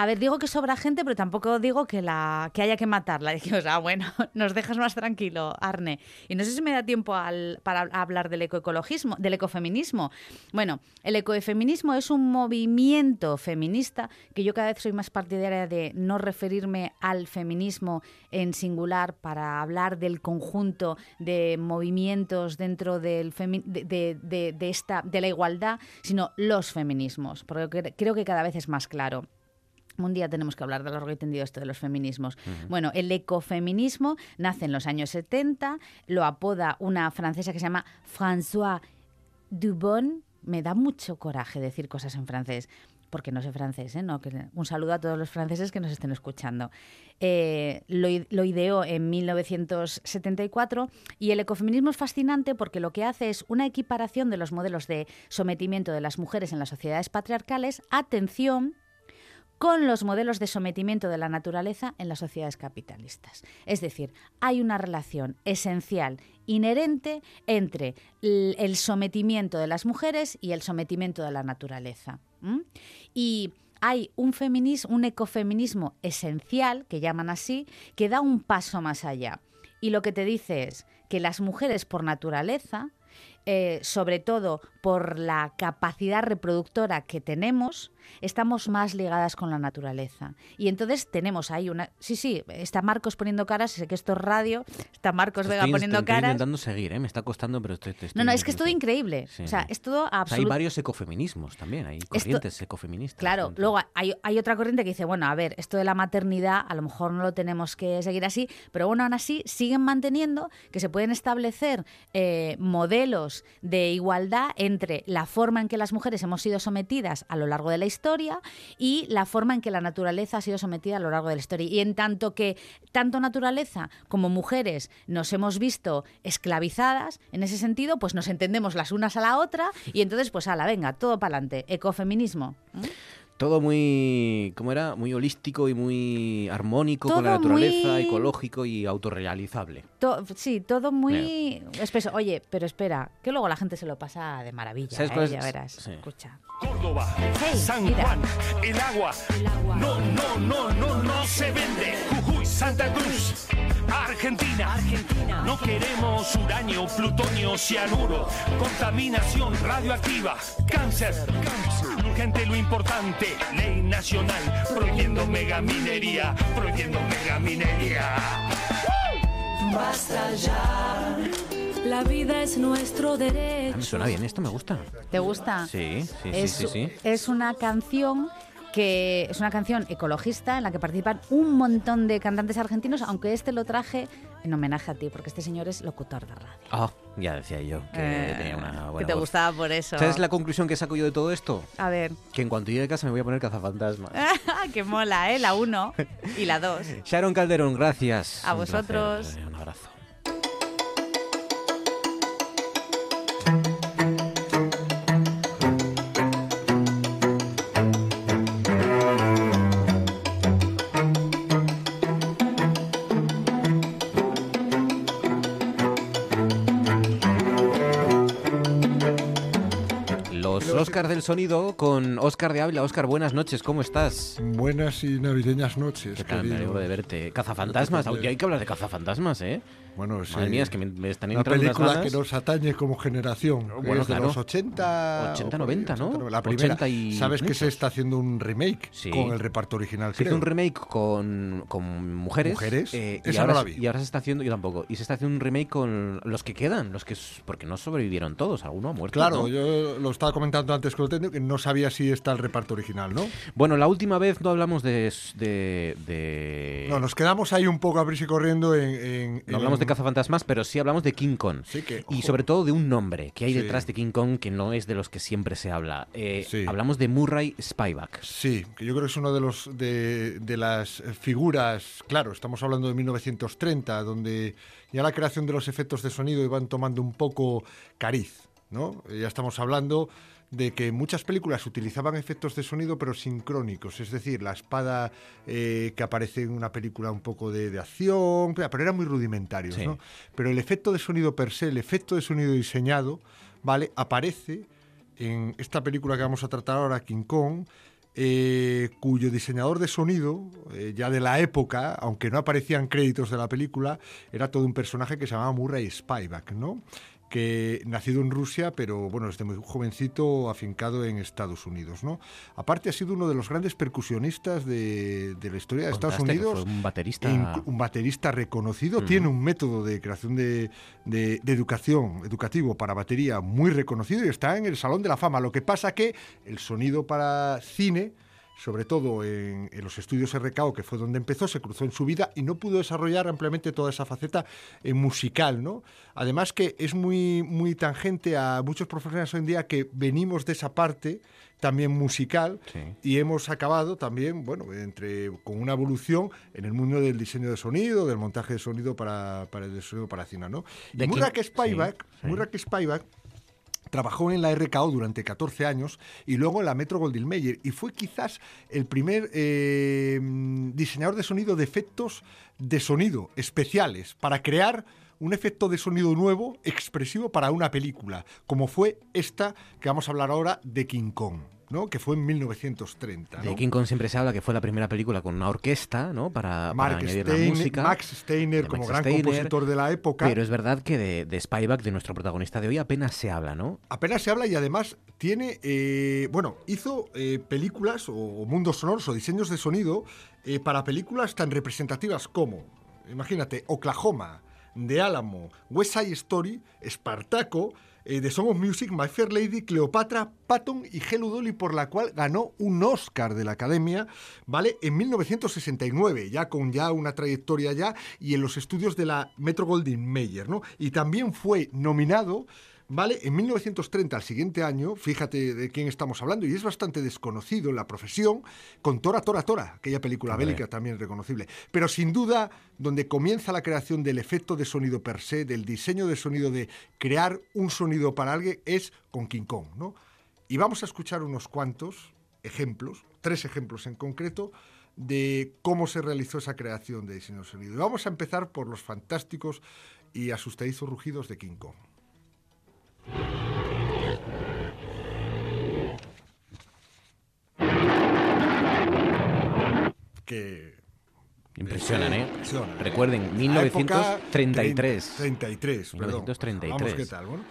A ver, digo que sobra gente, pero tampoco digo que, la, que haya que matarla. Dijimos, ah, bueno, nos dejas más tranquilo, Arne. Y no sé si me da tiempo al- para hablar del ecoecologismo, del ecofeminismo. Bueno, el ecofeminismo es un movimiento feminista que yo cada vez soy más partidaria de no referirme al feminismo en singular para hablar del conjunto de movimientos dentro del de, de- esta, de la igualdad, sino los feminismos, porque cre- creo que cada vez es más claro. Un día tenemos que hablar de largo y tendido esto de los feminismos. Bueno, el ecofeminismo nace en los años 70, lo apoda una francesa que se llama François Dubon. Me da mucho coraje decir cosas en francés, porque no sé francés, ¿eh? No, que- un saludo a todos los franceses que nos estén escuchando. Eh, lo, ideó en 1974 y el ecofeminismo es fascinante porque lo que hace es una equiparación de los modelos de sometimiento de las mujeres en las sociedades patriarcales, atención, con los modelos de sometimiento de la naturaleza en las sociedades capitalistas. Es decir, hay una relación esencial, inherente, entre el sometimiento de las mujeres y el sometimiento de la naturaleza. Y hay un feminismo, un ecofeminismo esencial, que llaman así, que da un paso más allá. Y lo que te dice es que las mujeres por naturaleza, eh, sobre todo por la capacidad reproductora que tenemos, estamos más ligadas con la naturaleza. Y entonces tenemos ahí una... Sí, sí, está Marcos poniendo caras, sé que esto es radio, está Marcos Vega Estoy- poniendo estoy caras. intentando seguir, ¿eh? me está costando, pero estoy, estoy No, no, es que es todo increíble. Sí, o sea, es todo O sea, hay absoluto. varios ecofeminismos también, hay corrientes ecofeministas. Claro, luego hay, hay otra corriente que dice, bueno, a ver, esto de la maternidad a lo mejor no lo tenemos que seguir así, pero bueno, aún así siguen manteniendo que se pueden establecer eh, modelos de igualdad entre la forma en que las mujeres hemos sido sometidas a lo largo de la historia y la forma en que la naturaleza ha sido sometida a lo largo de la historia. Y en tanto que tanto naturaleza como mujeres nos hemos visto esclavizadas, en ese sentido, pues nos entendemos las unas a la otra y entonces, pues, ala, venga, todo para adelante, ecofeminismo. ¿Mm? Todo muy, ¿cómo era? Muy holístico y muy armónico con la naturaleza, muy- ecológico y autorrealizable. To- sí, todo muy espeso. Oye, pero espera, que luego la gente se lo pasa de maravilla, ¿Sabes ¿eh? es? ya verás. Sí. Escucha. Córdoba, Hey, San mira. Juan, el agua. No, no, no, no, no se vende. Santa Cruz, Argentina. Argentina. No queremos uranio, plutonio, cianuro, contaminación radioactiva, cáncer. cáncer. Urgente lo importante, ley nacional, prohibiendo megaminería, prohibiendo megaminería. Basta ya. La vida es nuestro Ah, derecho. me suena bien, esto me gusta. ¿Te gusta? Sí, sí, sí, sí, sí. es una canción que es una canción ecologista en la que participan un montón de cantantes argentinos, aunque este lo traje en homenaje a ti, porque este señor es locutor de radio. Ah, ya decía yo que Eh, tenía una que buena te voz. gustaba por eso. ¿Sabes la conclusión que saco yo de todo esto? A ver. Que en cuanto llegue a casa me voy a poner cazafantasmas. que mola, ¿eh? La 1 y la 2. Sharon Calderón, gracias. A Un vosotros. placer, Un abrazo. Oscar del sonido con Oscar de Ávila. Oscar, buenas noches, ¿cómo estás? Buenas y navideñas noches. ¿Qué tal? Me alegro de verte. Cazafantasmas, también. hay que hablar de cazafantasmas, ¿eh? Bueno, Madre sí. mía, es que me, me están Una entrando película que nos atañe como generación. que Bueno, es de los 80. 80, o por ahí, 90, ¿no? 80, La primera. 80 y ¿Sabes que se muchos. está haciendo un remake Sí. con el reparto original? Se hizo un remake con, con mujeres. Mujeres. eh, y, ahora, no la se- vi. y ahora se está haciendo, yo tampoco, y se está haciendo un remake con los que quedan, los que porque no sobrevivieron todos, alguno ha muerto. Claro, ¿no? yo lo estaba comentando antes con el técnico que no sabía si está el reparto original, ¿no? Bueno, la última vez no hablamos de... de, de- No, nos quedamos ahí un poco a y corriendo en. en- no hablamos de cazafantasmas, pero sí hablamos de King Kong. Sí, que, y sobre todo de un nombre que hay Sí. detrás de King Kong que no es de los que siempre se habla. Eh, Sí. Hablamos de Murray Spivak. Sí, que yo creo que es uno de los de, de las figuras, claro, estamos hablando de 1930, donde ya la creación de los efectos de sonido iban tomando un poco cariz, ¿no? Ya estamos hablando de que muchas películas utilizaban efectos de sonido pero sincrónicos, es decir, la espada eh, que aparece en una película un poco de, de acción, pero eran muy rudimentarios, Sí. ¿no? Pero el efecto de sonido per se, el efecto de sonido diseñado, ¿vale? Aparece en esta película que vamos a tratar ahora, King Kong, eh, cuyo diseñador de sonido, eh, ya de la época, aunque no aparecían créditos de la película, era todo un personaje que se llamaba Murray Spivak, ¿no? Que nacido en Rusia, pero bueno, desde muy jovencito afincado en Estados Unidos, ¿no? Aparte ha sido uno de los grandes percusionistas de, de la historia de Estados Unidos. un baterista. Un baterista reconocido, tiene un método de creación de, de- de educación, educativo para batería muy reconocido y está en el Salón de la Fama. Lo que pasa que el sonido para cine, sobre todo en, en los estudios RKO, que fue donde empezó, se cruzó en su vida y no pudo desarrollar ampliamente toda esa faceta eh, musical, ¿no? Además que es muy, muy tangente a muchos profesionales hoy en día que venimos de esa parte también musical y hemos acabado también, bueno, entre con una evolución en el mundo del diseño de sonido, del montaje de sonido para, para el sonido para cine, ¿no? Y Murak Spivak, sí, sí. Murak Spivak Trabajó en la RKO durante 14 años y luego en la Metro Goldwyn Mayer y fue quizás el primer eh, diseñador de sonido de efectos de sonido especiales para crear un efecto de sonido nuevo, expresivo para una película, como fue esta que vamos a hablar ahora de King Kong. ¿No? que fue en 1930. ¿no? De King Kong siempre se habla que fue la primera película con una orquesta, ¿no? Para, para añadir Steiner- la música. Max Steiner de como Max gran Steiner, compositor de la época. Pero es verdad que de, de Spyback, de nuestro protagonista de hoy, apenas se habla, ¿no? Apenas se habla y además tiene, eh, bueno, hizo eh, películas o, o mundos sonoros o diseños de sonido eh, para películas tan representativas como, imagínate, Oklahoma, The Alamo, West Side Story, Espartaco, eh, The Song of Music, My Fair Lady, Cleopatra, Patton y Hello Dolly, por la cual ganó un Oscar de la Academia, ¿vale? En 1969, ya con ya una trayectoria ya, y en los estudios de la Metro Goldwyn Mayer, ¿no? Y también fue nominado ¿Vale? En 1930, al siguiente año, fíjate de quién estamos hablando, y es bastante desconocido en la profesión, con Tora, Tora, Tora, aquella película Hombre. bélica también reconocible. Pero sin duda, donde comienza la creación del efecto de sonido per se, del diseño de sonido, de crear un sonido para alguien, es con King Kong, ¿no? Y vamos a escuchar unos cuantos ejemplos, tres ejemplos en concreto, de cómo se realizó esa creación de diseño de sonido. Y vamos a empezar por los fantásticos y asustadizos rugidos de King Kong. Que Impresionan, ¿eh? impresionan, ¿eh? Recuerden, La 1933. época 33, perdón. 1933. Vamos, ¿qué tal? Bueno.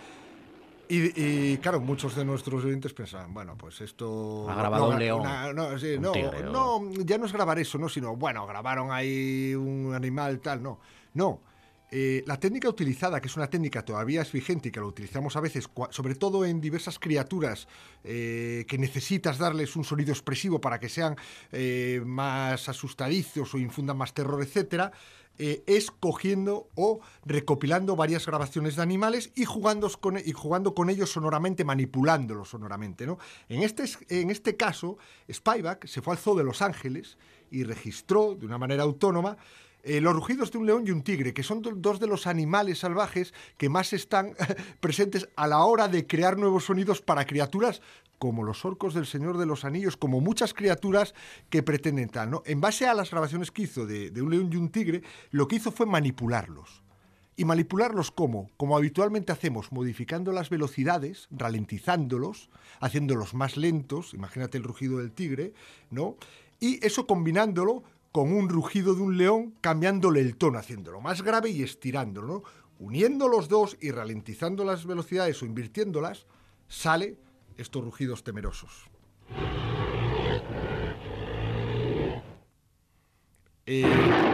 Y, y, claro, muchos de nuestros oyentes pensaban, bueno, pues esto... Ha grabado no, un león, una- no, sí, un no, tigre, o- no, ya no es grabar eso, no, sino, bueno, grabaron ahí un animal tal, no. No, eh, la técnica utilizada, que es una técnica todavía es vigente y que la utilizamos a veces, sobre todo en diversas criaturas eh, que necesitas darles un sonido expresivo para que sean eh, más asustadizos o infundan más terror, etcétera, es cogiendo o recopilando varias grabaciones de animales y jugando con, con ellos sonoramente, manipulándolos sonoramente. ¿no? En, este, es- en este caso, Spyback se fue al Zoo de Los Ángeles y registró de una manera autónoma eh, los rugidos de un león y un tigre, que son do- dos de los animales salvajes que más están presentes a la hora de crear nuevos sonidos para criaturas como los orcos del Señor de los Anillos, como muchas criaturas que pretenden tal. ¿no? En base a las grabaciones que hizo de, de un león y un tigre, lo que hizo fue manipularlos. ¿Y manipularlos cómo? Como habitualmente hacemos, modificando las velocidades, ralentizándolos, haciéndolos más lentos, imagínate el rugido del tigre, ¿no? Y eso combinándolo con un rugido de un león, cambiándole el tono, haciéndolo más grave y estirándolo, ¿no? Uniendo los dos y ralentizando las velocidades o invirtiéndolas, sale estos rugidos temerosos. Eh,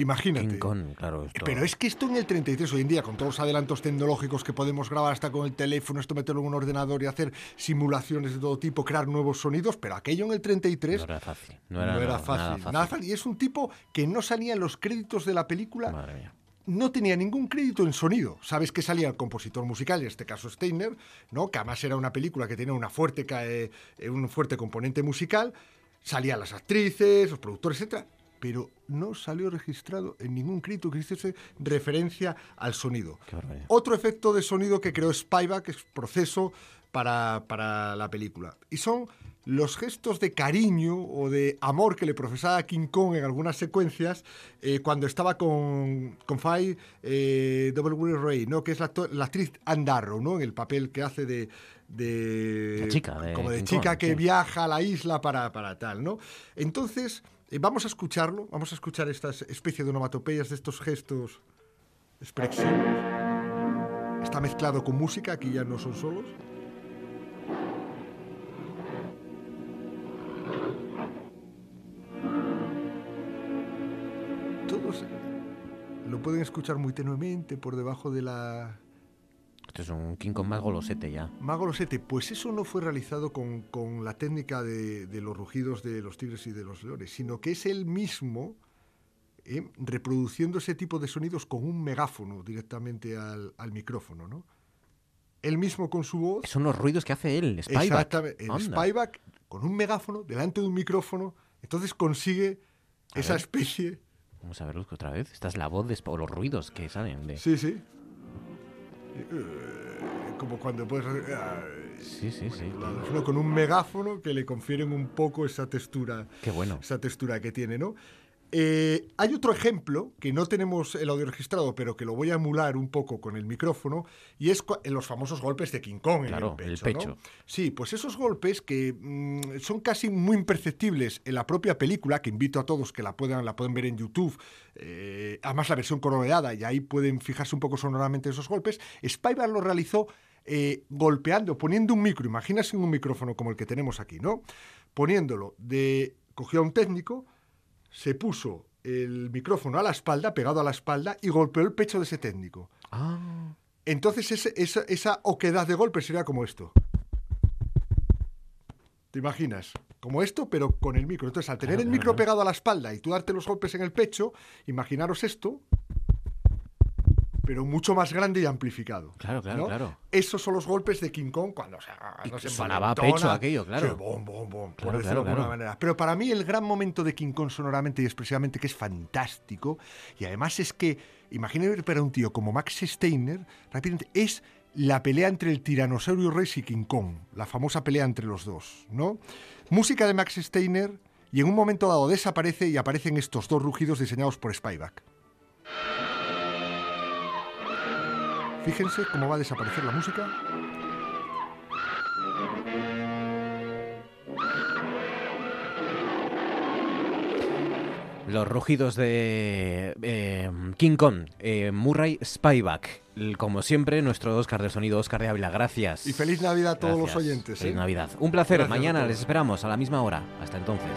imagínate. King Kong, claro. esto- Pero es que esto en el 33, hoy en día, con todos los adelantos tecnológicos que podemos grabar hasta con el teléfono, esto meterlo en un ordenador y hacer simulaciones de todo tipo, crear nuevos sonidos, pero aquello en el 33 No era fácil. no No era, fácil, nada fácil. nada. Y es un tipo que no salía en los créditos de la película. Madre mía. No tenía ningún crédito en sonido. Sabes que salía el compositor musical, en este caso Steiner, ¿no? que además era una película que tenía una fuerte, ca- eh, un fuerte componente musical. Salían las actrices, los productores, etcétera, pero no salió registrado en ningún crédito que hiciese referencia al sonido. Otro efecto de sonido que creó Spyback es proceso para, para la película. Y son los gestos de cariño o de amor que le profesaba King Kong en algunas secuencias eh, cuando estaba con, con Faye eh, W. Ray, ¿no? que es la, actriz Anne Darrow, ¿no? en el papel que hace de... de chica de como de King chica Kong, que sí. viaja a la isla para, para tal, ¿no? Entonces, vamos a escucharlo, vamos a escuchar estas especie de onomatopeyas de estos gestos expresivos. Está mezclado con música, aquí ya no son solos. Todos lo pueden escuchar muy tenuemente por debajo de la, Esto es un King Kong más golosete ya. Mago Losete, pues eso no fue realizado con, con la técnica de, de los rugidos de los tigres y de los leones, sino que es él mismo eh, reproduciendo ese tipo de sonidos con un megáfono directamente al, al micrófono, ¿no? Él mismo con su voz. Son los ruidos que hace él, Spyback. Exactamente, el. Spyback con un megáfono delante de un micrófono, entonces consigue A esa ver. especie. Vamos a verlo otra vez. Esta es la voz de o los ruidos que salen de. Sí, sí. Como cuando puedes... Sí, sí, sí. con un megáfono que le confieren un poco esa textura, Qué bueno. esa textura que tiene, ¿no? Eh, hay otro ejemplo que no tenemos el audio registrado, pero que lo voy a emular un poco con el micrófono, y es en los famosos golpes de King Kong Claro, en el el pecho. ¿no? Sí, pues esos golpes que mm, son casi muy imperceptibles en la propia película, que invito a todos que la puedan, la pueden ver en YouTube, eh, además la versión coloreada, y ahí pueden fijarse un poco sonoramente esos golpes. Spybar lo realizó eh, golpeando, poniendo un micro, imagínate un micrófono como el que tenemos aquí, ¿no? Poniéndolo de. cogió a un técnico, se puso el micrófono a la espalda, pegado a la espalda, y golpeó el pecho de ese técnico. Ah. Entonces ese- esa, esa oquedad de golpe sería como esto. ¿Te imaginas? Como esto, pero con el micro. Entonces, al tener Claro, el micro claro. pegado a la espalda y tú darte los golpes en el pecho, imaginaros esto, pero mucho más grande y amplificado. Claro, claro, ¿no? claro. Esos son los golpes de King Kong cuando se, no se sonaba a pecho aquello, claro. Sí, bom, bom, bom, por Claro, decirlo claro, de alguna manera. Pero para mí el gran momento de King Kong sonoramente y expresivamente que es fantástico, y además es que, imagínate para un tío como Max Steiner, rápidamente, es la pelea entre el tiranosaurio Rex y King Kong, la famosa pelea entre los dos, ¿no? Música de Max Steiner, y en un momento dado desaparece y aparecen estos dos rugidos diseñados por Spyback. Fíjense cómo va a desaparecer la música. Los rugidos de eh, King Kong, eh, Murray Spyback. Como siempre, nuestro Oscar de sonido, Oscar de Ávila. Gracias. Y feliz Navidad a todos los oyentes. Feliz ¿eh? Navidad. Un placer. Gracias Mañana les esperamos a la misma hora. Hasta entonces.